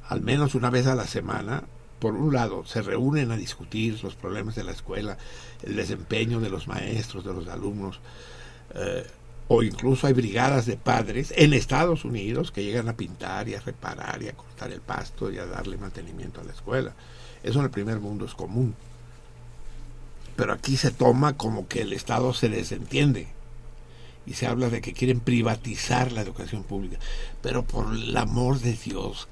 Al menos una vez a la semana por un lado, se reúnen a discutir los problemas de la escuela, el desempeño de los maestros, de los alumnos, eh, o incluso hay brigadas de padres en Estados Unidos que llegan a pintar y a reparar y a cortar el pasto y a darle mantenimiento a la escuela. Eso en el primer mundo es común. Pero aquí se toma como que el Estado se desentiende y se habla de que quieren privatizar la educación pública. Pero por el amor de Dios,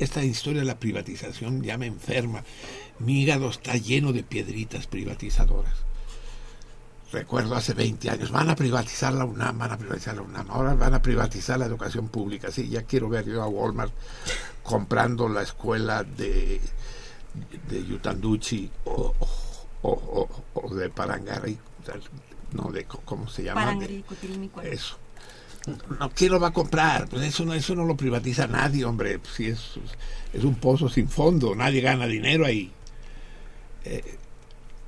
esta historia de la privatización ya me enferma. Mi hígado está lleno de piedritas privatizadoras. Recuerdo hace 20 años, van a privatizar la UNAM, van a privatizar la UNAM, ahora van a privatizar la educación pública. Sí, ya quiero ver yo a Walmart comprando la escuela de, de Yutanduchi o, o, o, o de Parangari, no, de cómo se llama. Parangari, eso no, ¿quién lo va a comprar? Pues eso no, eso no lo privatiza nadie, hombre. Si pues es, es un pozo sin fondo, nadie gana dinero ahí. Eh,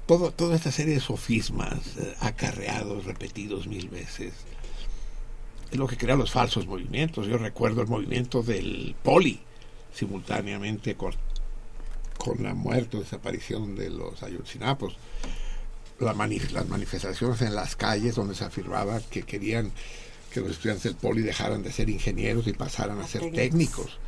todo, toda esta serie de sofismas eh, acarreados, repetidos mil veces, es lo que crea los falsos movimientos. Yo recuerdo el movimiento del poli, simultáneamente con, con la muerte o desaparición de los ayotzinapos. La las manifestaciones en las calles donde se afirmaba que querían que los estudiantes del poli dejaran de ser ingenieros y pasaran a ser técnicos.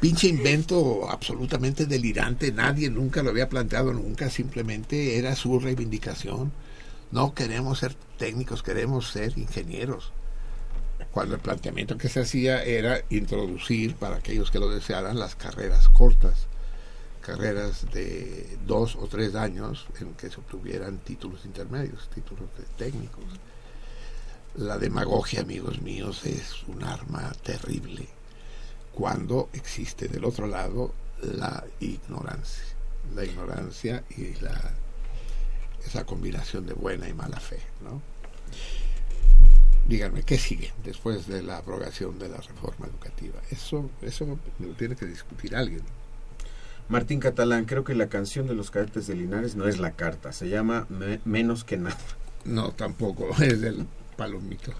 Pinche invento absolutamente delirante, nadie nunca lo había planteado nunca, simplemente era su reivindicación. No queremos ser técnicos, queremos ser ingenieros. Cuando el planteamiento que se hacía era introducir para aquellos que lo desearan las carreras cortas. carreras de dos o tres años en que se obtuvieran títulos intermedios, títulos técnicos. La demagogia, amigos míos, es un arma terrible cuando existe del otro lado la ignorancia. La ignorancia y la, esa combinación de buena y mala fe. ¿no? Díganme, ¿qué sigue después de la abrogación de la reforma educativa? Eso, eso lo tiene que discutir alguien. Martín Catalán, creo que la canción de los cadetes de Linares no es la carta, se llama Me- Menos que nada. No, tampoco, es del palomito.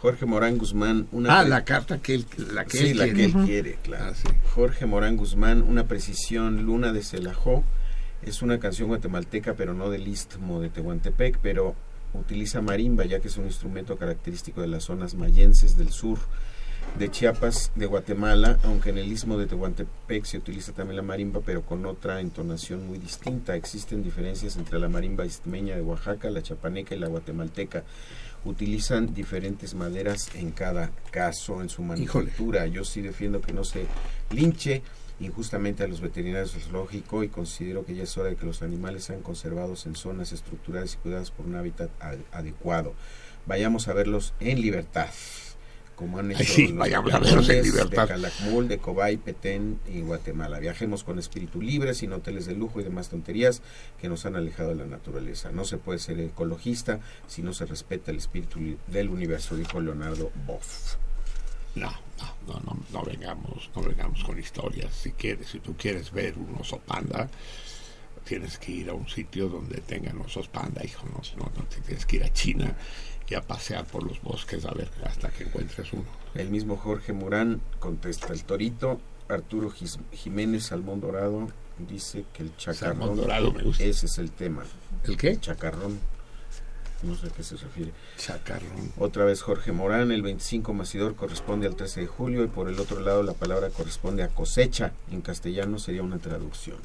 Jorge Morán Guzmán, una Ah, la carta que él, la que sí, él la quiere. que él quiere, claro. Ah, sí. Jorge Morán Guzmán, una precisión, Luna de Celajó, es una canción guatemalteca, pero no del istmo de Tehuantepec, pero utiliza marimba, ya que es un instrumento característico de las zonas mayenses del sur de Chiapas, de Guatemala, aunque en el istmo de Tehuantepec se utiliza también la marimba, pero con otra entonación muy distinta. Existen diferencias entre la marimba istmeña de Oaxaca, la chapaneca y la guatemalteca. Utilizan diferentes maderas en cada caso en su manufactura. Yo sí defiendo que no se linche injustamente a los veterinarios del zoológico y considero que ya es hora de que los animales sean conservados en zonas estructuradas y cuidadas por un hábitat ad- adecuado. Vayamos a verlos en libertad, como han hecho Ay, sí, los vayamos a verlos en leones libertad. de Calakmul, de Cobay, Petén y Guatemala. Viajemos con espíritu libre, sin hoteles de lujo y demás tonterías que nos han alejado de la naturaleza. No se puede ser ecologista si no se respeta el espíritu del universo, dijo Leonardo Boff. No, no, no, no, no vengamos, no vengamos con historias. Si quieres, si tú quieres ver un oso panda, tienes que ir a un sitio donde tengan osos panda, hijo. No, no, no tienes que ir a China y a pasear por los bosques a ver hasta que encuentres uno. El mismo Jorge Morán contesta el torito. Arturo Gis- Jiménez Salmón Dorado dice que el chacarrón. Dorado me gusta. Ese es el tema. ¿El qué? El chacarrón. No sé a qué se refiere. Chacarrón. Otra vez Jorge Morán, el 25 Macidor corresponde al 13 de julio y por el otro lado la palabra corresponde a cosecha. En castellano sería una traducción.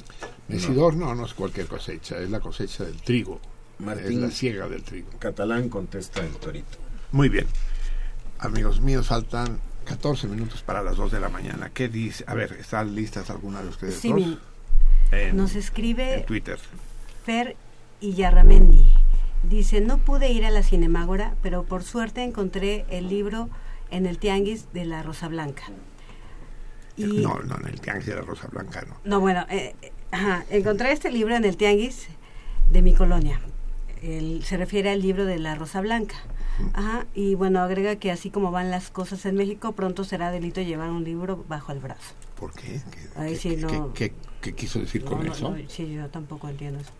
Mesidor no, no es cualquier cosecha, es la cosecha del trigo. Martín Es la siega del trigo. Catalán contesta el torito. Muy bien. Amigos míos, faltan 14 minutos para las 2 de la mañana. ¿Qué dice? A ver, ¿están listas alguna de ustedes Sí, dos? En, nos escribe en Twitter. Fer Iyarramendi. Dice, no pude ir a la Cinemágora, pero por suerte encontré el libro en el Tianguis de la Rosa Blanca. Y, No, no, en el Tianguis de la Rosa Blanca no. No, bueno, eh, eh, ajá, encontré este libro en el Tianguis de mi colonia. El- se refiere al libro de la Rosa Blanca. Ajá, y bueno, agrega que así como van las cosas en México, pronto será delito llevar un libro bajo el brazo. ¿Por qué? ¿Qué, Ahí qué- sí, qué- no. qué- qué quiso decir con No, no, eso? no, sí, yo tampoco entiendo eso.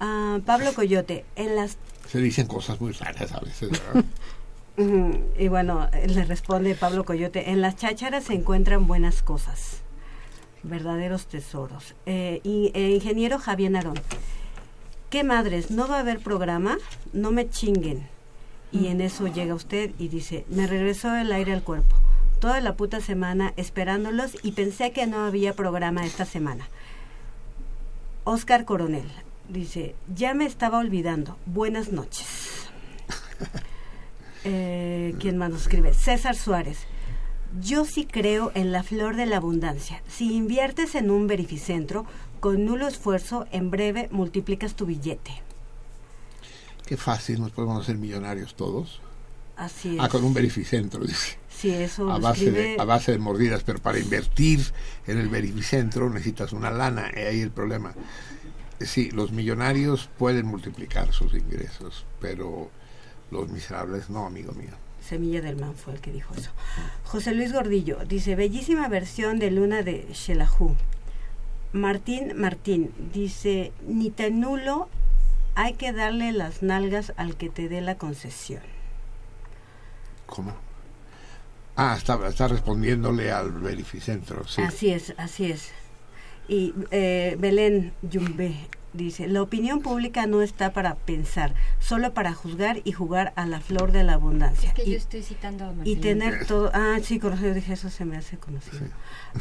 Ah, Pablo Coyote, en las Se dicen cosas muy raras a veces, Y bueno, le responde Pablo Coyote, en las chácharas se encuentran buenas cosas, verdaderos tesoros. Eh, y, eh, ingeniero Javier Narón, ¿qué madres? ¿No va a haber programa? No me chinguen. Y en eso llega usted y dice, me regresó el aire al cuerpo. Toda la puta semana esperándolos y pensé que no había programa esta semana. Oscar Coronel dice, ya me estaba olvidando. Buenas noches. Eh, ¿Quién más nos escribe? César Suárez. Yo sí creo en la flor de la abundancia. Si inviertes en un verificentro, con nulo esfuerzo, en breve multiplicas tu billete. Qué fácil, nos podemos hacer millonarios todos. Así es. Ah, con un verificentro, dice. Sí, eso A base, escribe- de, a base de mordidas, pero para invertir en el verificentro necesitas una lana, y ahí el problema. Sí, los millonarios pueden multiplicar sus ingresos, pero los miserables no, amigo mío. Semilla del Man fue el que dijo eso. José Luis Gordillo dice, bellísima versión de Luna de Shelahu. Martín Martín dice, ni tan nulo, hay que darle las nalgas al que te dé la concesión. ¿Cómo? Ah, está, está respondiéndole al verificentro, sí. Así es, así es. Y eh, Belén Yumbe dice, la opinión pública no está para pensar, solo para juzgar y jugar a la flor de la abundancia. Es que y, yo estoy citando a y Marcelino. tener todo... Ah, sí, conocido, dije, eso se me hace conocido.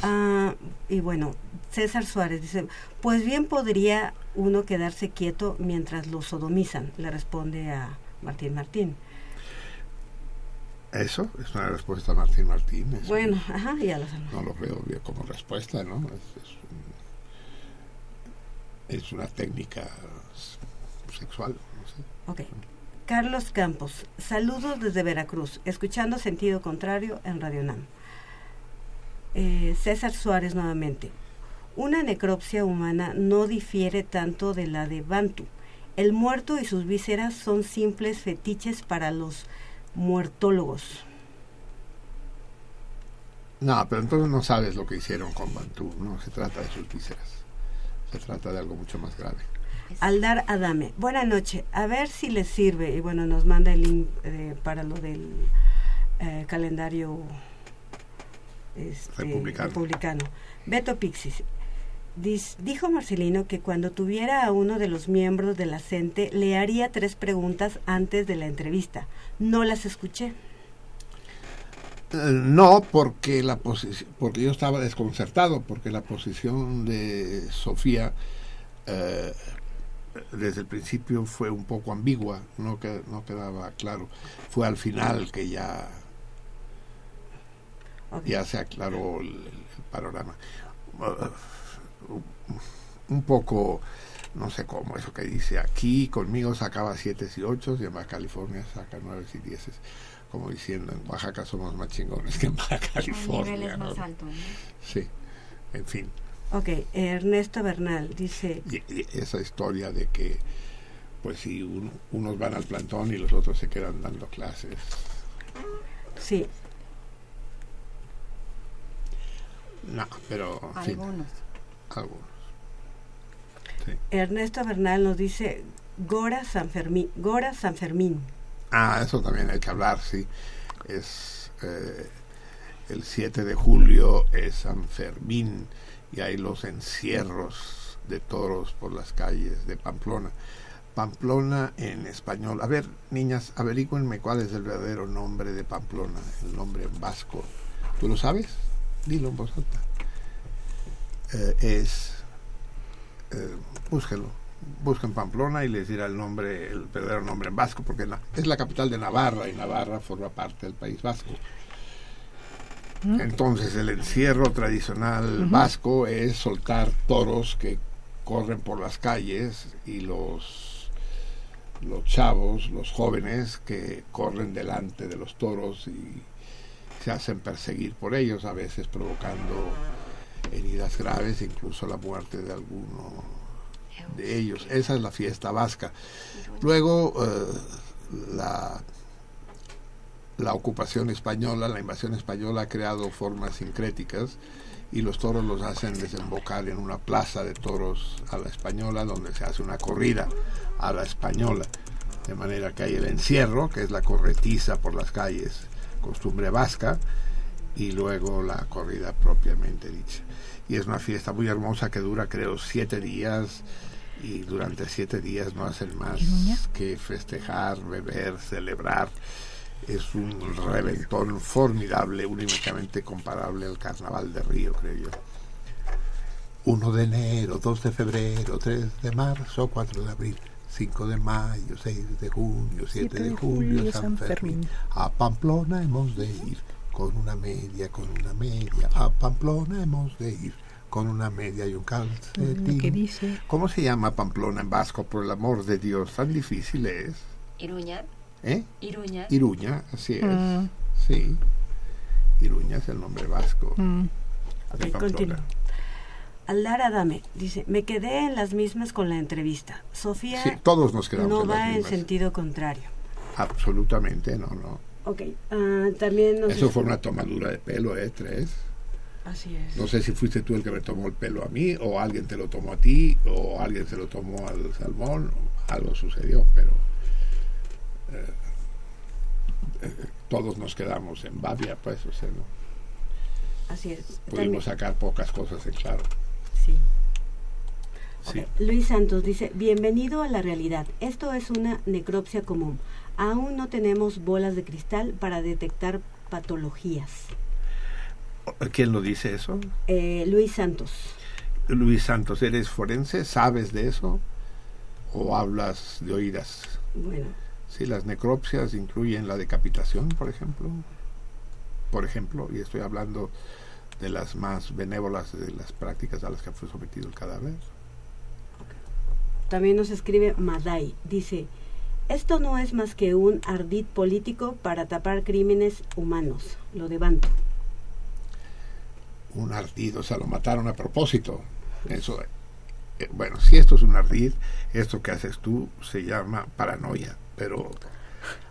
Ah, y bueno, César Suárez dice, pues bien podría uno quedarse quieto mientras lo sodomizan, le responde a Martín Martín. Eso es una respuesta a Martín Martín. eso Bueno, ajá, ya lo sabemos. No lo veo bien como respuesta, ¿no? Es, es es una técnica sexual. No sé. Ok. Carlos Campos, saludos desde Veracruz, escuchando sentido contrario en Radio Nam. Eh, César Suárez nuevamente. Una necropsia humana no difiere tanto de la de Bantu. El muerto y sus vísceras son simples fetiches para los muertólogos. No, pero entonces no sabes lo que hicieron con Bantú. No se trata de sus vísceras. Se trata de algo mucho más grave. Aldar Adame, buenas noches. A ver si les sirve. Y bueno, nos manda el link eh, para lo del eh, calendario este, Republicano. republicano. Beto Pixis. Dijo Marcelino que cuando tuviera a uno de los miembros de la CENTE le haría tres preguntas antes de la entrevista. No las escuché. No, porque la posición, porque yo estaba desconcertado, porque la posición de Sofía eh, desde el principio fue un poco ambigua, no, que, no quedaba claro. Fue al final que ya, ya se aclaró el, el panorama. Uh, un poco, no sé cómo, eso que dice aquí, conmigo sacaba siete y ocho, y en Baja California saca nueve y dieces. Como diciendo, en Oaxaca somos más chingones que en Baja El California. nivel es ¿no? más alto. ¿no? Sí, en fin. Ok, Ernesto Bernal dice, Y, y esa historia de que, pues si un- unos van al plantón y los otros se quedan dando clases. sí, No, pero en fin, Algunos. algunos. Sí. Ernesto Bernal nos dice Gora San Fermín, Gora San Fermín. Ah, eso también hay que hablar, sí. Es eh, el 7 de julio es San Fermín y hay los encierros de toros por las calles de Pamplona. Pamplona en español. A ver, niñas, averigüenme cuál es el verdadero nombre de Pamplona, el nombre en vasco. ¿Tú lo sabes? Dilo en voz alta. Eh, es. Eh, búsquelo. Busquen Pamplona y les dirá el nombre, el verdadero nombre en vasco, porque es la capital de Navarra y Navarra forma parte del País Vasco. Entonces el encierro tradicional vasco es soltar toros que corren por las calles y los los chavos, los jóvenes que corren delante de los toros y se hacen perseguir por ellos, a veces provocando heridas graves, incluso la muerte de alguno de ellos. Esa es la fiesta vasca. Luego eh, la la ocupación española, la invasión española ha creado formas sincréticas y los toros los hacen desembocar en una plaza de toros a la española donde se hace una corrida a la española. De manera que hay el encierro, que es la corretiza por las calles, costumbre vasca, y luego la corrida propiamente dicha. Y es una fiesta muy hermosa que dura creo siete días y durante siete días no hacen más que festejar, beber, celebrar. Es un reventón formidable, únicamente comparable al carnaval de Río, creo yo. 1 de enero, 2 de febrero, 3 de marzo, 4 de abril, 5 de mayo, 6 de junio, 7 de julio, San Fermín. A Pamplona hemos de ir con una media, con una media. A Pamplona hemos de ir con una media y un calcetín. ¿Qué dice? ¿Cómo se llama Pamplona en vasco? Por el amor de Dios, tan difícil es. Iruña. ¿Eh? Iruña. Iruña, así es. Mm. Sí. Iruña es el nombre vasco. Mm. de Pamplona. Aldara Dame dice, me quedé en las mismas con la entrevista. Sofía Sí, todos nos quedamos no en las va en sentido contrario. Absolutamente, no, no. Ok, ah, también nos... Eso fue una tomadura de pelo, ¿eh? Tres. Así es. No sé si fuiste tú el que me tomó el pelo a mí, o alguien te lo tomó a ti, o alguien se lo tomó al salmón, algo sucedió, pero eh, eh, todos nos quedamos en babia, pues, o sea, no Así es. También- pudimos sacar pocas cosas en claro. sí. Sí. Luis Santos dice, bienvenido a la realidad. Esto es una necropsia común. Aún no tenemos bolas de cristal para detectar patologías. ¿Quién lo dice eso? Eh, Luis Santos. Luis Santos, ¿eres forense? ¿Sabes de eso? ¿O hablas de oídas? Bueno, Sí, las necropsias incluyen la decapitación, por ejemplo. Por ejemplo, y estoy hablando de las más benévolas de las prácticas a las que fue sometido el cadáver. también nos escribe Madai. Dice, esto no es más que un ardid político para tapar crímenes humanos. Lo de Bantu. Un ardid, o sea, lo mataron a propósito. Eso, eh, bueno, si esto es un ardid, esto que haces tú se llama paranoia, pero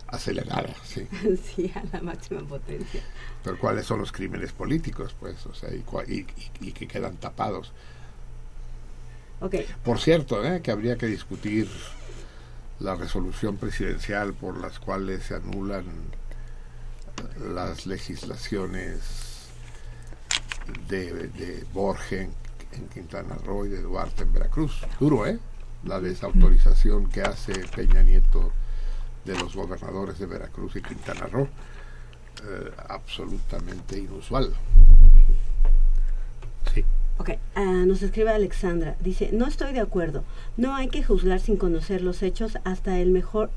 acelerada, sí. sí, a la máxima potencia. Pero ¿cuáles son los crímenes políticos, pues? O sea, y, y- y- que quedan tapados. Ok, Por cierto, ¿eh? que habría que discutir la resolución presidencial por las cuales se anulan las legislaciones de, de Borges en Quintana Roo y de Duarte en Veracruz. Duro, ¿eh? La desautorización que hace Peña Nieto de los gobernadores de Veracruz y Quintana Roo. eh, absolutamente inusual. Sí. ok. Ah, nos escribe Alexandra. Dice, no estoy de acuerdo. No hay que juzgar sin conocer los hechos. Hasta el mejor,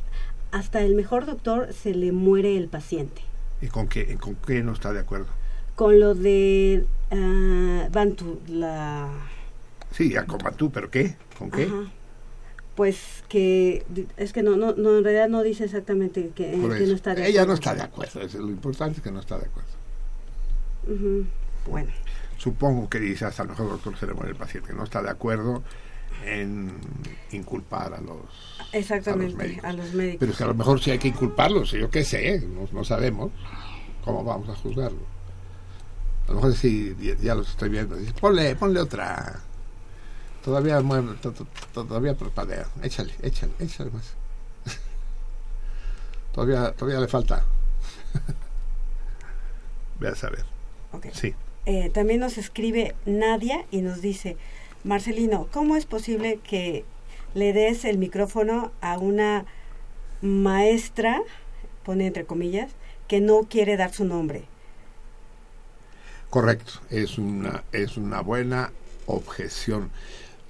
hasta el mejor doctor se le muere el paciente. ¿Y con qué, con qué no está de acuerdo? Con lo de ah, Bantu, la... Sí, a con Bantú, pero ¿qué? ¿Con qué? Ajá. Pues que es que no, no, no, en realidad no dice exactamente que, no está de Ella no acuerdo. está de acuerdo, es lo importante es que no está de acuerdo. Bueno, Supongo que dice hasta el mejor doctor se le muere el paciente, no está de acuerdo en inculpar a los, exactamente, médicos. a los médicos. Pero es que a lo mejor sí hay que inculparlos, yo qué sé, no, no sabemos cómo vamos a juzgarlo. A lo mejor sí, ya, ya los estoy viendo, dice, ponle, ponle otra. Todavía mueve, to- to- todavía parpadea, échale, échale, échale más. todavía, todavía le falta. Ve a saber. Sí. Eh, también nos escribe Nadia y nos dice, Marcelino, ¿cómo es posible que le des el micrófono a una maestra, pone entre comillas, que no quiere dar su nombre? Correcto, es una, es una buena objeción.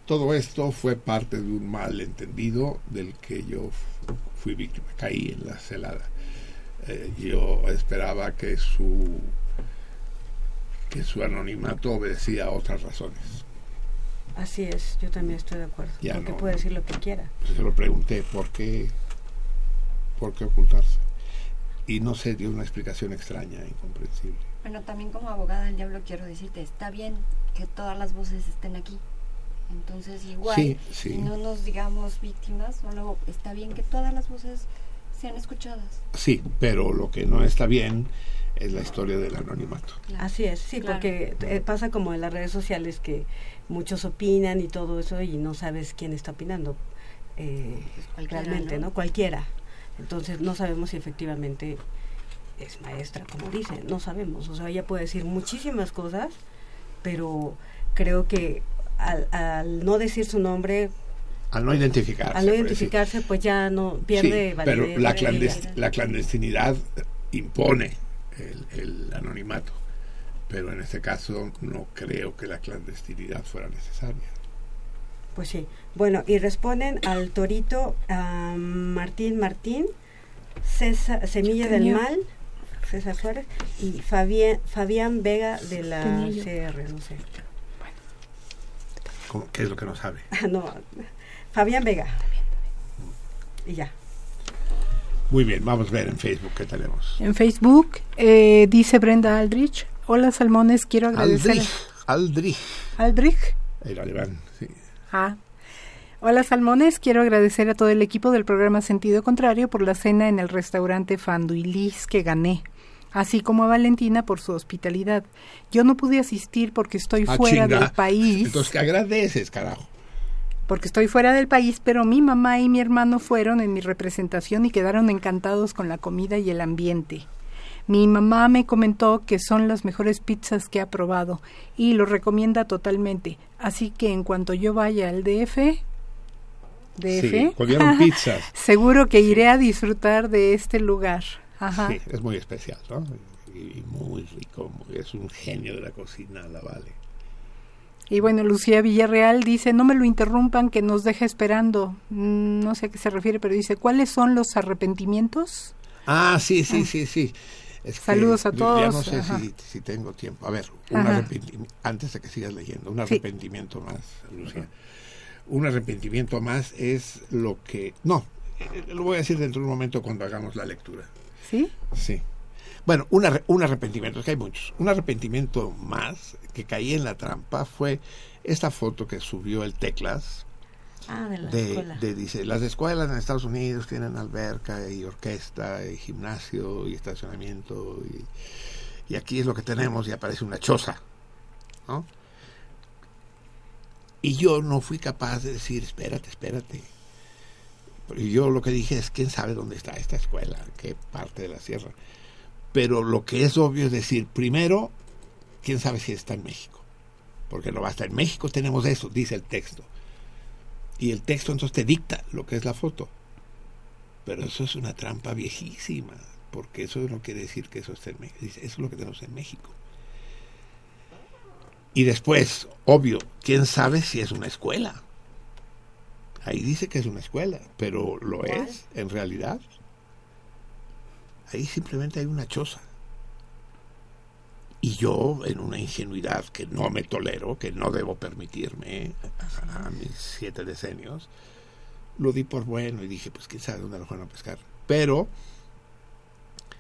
Todo esto fue parte de un malentendido del que yo fu- fui víctima, caí en la celada. Eh, yo esperaba que su que su anonimato obedecía a otras razones. Así es, yo también estoy de acuerdo. Ya porque no. puede decir lo que quiera. Se lo pregunté por qué, por qué ocultarse. Y no se dio una explicación extraña, incomprensible. Bueno, también como abogada del diablo quiero decirte, está bien que todas las voces estén aquí. Entonces igual, Sí, sí. y no nos digamos víctimas, solo está bien que todas las voces sean escuchadas. Sí, pero lo que no está bien es la historia del anonimato. Claro. Así es, sí, Claro. porque eh, pasa como en las redes sociales que muchos opinan y todo eso y no sabes quién está opinando eh, Pues realmente, ¿no? ¿no? Cualquiera. Entonces no sabemos si efectivamente es maestra, como dice, no sabemos. O sea, ella puede decir muchísimas cosas, pero creo que al, al no decir su nombre, Al no identificarse. al no identificarse, pues ya no pierde Sí, validez. pero la, de clandest- la clandestinidad impone el, el anonimato. Pero en este caso no creo que la clandestinidad fuera necesaria. Pues sí. Bueno, y responden al torito a Martín Martín, César, Semilla del Mal, César Suárez, y Fabián, Fabián Vega de la. CR, no sé. ¿Cómo- ¿Qué es lo que no sabe? Ah, no, Fabián Vega. Y ya. Muy bien, vamos a ver en Facebook qué tenemos. En Facebook eh, dice Brenda Aldrich, hola Salmones, quiero agradecer... Aldrich, Aldrich, Aldrich. el alemán, sí. Ah. Hola Salmones, quiero agradecer a todo el equipo del programa Sentido Contrario por la cena en el restaurante Fanduilis que gané, así como a Valentina por su hospitalidad. Yo no pude asistir porque estoy Ah, fuera chinga. del país, Entonces, ¿qué agradeces, carajo? porque estoy fuera del país, pero mi mamá y mi hermano fueron en mi representación y quedaron encantados con la comida y el ambiente. Mi mamá me comentó que son las mejores pizzas que ha probado y lo recomienda totalmente. Así que en cuanto yo vaya al DF, DF, Sí, comieron pizzas. seguro que iré a disfrutar de este lugar. Ajá. Sí, es muy especial, ¿no? Y muy rico, muy- es un genio de la cocina, la vale. Y bueno, Lucía Villarreal dice, no me lo interrumpan, que nos deja esperando. Mm, No sé a qué se refiere, pero dice, ¿cuáles son los arrepentimientos? Ah, sí, sí, sí, sí. Es que Saludos a todos, Ya no sé si, si tengo tiempo. A ver, un antes de que sigas leyendo, un Sí. arrepentimiento más, Lucía. un arrepentimiento más es lo que... No, lo voy a decir dentro de un momento cuando hagamos la lectura. ¿Sí? Sí. Bueno, un, arre- un arrepentimiento, es que hay muchos. Un arrepentimiento más que caí en la trampa fue esta foto que subió el Teclas. Ah, de la De, escuela. de- dice, las escuelas en Estados Unidos tienen alberca y orquesta y gimnasio y estacionamiento y, y aquí es lo que tenemos y aparece una choza, ¿no? Y yo no fui capaz de decir, espérate, espérate. Yo lo que dije es, ¿quién sabe dónde está esta escuela? ¿En qué parte de la sierra? Pero lo que es obvio es decir, primero, ¿quién sabe si está en México? Porque no basta, en México tenemos eso, dice el texto. Y el texto entonces te dicta lo que es la foto. Pero eso es una trampa viejísima, porque eso no quiere decir que eso esté en México. Eso es lo que tenemos en México. Y después, obvio, ¿quién sabe si es una escuela? Ahí dice que es una escuela, pero ¿lo ¿Cuál? es en realidad? Ahí simplemente hay una choza. Y yo, en una ingenuidad que no me tolero, que no debo permitirme a, a mis siete decenios, lo di por bueno y dije, pues quién sabe dónde lo van a pescar. Pero,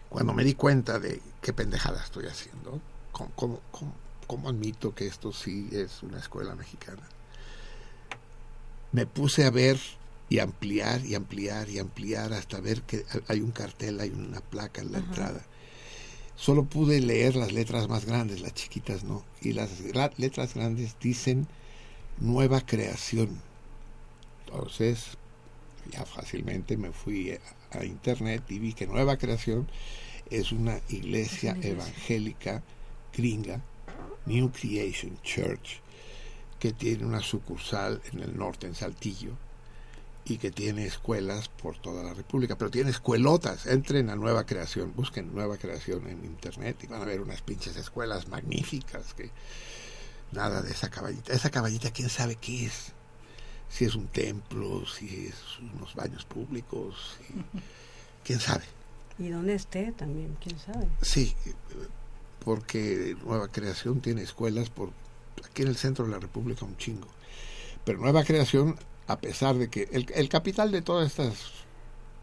cuando me di cuenta de qué pendejada estoy haciendo, ¿cómo, cómo, cómo- cómo admito que esto sí es una escuela mexicana? Me puse a ver y ampliar y ampliar y ampliar hasta ver que hay un cartel, hay una placa en la entrada. Solo pude leer las letras más grandes, las chiquitas no. Y las letras grandes dicen nueva creación. Entonces, ya fácilmente me fui a, a internet y vi que Nueva Creación es una iglesia evangélica gringa, New Creation Church, que tiene una sucursal en el norte, en Saltillo, y que tiene escuelas por toda la República, pero tiene escuelotas. Entren a Nueva Creación, busquen Nueva Creación en internet y van a ver unas pinches escuelas magníficas que nada de esa caballita. Esa caballita, quién sabe qué es. Si es un templo, si es unos baños públicos, si- quién sabe. Y dónde esté también, quién sabe. Sí, porque Nueva Creación tiene escuelas por aquí en el centro de la República un chingo. Pero Nueva Creación, a pesar de que el, el capital de todas estas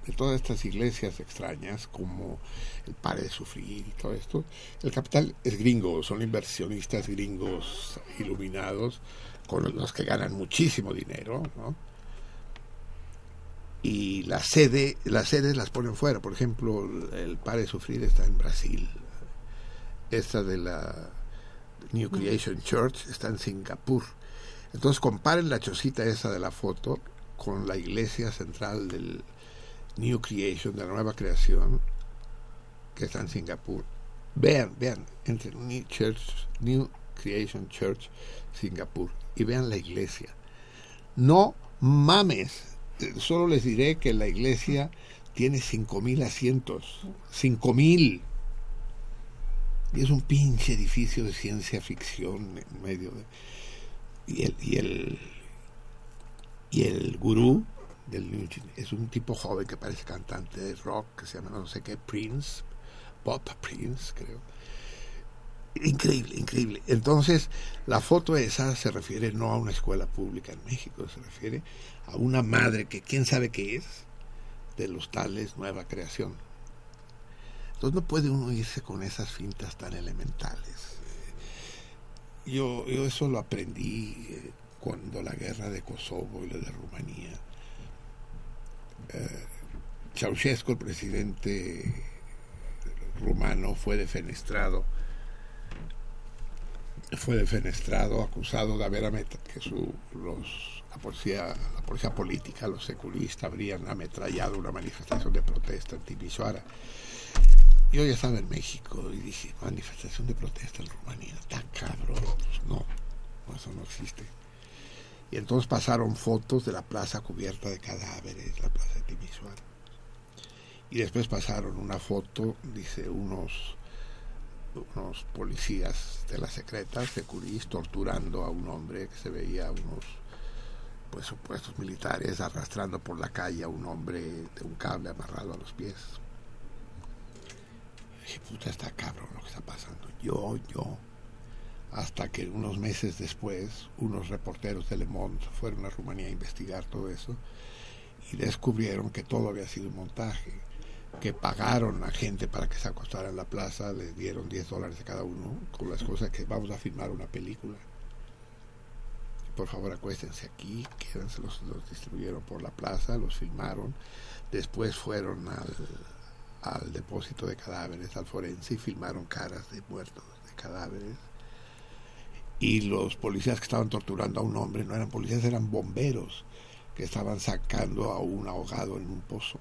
de todas estas iglesias extrañas como el Pare de Sufrir y todo esto, el capital es gringo, son inversionistas gringos iluminados con los que ganan muchísimo dinero, ¿no? y la sede, las sedes las ponen fuera. Por ejemplo, el Pare de Sufrir está en Brasil. Esta de la New Creation Church está en Singapur. Entonces comparen la chocita esa de la foto con la iglesia central del New Creation, de la nueva creación, que está en Singapur. Vean, vean, entre New, Church, New Creation Church, Singapur, y vean la iglesia. No mames. Solo les diré que la iglesia tiene 5.000 asientos. 5.000. Y es un pinche edificio de ciencia ficción en medio de... Y el, y el, y el gurú del New es un tipo joven que parece cantante de rock, que se llama no sé qué, Prince, Bob Prince, creo. Increíble, increíble. Entonces, la foto esa se refiere no a una escuela pública en México, se refiere a una madre que quién sabe qué es, de los tales Nueva Creación. Entonces no puede uno irse con esas fintas tan elementales. Eh, Yo, yo eso lo aprendí eh, cuando la guerra de Kosovo y la de Rumanía. Eh, Ceausescu, el presidente rumano, fue defenestrado fue defenestrado, acusado de haber amet- que su, la policía, la policía política, los securistas habrían ametrallado una manifestación de protesta en Timisoara. Yo ya estaba en México y dije, manifestación de protesta en Rumanía, tan cabrón, pues no, eso no existe. Y entonces pasaron fotos de la plaza cubierta de cadáveres, la plaza de Timisoara. Y después pasaron una foto, dice, unos unos policías de las secretas, securis, torturando a un hombre que se veía unos pues supuestos militares arrastrando por la calle a un hombre de un cable amarrado a los pies. Dije, puta, está cabrón lo que está pasando. Yo, yo, hasta que unos meses después unos reporteros de Le Monde fueron a Rumanía a investigar todo eso y descubrieron que todo había sido un montaje, que pagaron a gente para que se acostara en la plaza, le dieron 10 dólares a cada uno con las cosas que vamos a filmar una película. Por favor acuéstense aquí, quédense, los distribuyeron por la plaza, los filmaron, después fueron al, al depósito de cadáveres, al forense, y filmaron caras de muertos, de cadáveres y los policías que estaban torturando a un hombre no eran policías, eran bomberos que estaban sacando a un ahogado en un pozo.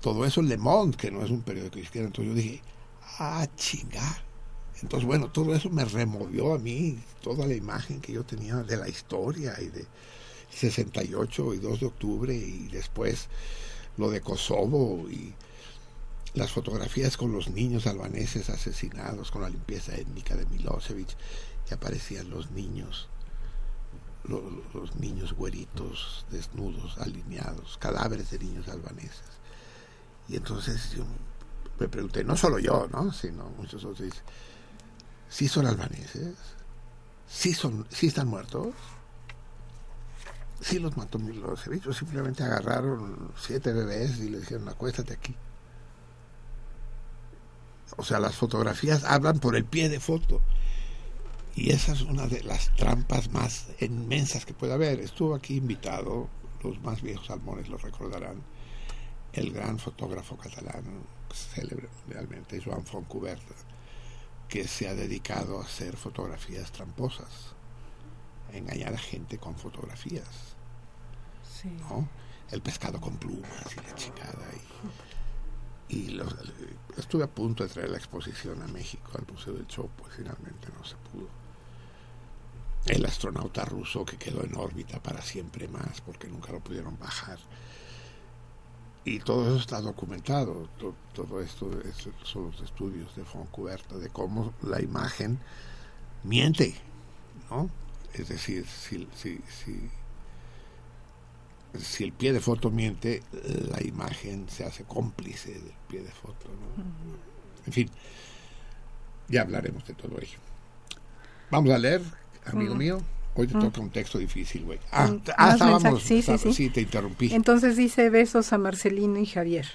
Todo eso en Le Monde, que no es un periódico izquierda. Entonces yo dije, ah, chinga. Entonces, bueno, todo eso me removió a mí toda la imagen que yo tenía de la historia y de 68 y 2 de octubre y después lo de Kosovo y las fotografías con los niños albaneses asesinados, con la limpieza étnica de Milosevic, y aparecían los niños, los, los niños güeritos, desnudos, alineados, cadáveres de niños albaneses. Y entonces yo me pregunté, no solo yo, ¿no? sino muchos otros, dicen, ¿sí son albaneses? ¿Sí, son, ¿Sí están muertos? Sí los mató Milosevic, o simplemente agarraron siete bebés y le dijeron, acuéstate aquí. O sea, las fotografías hablan por el pie de foto. Y esa es una de las trampas más inmensas que puede haber. Estuvo aquí invitado, los más viejos salmones lo recordarán, el gran fotógrafo catalán, célebre realmente, Joan Foncuberta, que se ha dedicado a hacer fotografías tramposas, a engañar a gente con fotografías. Sí. ¿no? El pescado con plumas y la chingada. Y, y los, estuve a punto de traer la exposición a México, al Museo del Chopo, y finalmente no se pudo. El astronauta ruso que quedó en órbita para siempre más, porque nunca lo pudieron bajar. Y todo eso está documentado, todo, esto es, son los estudios de Foncuberta, de cómo la imagen miente, ¿no? Es decir, si, si, si, si el pie de foto miente, la imagen se hace cómplice del pie de foto. ¿no? En fin, ya hablaremos de todo ello. Vamos a leer, amigo mío. Hoy te toca un texto difícil, güey. Ah, Mm, ah, más estábamos. Sí, sí, estaba- sí. te interrumpí. Entonces dice besos a Marcelino y Javier,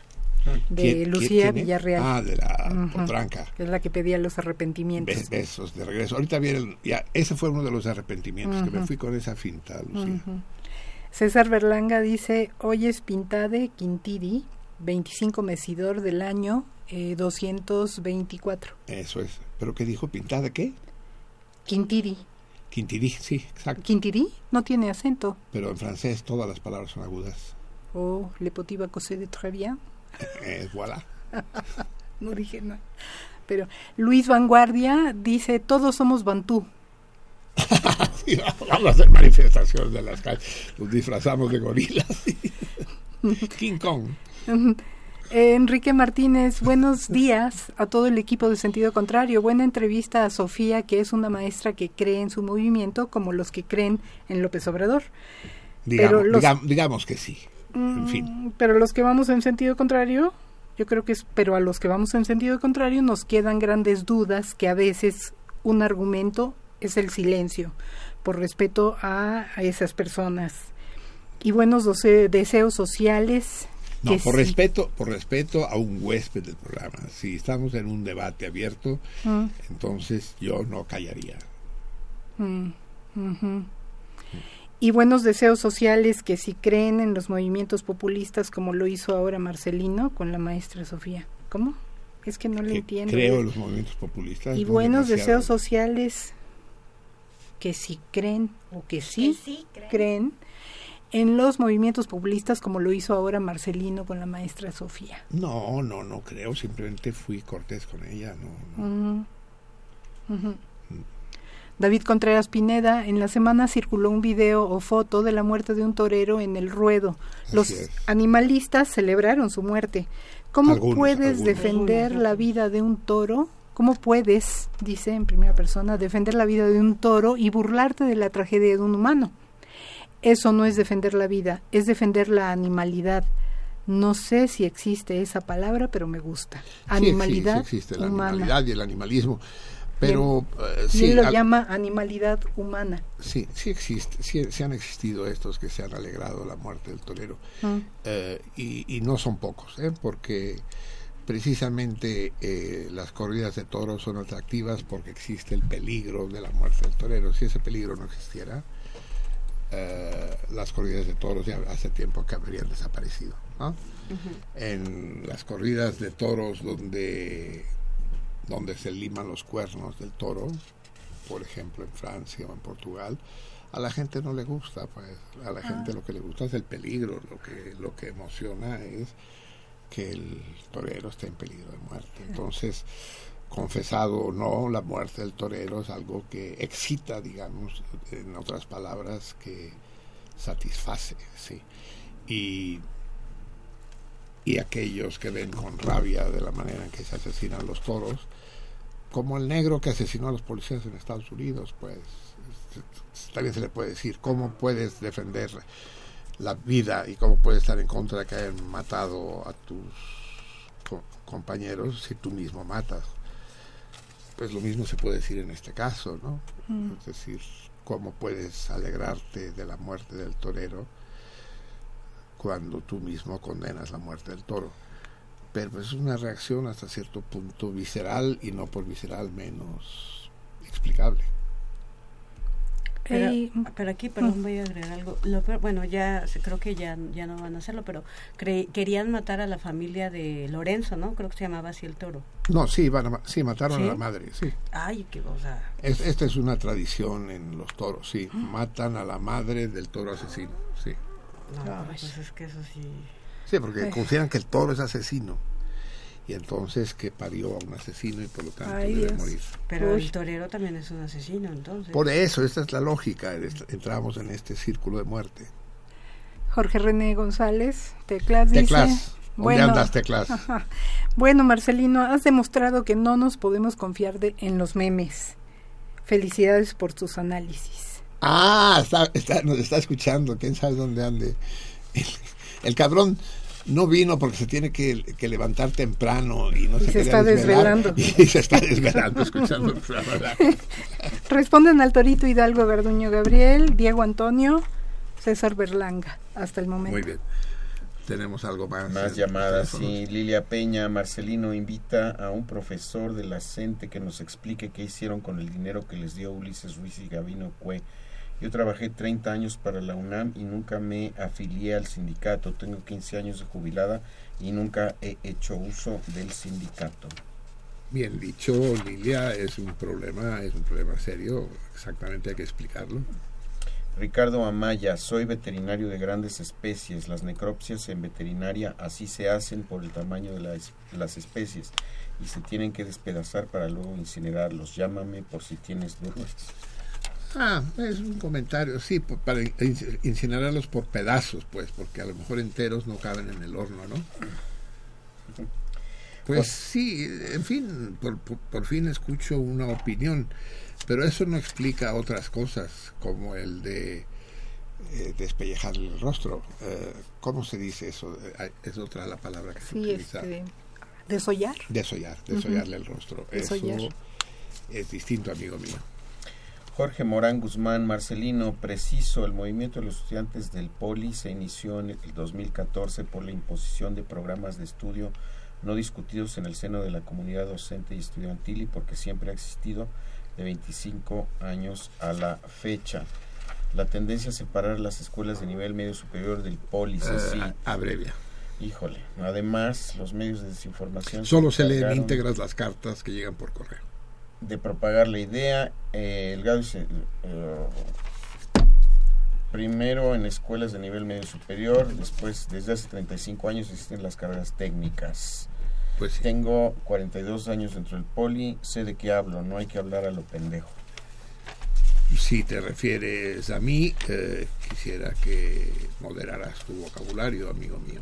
de ¿Quién- Lucía? Villarreal. Ah, de la Ujú. potranca. Que es la que pedía los arrepentimientos. Be- besos de regreso. Ahorita viene, el- ya, ese fue uno de los arrepentimientos, que me fui con esa finta, Lucía. Ujú. César Berlanga dice, hoy es Pintade Quintiri, 25 mesidor del año eh, 224. Eso es. ¿Pero qué dijo? ¿Pintada qué? Quintiri. Quintirí, sí, exacto. Quintiri no tiene acento. Pero en francés todas las palabras son agudas. Oh, le petit cosé de très bien. Eh, voilà. No dije nada. Pero Luis Vanguardia dice, todos somos Bantú. Vamos a hacer manifestaciones de las calles. Nos disfrazamos de gorilas. King Kong. Enrique Martínez, buenos días a todo el equipo de Sentido Contrario. Buena entrevista a Sofía, que es una maestra que cree en su movimiento como los que creen en López Obrador. Digamos, Pero los- digam- digamos que sí. En fin. Mm, Pero los que vamos en sentido contrario, yo creo que es, pero a los que vamos en sentido contrario nos quedan grandes dudas que a veces un argumento es el silencio, por respeto a, a esas personas. Y buenos doce- deseos sociales. No, por sí- respeto, por respeto a un huésped del programa. Si estamos en un debate abierto, Mm, entonces yo no callaría. mm. Y buenos deseos sociales que si creen en los movimientos populistas como lo hizo ahora Marcelino con la maestra Sofía. ¿Cómo? Es que no le entiendo. creo en los movimientos populistas. y no buenos demasiado. deseos sociales que si creen o que sí, Que sí creen. creen en los movimientos populistas como lo hizo ahora Marcelino con la maestra Sofía. No, no, no creo. Simplemente fui cortés con ella. No, no. David Contreras Pineda, en la semana circuló un video o foto de la muerte de un torero en el ruedo. Los es. animalistas celebraron su muerte. ¿Cómo Algunos, puedes algunos. defender la vida de un toro? ¿Cómo puedes, dice en primera persona, defender la vida de un toro y burlarte de la tragedia de un humano? Eso no es defender la vida, es defender la animalidad. No sé si existe esa palabra, pero me gusta. Sí, sí, Animalidad sí existe la humana. animalidad y el animalismo. Pero eh, sí, él lo al- llama animalidad humana. sí, sí existe, sí, sí han existido estos que se han alegrado la muerte del torero. Mm. Eh, y, y no son pocos, ¿eh? porque precisamente eh, las corridas de toros son atractivas porque existe el peligro de la muerte del torero. Si ese peligro no existiera, eh, las corridas de toros ya hace tiempo que habrían desaparecido. ¿no? En las corridas de toros donde, donde se liman los cuernos del toro, por ejemplo en Francia o en Portugal, a la gente no le gusta, pues a la gente lo que le gusta es el peligro, lo que, lo que emociona es que el torero esté en peligro de muerte. Entonces, confesado o no, la muerte del torero es algo que excita, digamos, en otras palabras, que satisface, sí. Y, y aquellos que ven con rabia de la manera en que se asesinan los toros, como el negro que asesinó a los policías en Estados Unidos, pues también se le puede decir, ¿cómo puedes defender la vida y cómo puedes estar en contra de que hayan matado a tus co- compañeros si tú mismo matas? Pues lo mismo se puede decir en este caso, ¿no? Mm. Es decir, ¿cómo puedes alegrarte de la muerte del torero cuando tú mismo condenas la muerte del toro? Pero pues, es una reacción hasta cierto punto visceral y no por visceral menos explicable. Pero, Eh, pero aquí, perdón, voy a agregar algo. Lo peor- bueno, ya se- creo que ya, ya no van a hacerlo, pero cre- querían matar a la familia de Lorenzo, ¿no? Creo que se llamaba así el toro. No, sí, van a sí mataron ¿Sí? a la madre, sí. Ay, que, o sea, Es- esta es una tradición en los toros, sí. Matan a la madre del toro asesino, sí. no, pues es que eso sí. Sí, porque Ay. consideran que el toro es asesino. Y entonces que parió a un asesino y por lo tanto Ay, debe Dios. morir. Pero Uy. el torero también es un asesino, entonces. Por eso, esta es la lógica. Entramos en este círculo de muerte. Jorge René González, Teclas dice... Teclas. ¿Dónde andas, Teclas? Ajá. Bueno, Marcelino, has demostrado que no nos podemos confiar de, en los memes. Felicidades por tus análisis. Ah, está, está- nos está escuchando. ¿Quién sabe dónde ande? El, el cabrón no vino porque se tiene que, que levantar temprano y no Y se, se quería está desvelar. desvelando. Y se está desvelando escuchando el programa. Responden al Torito Hidalgo Garduño Gabriel, Diego Antonio, César Berlanga, hasta el momento. Muy bien. Tenemos algo más. Más llamadas, sí. Lilia Peña, Marcelino invita a un profesor de la CENTE que nos explique qué hicieron con el dinero que les dio Ulises Ruiz y Gavino Cue. Yo trabajé 30 años para la UNAM y nunca me afilié al sindicato. Tengo 15 años de jubilada y nunca he hecho uso del sindicato. Bien dicho, Lilia, es un problema, es un problema serio. Exactamente hay que explicarlo. Ricardo Amaya, soy veterinario de grandes especies. Las necropsias en veterinaria así se hacen por el tamaño de las, las especies y se tienen que despedazar para luego incinerarlos. Llámame por si tienes dudas. Ah, es un comentario, sí, por- para in- incinerarlos por pedazos, pues, porque a lo mejor enteros no caben en el horno, ¿no? Pues Pues- sí, en fin, por, por, por fin escucho una opinión, pero eso no explica otras cosas, como el de eh, despellejarle el rostro. Eh, ¿Cómo se dice eso? Es otra la palabra que se Sí, utiliza. este, desollar. Desollar, desollarle el rostro. Desollar. Eso es distinto, amigo mío. Jorge Morán Guzmán, Marcelino, preciso, el movimiento de los estudiantes del Poli se inició en el 2014 por la imposición de programas de estudio no discutidos en el seno de la comunidad docente y estudiantil y porque siempre ha existido de 25 años a la fecha. La tendencia a separar las escuelas de nivel medio superior del Poli, Eh, sí, abrevia. híjole. Además, los medios de desinformación Solo se leen encargaron íntegras las cartas que llegan por correo. De propagar la idea. eh, el dice, eh, primero en escuelas de nivel medio superior, después desde hace 35 años existen las carreras técnicas. Pues sí. Tengo 42 años dentro del poli, sé de qué hablo, no hay que hablar a lo pendejo. Si te refieres a mí, eh, quisiera que moderaras tu vocabulario, amigo mío.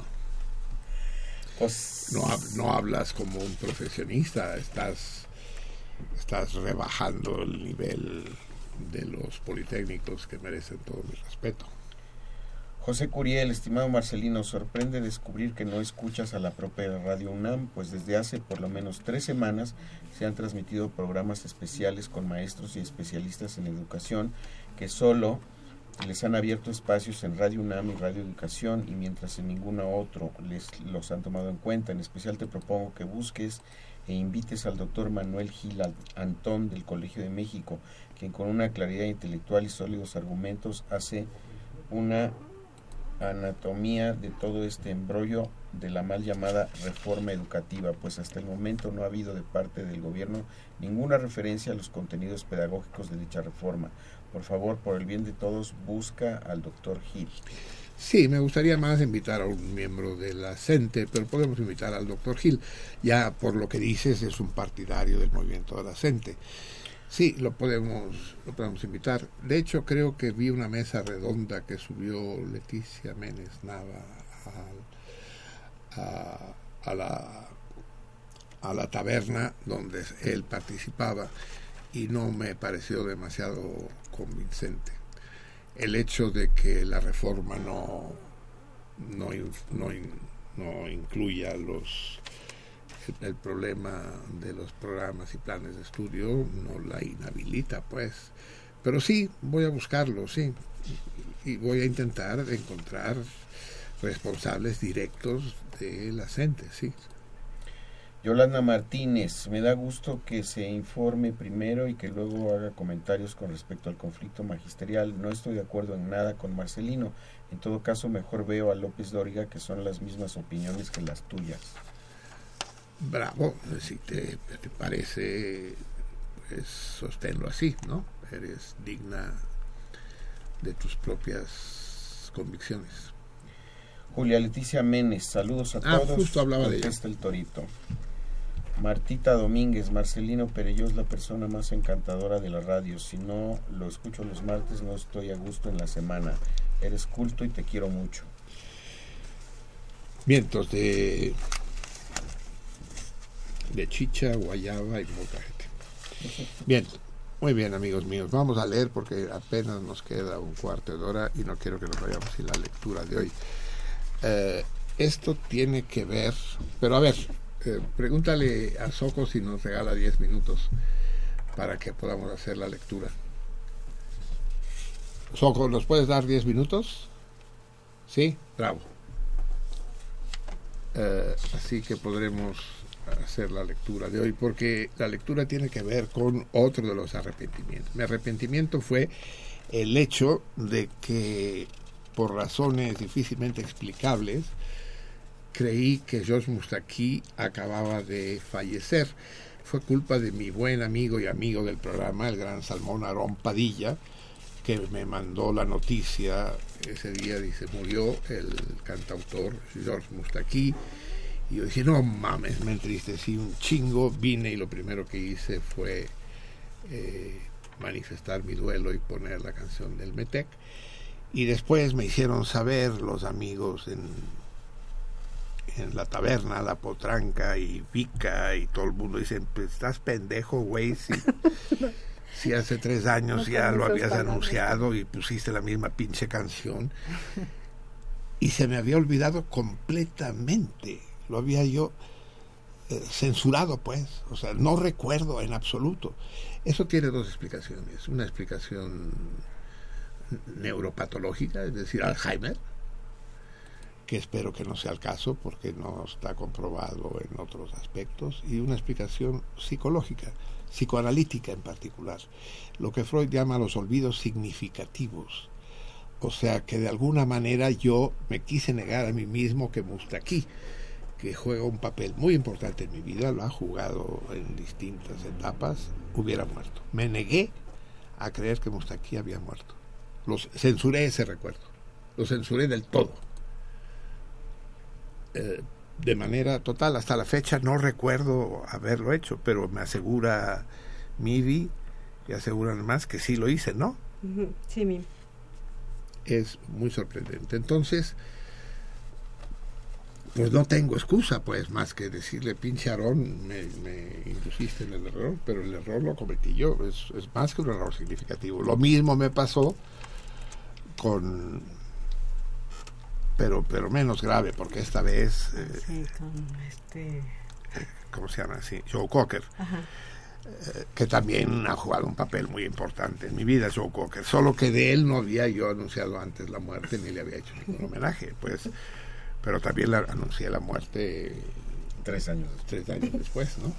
Pues, No, no hablas como un profesionista, estás, estás rebajando el nivel de los politécnicos que merecen todo mi respeto. José Curiel, estimado Marcelino, sorprende descubrir que no escuchas a la propia Radio UNAM, pues desde hace por lo menos tres semanas se han transmitido programas especiales con maestros y especialistas en educación que solo les han abierto espacios en Radio UNAM y Radio Educación y mientras en ninguno otro les los han tomado en cuenta. En especial te propongo que busques e invites al doctor Manuel Gil Antón del Colegio de México, quien con una claridad intelectual y sólidos argumentos hace una anatomía de todo este embrollo de la mal llamada reforma educativa, pues hasta el momento no ha habido de parte del gobierno ninguna referencia a los contenidos pedagógicos de dicha reforma. Por favor, por el bien de todos, busca al doctor Gil. Sí, me gustaría más invitar a un miembro de la CENTE, pero podemos invitar al doctor Gil. Ya por lo que dices, es un partidario del movimiento de la CENTE. Sí, lo podemos, lo podemos invitar. De hecho, creo que vi una mesa redonda que subió Leticia Menes Nava a, la, a la taberna donde él participaba y no me pareció demasiado convincente. El hecho de que la reforma no, no, no, no incluya los el problema de los programas y planes de estudio no la inhabilita, pues. Pero sí, voy a buscarlo, sí. Y voy a intentar encontrar responsables directos de la gente, sí. Yolanda Martínez, me da gusto que se informe primero y que luego haga comentarios con respecto al conflicto magisterial. No estoy de acuerdo en nada con Marcelino. En todo caso, mejor veo a López Dóriga que son las mismas opiniones que las tuyas bravo, si te, parece, pues sosténlo así, ¿no? Eres digna de tus propias convicciones. Julia Leticia Menes, saludos a ah, todos. Justo hablaba de ella. el torito. Martita Domínguez, Marcelino Perello es la persona más encantadora de la radio. Si no lo escucho los martes, no estoy a gusto en la semana. Eres culto y te quiero mucho. Vientos de de chicha, guayaba y gente. Bien, muy bien amigos míos, vamos a leer porque apenas nos queda un cuarto de hora y no quiero que nos vayamos sin la lectura de hoy. Eh, esto tiene que ver, pero a ver, eh, pregúntale a Soco si nos regala 10 minutos para que podamos hacer la lectura. Soco, ¿nos puedes dar 10 minutos? Sí, bravo. Eh, así que podremos hacer la lectura de hoy, porque la lectura tiene que ver con otro de los arrepentimientos. Mi arrepentimiento fue el hecho de que, por razones difícilmente explicables, creí que George Mustaki acababa de fallecer. Fue culpa de mi buen amigo y amigo del programa, el gran Salmón Arón Padilla, que me mandó la noticia. Ese día dice, murió el cantautor George Mustaki y yo dije, no mames, me entristecí un chingo, vine y lo primero que hice fue eh, manifestar mi duelo y poner la canción del Metec. Y después me hicieron saber los amigos en, en la taberna, la potranca y Vica y todo el mundo dicen, pues estás pendejo, güey, si, si hace tres años ya lo habías anunciado y pusiste la misma pinche canción. Y se me había olvidado completamente lo había yo eh, censurado, pues, o sea, no recuerdo en absoluto. Eso tiene dos explicaciones. Una explicación neuropatológica, es decir, Alzheimer, que espero que no sea el caso porque no está comprobado en otros aspectos, y una explicación psicológica, psicoanalítica en particular, lo que Freud llama los olvidos significativos. O sea que de alguna manera yo me quise negar a mí mismo que Mustaki que juega un papel muy importante en mi vida, lo ha jugado en distintas etapas, hubiera muerto. Me negué a creer que Mustaki había muerto. Los, censuré ese recuerdo, lo censuré del todo. Eh, de manera total, hasta la fecha no recuerdo haberlo hecho, pero me asegura Midi y aseguran más que sí lo hice, ¿no? Sí, mi. Es muy sorprendente. Entonces, pues no tengo excusa, pues, más que decirle, pinche Aarón, me, me induciste en el error, pero el error lo cometí yo, es, es, más que un error significativo. Lo mismo me pasó con, pero, pero menos grave, porque esta vez, eh, Sí, con este... ¿cómo se llama así? Joe Cocker, Ajá. eh, que también ha jugado un papel muy importante en mi vida, Joe Cocker, solo que de él no había yo anunciado antes la muerte ni le había hecho ningún homenaje, pues, pero también la, anuncié la muerte Tres años. tres años después, ¿no?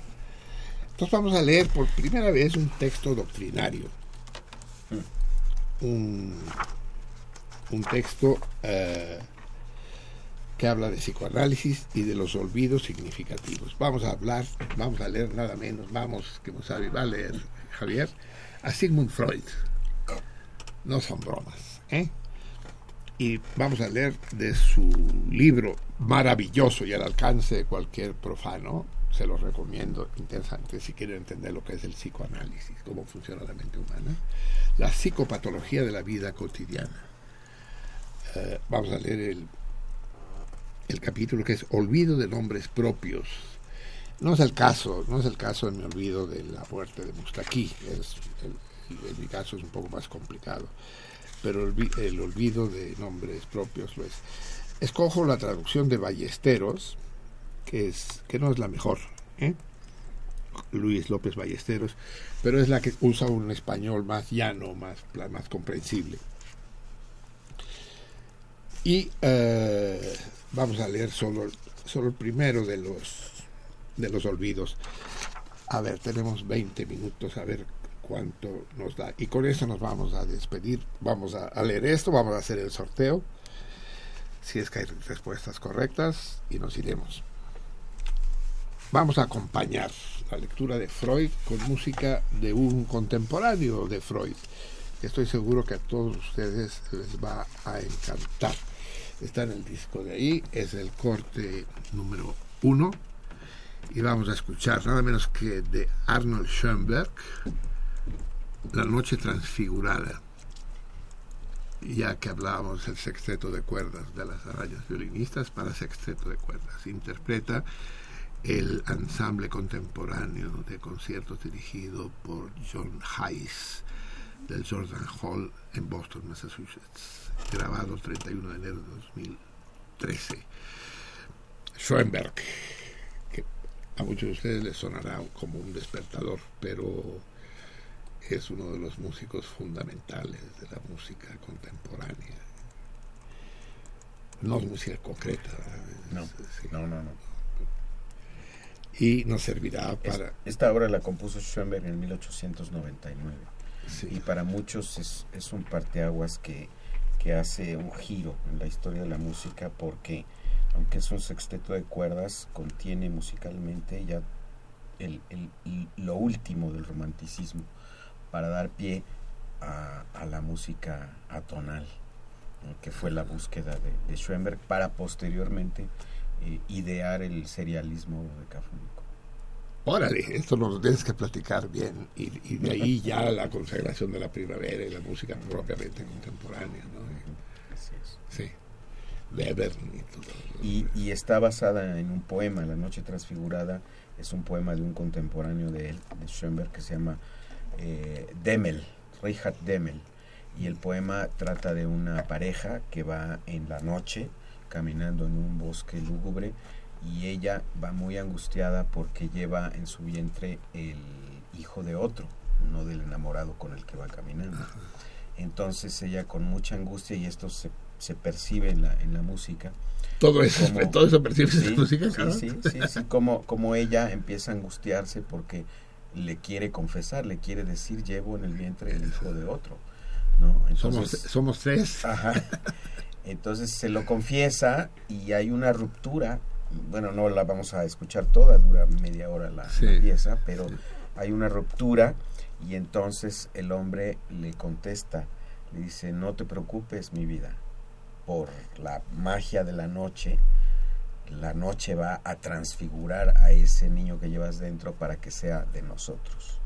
Entonces vamos a leer por primera vez un texto doctrinario. Un, un texto eh, que habla de psicoanálisis y de los olvidos significativos. Vamos a hablar, vamos a leer nada menos, vamos, que no sabe, va a leer Javier, a Sigmund Freud. No son bromas, ¿eh? y vamos a leer de su libro maravilloso y al alcance de cualquier profano. Se lo recomiendo, interesante, si quieren entender lo que es el psicoanálisis, cómo funciona la mente humana. La psicopatología de la vida cotidiana. Eh, vamos a leer el, el capítulo que es Olvido de nombres propios. No es el caso, no es el caso de mi olvido de la muerte de el- en mi caso es un poco más complicado pero el, vi- el olvido de nombres propios lo es. Escojo la traducción de Ballesteros, que, es, que no es la mejor, ¿eh? Luis López Ballesteros, pero es la que usa un español más llano, más, más comprensible. Y eh, vamos a leer solo, solo el primero de los, de los olvidos. A ver, tenemos 20 minutos, a ver cuánto nos da. Y con eso nos vamos a despedir. Vamos a, a leer esto, vamos a hacer el sorteo, si es que hay respuestas correctas, y nos iremos. Vamos a acompañar la lectura de Freud con música de un contemporáneo de Freud, estoy seguro que a todos ustedes les va a encantar. Está en el disco de ahí, es el corte número uno, y vamos a escuchar nada menos que de Arnold Schoenberg, La Noche Transfigurada, ya que hablábamos del sexteto de cuerdas de las arañas violinistas para sexteto de cuerdas. Interpreta el ensamble contemporáneo de conciertos dirigido por John Hayes del Jordan Hall en Boston, Massachusetts, grabado el 31 de enero de 2013. Schoenberg, que a muchos de ustedes les sonará como un despertador, pero es uno de los músicos fundamentales de la música contemporánea. No es música concreta. No, Sí. no, no, no. Y nos servirá para... esta obra la compuso Schoenberg en 1899 y para muchos es, es un parteaguas que, que hace un giro en la historia de la música porque aunque es un sexteto de cuerdas contiene musicalmente ya el, el- lo último del romanticismo para dar pie a, la música atonal que fue la búsqueda de, de Schoenberg para posteriormente eh, idear el serialismo decafónico. Órale, esto nos lo tienes que platicar bien. Y, y de ahí ya la consagración de la primavera y la música propiamente contemporánea, ¿no? Así es. Sí. Weber y todo. Y, y está basada en un poema, La Noche Transfigurada, es un poema de un contemporáneo de él, de Schoenberg, que se llama eh, Demel, Richard Demel. Y el poema trata de una pareja que va en la noche caminando en un bosque lúgubre y ella va muy angustiada porque lleva en su vientre el hijo de otro, no del enamorado con el que va caminando. Entonces ella con mucha angustia, y esto se, se percibe en la, en la música, Todo eso, Como- todo eso percibes en Sí, la música, sí, cabrón? sí, sí, sí, como, como ella empieza a angustiarse porque le quiere confesar, le quiere decir llevo en el vientre el hijo de otro, ¿no? Somos, Entonces, somos tres. ajá. Entonces se lo confiesa y hay una ruptura, bueno, no la vamos a escuchar toda, dura media hora la, pieza, pero sí. hay una ruptura y entonces el hombre le contesta, le dice, no te preocupes mi vida, por la magia de la noche, la noche va a transfigurar a ese niño que llevas dentro para que sea de nosotros.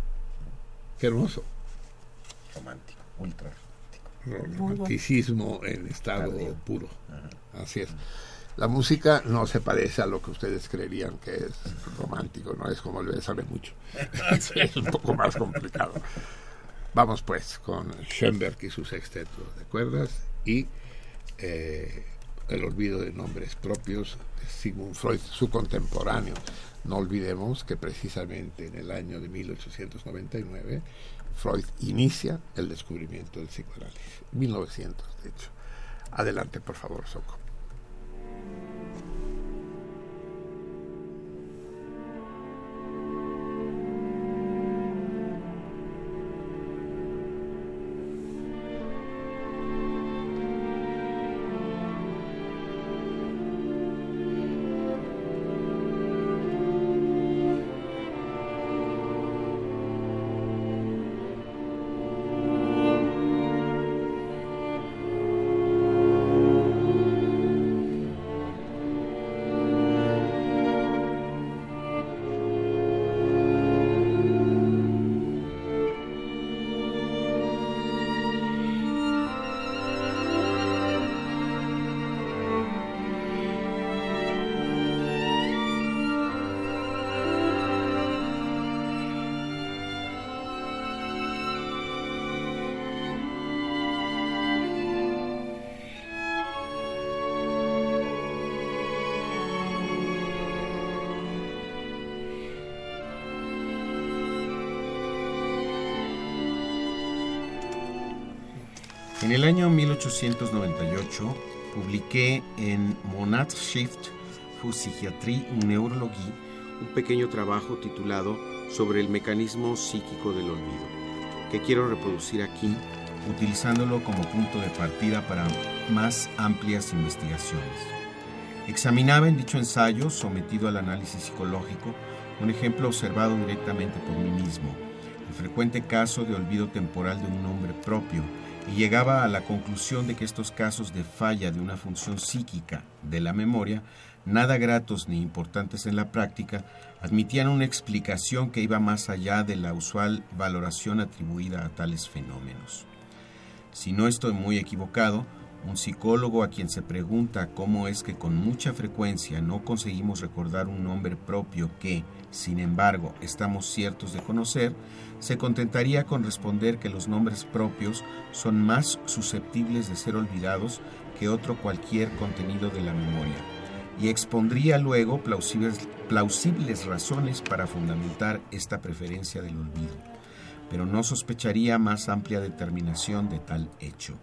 Qué hermoso. Romántico, ultra romántico. Romanticismo en estado Tardío. puro. Ajá. Así es. La música no se parece a lo que ustedes creerían que es romántico, no es como el besame mucho. es un poco más complicado. Vamos pues con Schoenberg y su sexteto de cuerdas y eh, el olvido de nombres propios de Sigmund Freud, su contemporáneo. No olvidemos que precisamente en el año de 1899 Freud inicia el descubrimiento del psicoanálisis. 1900, de hecho. Adelante, por favor, Soco. あ。En el año 1898 publiqué en Monatschrift für Psychiatrie und Neurologie un pequeño trabajo titulado Sobre el mecanismo psíquico del olvido, que quiero reproducir aquí utilizándolo como punto de partida para más amplias investigaciones. Examinaba en dicho ensayo, sometido al análisis psicológico, un ejemplo observado directamente por mí mismo, el frecuente caso de olvido temporal de un nombre propio, y llegaba a la conclusión de que estos casos de falla de una función psíquica de la memoria, nada gratos ni importantes en la práctica, admitían una explicación que iba más allá de la usual valoración atribuida a tales fenómenos. Si no estoy muy equivocado, un psicólogo a quien se pregunta cómo es que con mucha frecuencia no conseguimos recordar un nombre propio que, sin embargo, estamos ciertos de conocer, se contentaría con responder que los nombres propios son más susceptibles de ser olvidados que otro cualquier contenido de la memoria, y expondría luego plausibles, plausibles razones para fundamentar esta preferencia del olvido, pero no sospecharía más amplia determinación de tal hecho.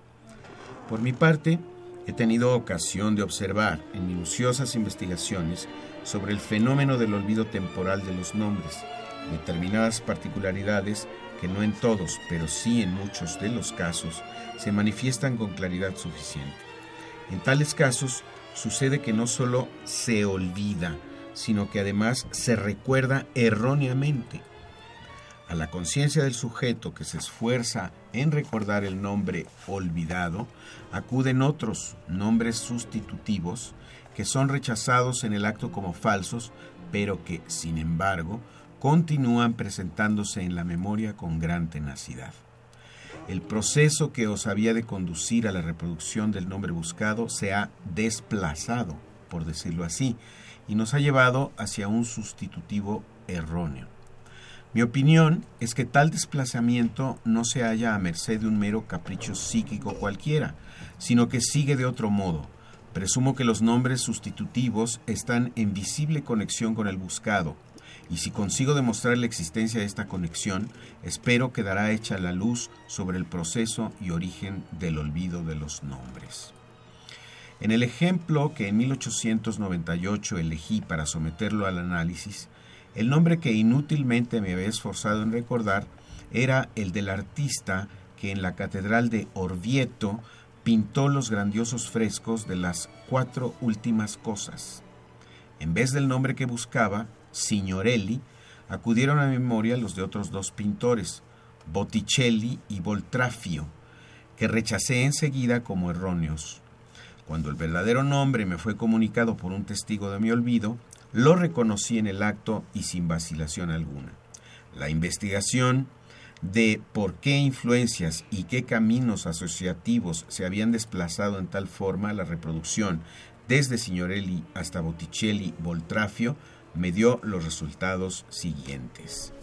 Por mi parte, he tenido ocasión de observar en minuciosas investigaciones sobre el fenómeno del olvido temporal de los nombres, determinadas particularidades que no en todos, pero sí en muchos de los casos, se manifiestan con claridad suficiente. En tales casos sucede que no solo se olvida, sino que además se recuerda erróneamente. A la conciencia del sujeto que se esfuerza en recordar el nombre olvidado, acuden otros nombres sustitutivos que son rechazados en el acto como falsos, pero que, sin embargo, continúan presentándose en la memoria con gran tenacidad. El proceso que os había de conducir a la reproducción del nombre buscado se ha desplazado, por decirlo así, y nos ha llevado hacia un sustitutivo erróneo. Mi opinión es que tal desplazamiento no se halla a merced de un mero capricho psíquico cualquiera, sino que sigue de otro modo. Presumo que los nombres sustitutivos están en visible conexión con el buscado, y si consigo demostrar la existencia de esta conexión, espero quedará hecha la luz sobre el proceso y origen del olvido de los nombres. En el ejemplo que en 1898 elegí para someterlo al análisis, el nombre que inútilmente me había esforzado en recordar era el del artista que en la Catedral de Orvieto pintó los grandiosos frescos de las cuatro últimas cosas. En vez del nombre que buscaba, Signorelli, acudieron a memoria los de otros dos pintores, Botticelli y Voltrafio, que rechacé enseguida como erróneos. Cuando el verdadero nombre me fue comunicado por un testigo de mi olvido, lo reconocí en el acto y sin vacilación alguna. La investigación de por qué influencias y qué caminos asociativos se habían desplazado en tal forma la reproducción desde Signorelli hasta Botticelli Voltrafio me dio los resultados siguientes.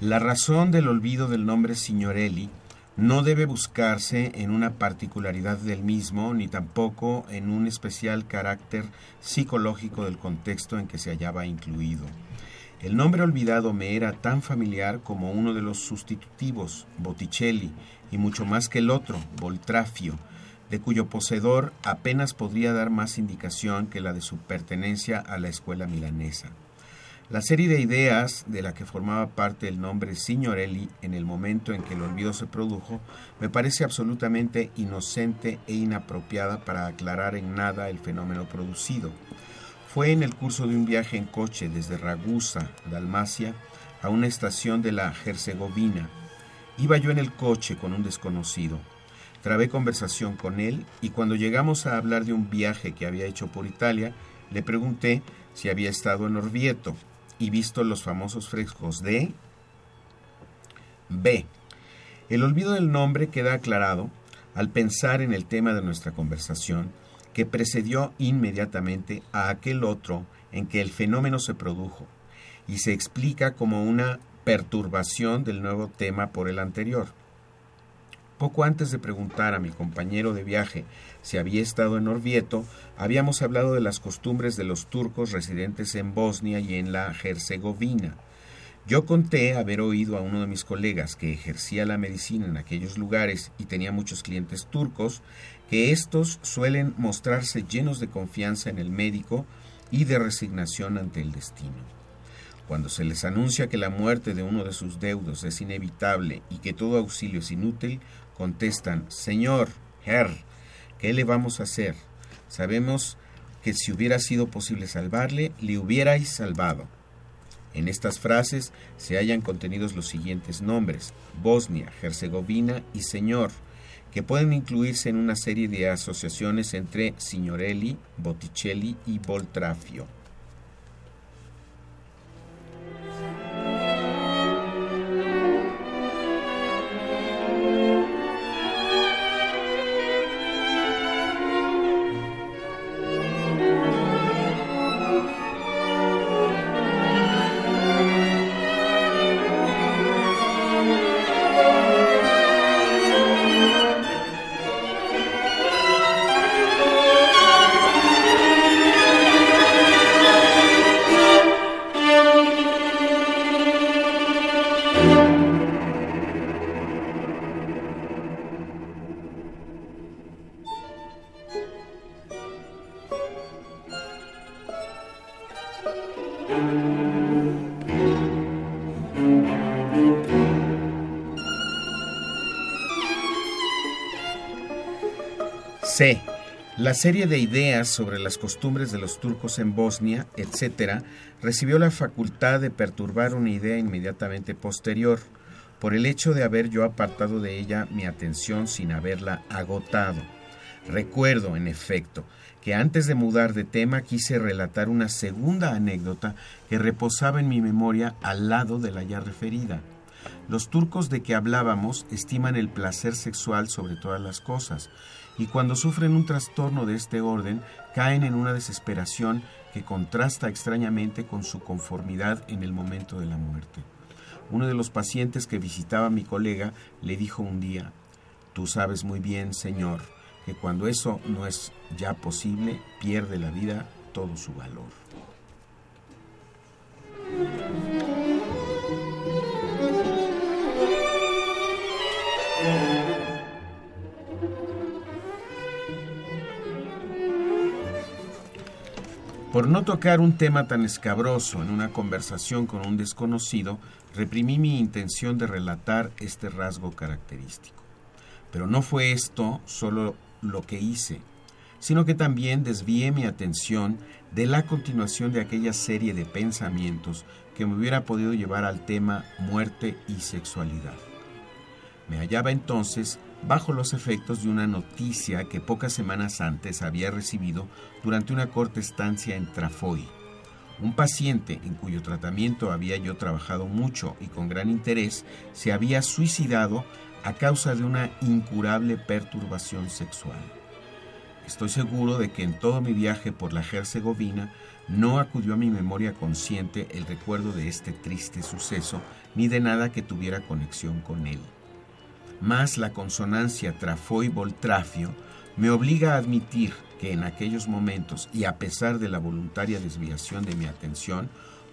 La razón del olvido del nombre Signorelli no debe buscarse en una particularidad del mismo, ni tampoco en un especial carácter psicológico del contexto en que se hallaba incluido. El nombre olvidado me era tan familiar como uno de los sustitutivos, Botticelli, y mucho más que el otro, Voltrafio, de cuyo poseedor apenas podría dar más indicación que la de su pertenencia a la escuela milanesa. La serie de ideas de la que formaba parte el nombre Signorelli en el momento en que el olvido se produjo me parece absolutamente inocente e inapropiada para aclarar en nada el fenómeno producido. Fue en el curso de un viaje en coche desde Ragusa, Dalmacia, a una estación de la Herzegovina. Iba yo en el coche con un desconocido. Trabé conversación con él y cuando llegamos a hablar de un viaje que había hecho por Italia, le pregunté si había estado en Orvieto y visto los famosos frescos de B. El olvido del nombre queda aclarado al pensar en el tema de nuestra conversación que precedió inmediatamente a aquel otro en que el fenómeno se produjo y se explica como una perturbación del nuevo tema por el anterior. Poco antes de preguntar a mi compañero de viaje si había estado en Orvieto, habíamos hablado de las costumbres de los turcos residentes en Bosnia y en la Herzegovina. Yo conté haber oído a uno de mis colegas que ejercía la medicina en aquellos lugares y tenía muchos clientes turcos, que éstos suelen mostrarse llenos de confianza en el médico y de resignación ante el destino. Cuando se les anuncia que la muerte de uno de sus deudos es inevitable y que todo auxilio es inútil, contestan, Señor, Herr, ¿qué le vamos a hacer? Sabemos que si hubiera sido posible salvarle, le hubierais salvado. En estas frases se hallan contenidos los siguientes nombres, Bosnia, Herzegovina y Señor, que pueden incluirse en una serie de asociaciones entre Signorelli, Botticelli y Voltrafio. La serie de ideas sobre las costumbres de los turcos en Bosnia, etc., recibió la facultad de perturbar una idea inmediatamente posterior, por el hecho de haber yo apartado de ella mi atención sin haberla agotado. Recuerdo, en efecto, que antes de mudar de tema quise relatar una segunda anécdota que reposaba en mi memoria al lado de la ya referida. Los turcos de que hablábamos estiman el placer sexual sobre todas las cosas, y cuando sufren un trastorno de este orden caen en una desesperación que contrasta extrañamente con su conformidad en el momento de la muerte. Uno de los pacientes que visitaba a mi colega le dijo un día, Tú sabes muy bien, Señor, que cuando eso no es ya posible, pierde la vida todo su valor. Por no tocar un tema tan escabroso en una conversación con un desconocido, reprimí mi intención de relatar este rasgo característico. Pero no fue esto solo lo que hice, sino que también desvié mi atención de la continuación de aquella serie de pensamientos que me hubiera podido llevar al tema muerte y sexualidad. Me hallaba entonces bajo los efectos de una noticia que pocas semanas antes había recibido durante una corta estancia en Trafoy. Un paciente en cuyo tratamiento había yo trabajado mucho y con gran interés se había suicidado a causa de una incurable perturbación sexual. Estoy seguro de que en todo mi viaje por la Herzegovina no acudió a mi memoria consciente el recuerdo de este triste suceso, ni de nada que tuviera conexión con él. Más la consonancia trafo y voltrafio me obliga a admitir que en aquellos momentos, y a pesar de la voluntaria desviación de mi atención,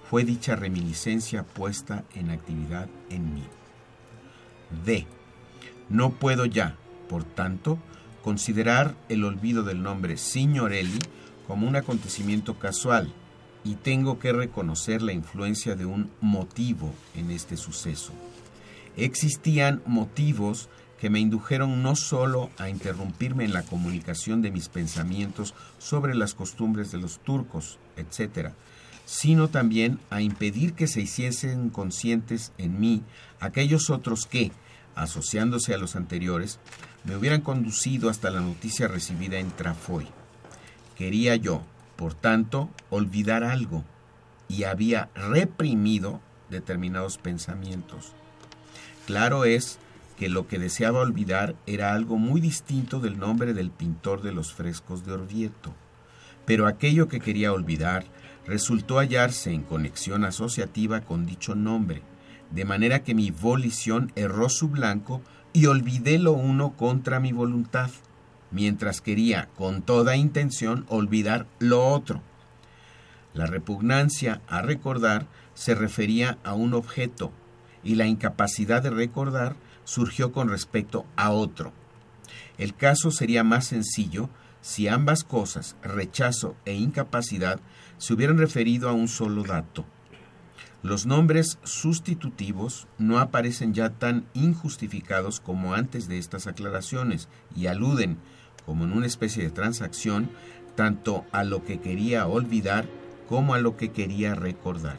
fue dicha reminiscencia puesta en actividad en mí. D. No puedo ya, por tanto, considerar el olvido del nombre Signorelli como un acontecimiento casual y tengo que reconocer la influencia de un motivo en este suceso. Existían motivos que me indujeron no solo a interrumpirme en la comunicación de mis pensamientos sobre las costumbres de los turcos, etc., sino también a impedir que se hiciesen conscientes en mí aquellos otros que, asociándose a los anteriores, me hubieran conducido hasta la noticia recibida en Trafoy. Quería yo, por tanto, olvidar algo y había reprimido determinados pensamientos. Claro es que lo que deseaba olvidar era algo muy distinto del nombre del pintor de los frescos de Orvieto, pero aquello que quería olvidar resultó hallarse en conexión asociativa con dicho nombre, de manera que mi volición erró su blanco y olvidé lo uno contra mi voluntad, mientras quería con toda intención olvidar lo otro. La repugnancia a recordar se refería a un objeto y la incapacidad de recordar surgió con respecto a otro. El caso sería más sencillo si ambas cosas, rechazo e incapacidad, se hubieran referido a un solo dato. Los nombres sustitutivos no aparecen ya tan injustificados como antes de estas aclaraciones y aluden, como en una especie de transacción, tanto a lo que quería olvidar como a lo que quería recordar,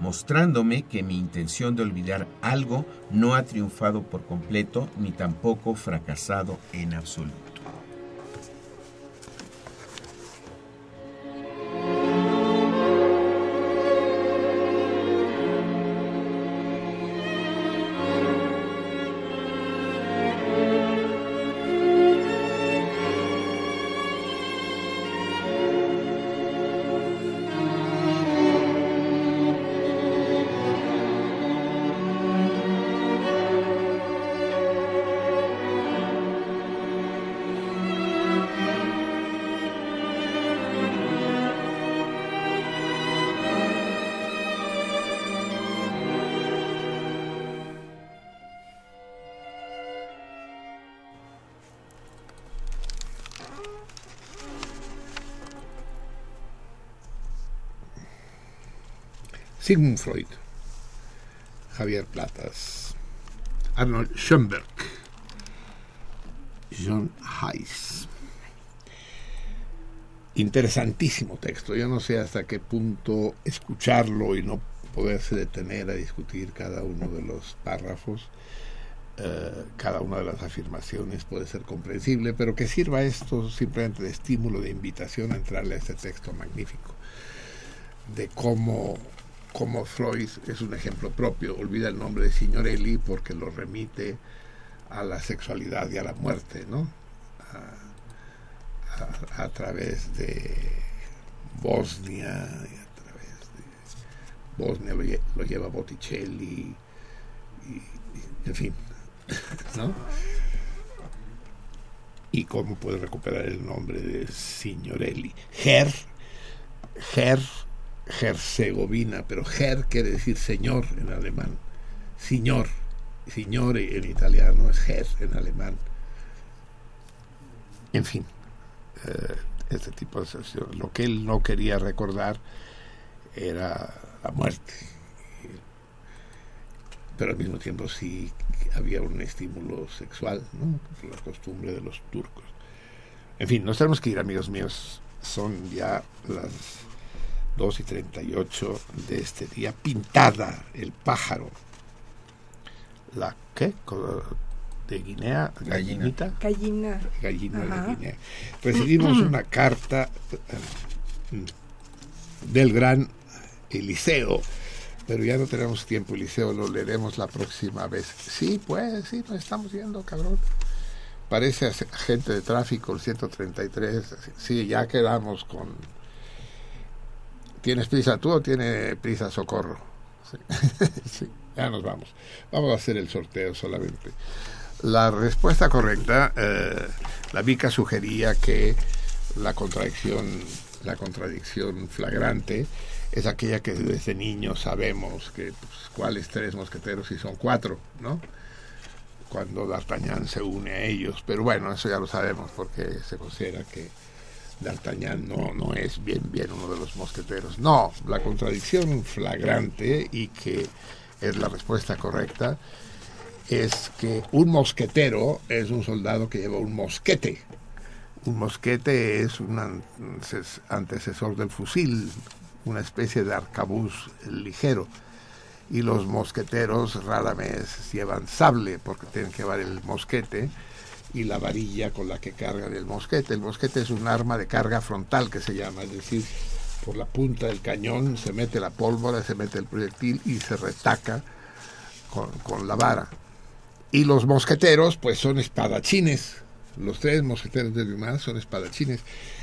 mostrándome que mi intención de olvidar algo no ha triunfado por completo ni tampoco fracasado en absoluto. Sigmund Freud, Javier Platas, Arnold Schoenberg, John Heiss. Interesantísimo texto. Yo no sé hasta qué punto escucharlo y no poderse detener a discutir cada uno de los párrafos, eh, cada una de las afirmaciones puede ser comprensible, pero que sirva esto simplemente de estímulo, de invitación a entrarle a este texto magnífico, de cómo como Freud es un ejemplo propio, olvida el nombre de Signorelli porque lo remite a la sexualidad y a la muerte, ¿no? A, través de Bosnia, y a través de Bosnia lo, lleva Botticelli, y, en fin, ¿no? Y cómo puede recuperar el nombre de Signorelli. Ger, Ger Herzegovina, pero Her quiere decir señor en alemán, señor, señor en italiano es Her en alemán. En fin, eh, este tipo de situaciones. Lo que él no quería recordar era la muerte, pero al mismo tiempo sí había un estímulo sexual, ¿no? la costumbre de los turcos. En fin, nos tenemos que ir, amigos míos. Son ya las 2 y 38 de este día, pintada el pájaro. ¿La qué? ¿De Guinea? ¿Gallinita? Gallina. Gallina de Guinea. Recibimos una carta eh, del gran Eliseo, pero ya no tenemos tiempo, Eliseo, lo leeremos la próxima vez. Sí, pues, sí, nos estamos yendo, cabrón. Parece agente de tráfico el 133. Sí, ya quedamos con ¿Tienes prisa tú o tiene prisa Socorro? Sí. sí, ya nos vamos. Vamos a hacer el sorteo solamente. La respuesta correcta, eh, la Vica sugería que la contradicción, la contradicción flagrante es aquella que desde niños sabemos que pues, cuáles tres mosqueteros y son cuatro, ¿no? Cuando D'Artagnan se une a ellos, pero bueno, eso ya lo sabemos porque se considera que D'Artagnan no, no es bien, bien uno de los mosqueteros. No, la contradicción flagrante y que es la respuesta correcta es que un mosquetero es un soldado que lleva un mosquete. Un mosquete es un antecesor del fusil, una especie de arcabuz ligero. Y los mosqueteros rara vez llevan sable porque tienen que llevar el mosquete y la varilla con la que cargan el mosquete. El mosquete es un arma de carga frontal que se llama, es decir, por la punta del cañón se mete la pólvora, se mete el proyectil y se retaca con, con la vara. Y los mosqueteros, pues son espadachines. Los tres mosqueteros de Dumas son espadachines.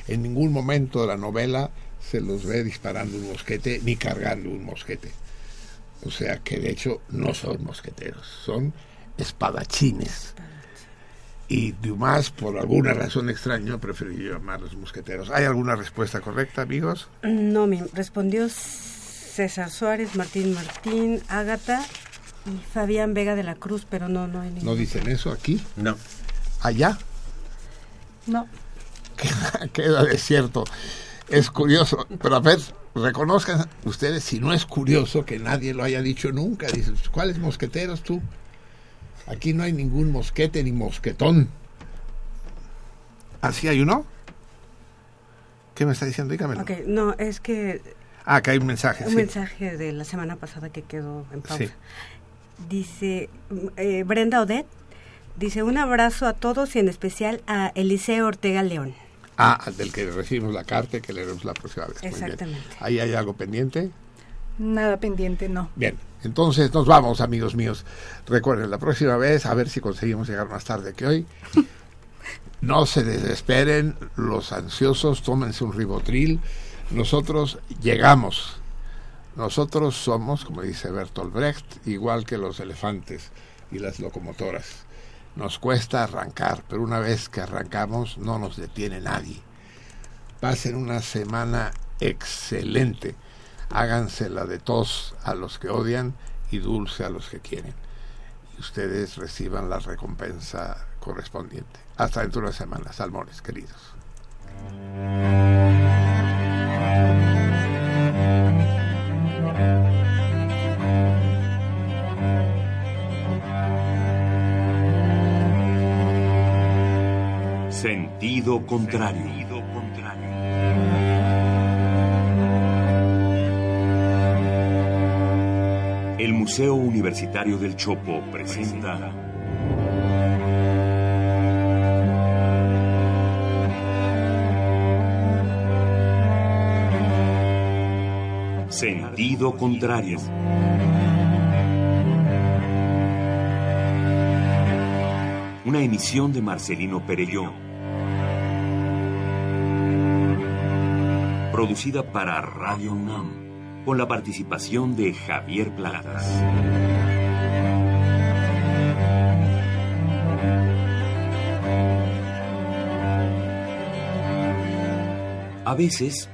En ningún momento de la novela se los ve disparando un mosquete ni cargando un mosquete. O sea que de hecho no son mosqueteros, son espadachines. Y Dumas, por alguna razón extraña, prefirió llamarlos mosqueteros. ¿Hay alguna respuesta correcta, amigos? No, me respondió César Suárez, Martín Martín, Ágata y Fabián Vega de la Cruz, pero no, no hay ningún. ¿No dicen eso aquí? No. ¿Allá? No. Queda, queda desierto. Es curioso, pero a ver, reconozcan ustedes si no es curioso que nadie lo haya dicho nunca. Dicen, ¿cuáles mosqueteros tú? Aquí no hay ningún mosquete ni mosquetón. ¿Así hay uno? ¿Qué me está diciendo? Dígamelo. Ok, no, es que... Ah, que hay un mensaje. Un sí. mensaje de la semana pasada que quedó en pausa. Sí. Dice eh, Brenda Odette, dice un abrazo a todos y en especial a Eliseo Ortega León. Ah, del que recibimos la carta y que leeremos la próxima vez. Exactamente. ¿Ahí hay algo pendiente? Nada pendiente, no. Bien, entonces nos vamos, amigos míos. Recuerden, la próxima vez, a ver si conseguimos llegar más tarde que hoy. No se desesperen, los ansiosos, tómense un ribotril. Nosotros llegamos. Nosotros somos, como dice Bertolt Brecht, igual que los elefantes y las locomotoras. Nos cuesta arrancar, pero una vez que arrancamos no nos detiene nadie. Pasen una semana excelente. Hágansela de tos a los que odian y dulce a los que quieren. Y ustedes reciban la recompensa correspondiente. Hasta dentro de una semana, salmones queridos. Sentido contrario. El Museo Universitario del Chopo presenta Sentido contrario. Una emisión de Marcelino Perelló. Producida para Radio UNAM, con la participación de Javier Platas. A veces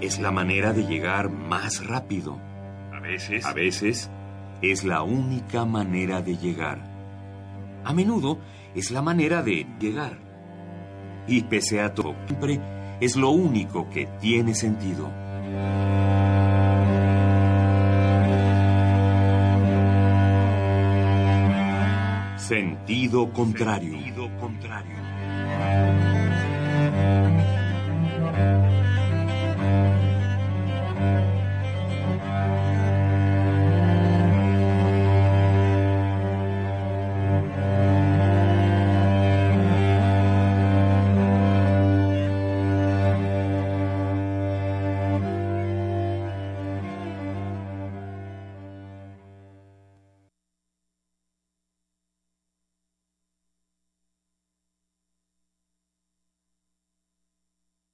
es la manera de llegar más rápido. A veces, a veces es la única manera de llegar. A menudo es la manera de llegar. Y pese a todo, siempre es lo único que tiene sentido. Sentido contrario.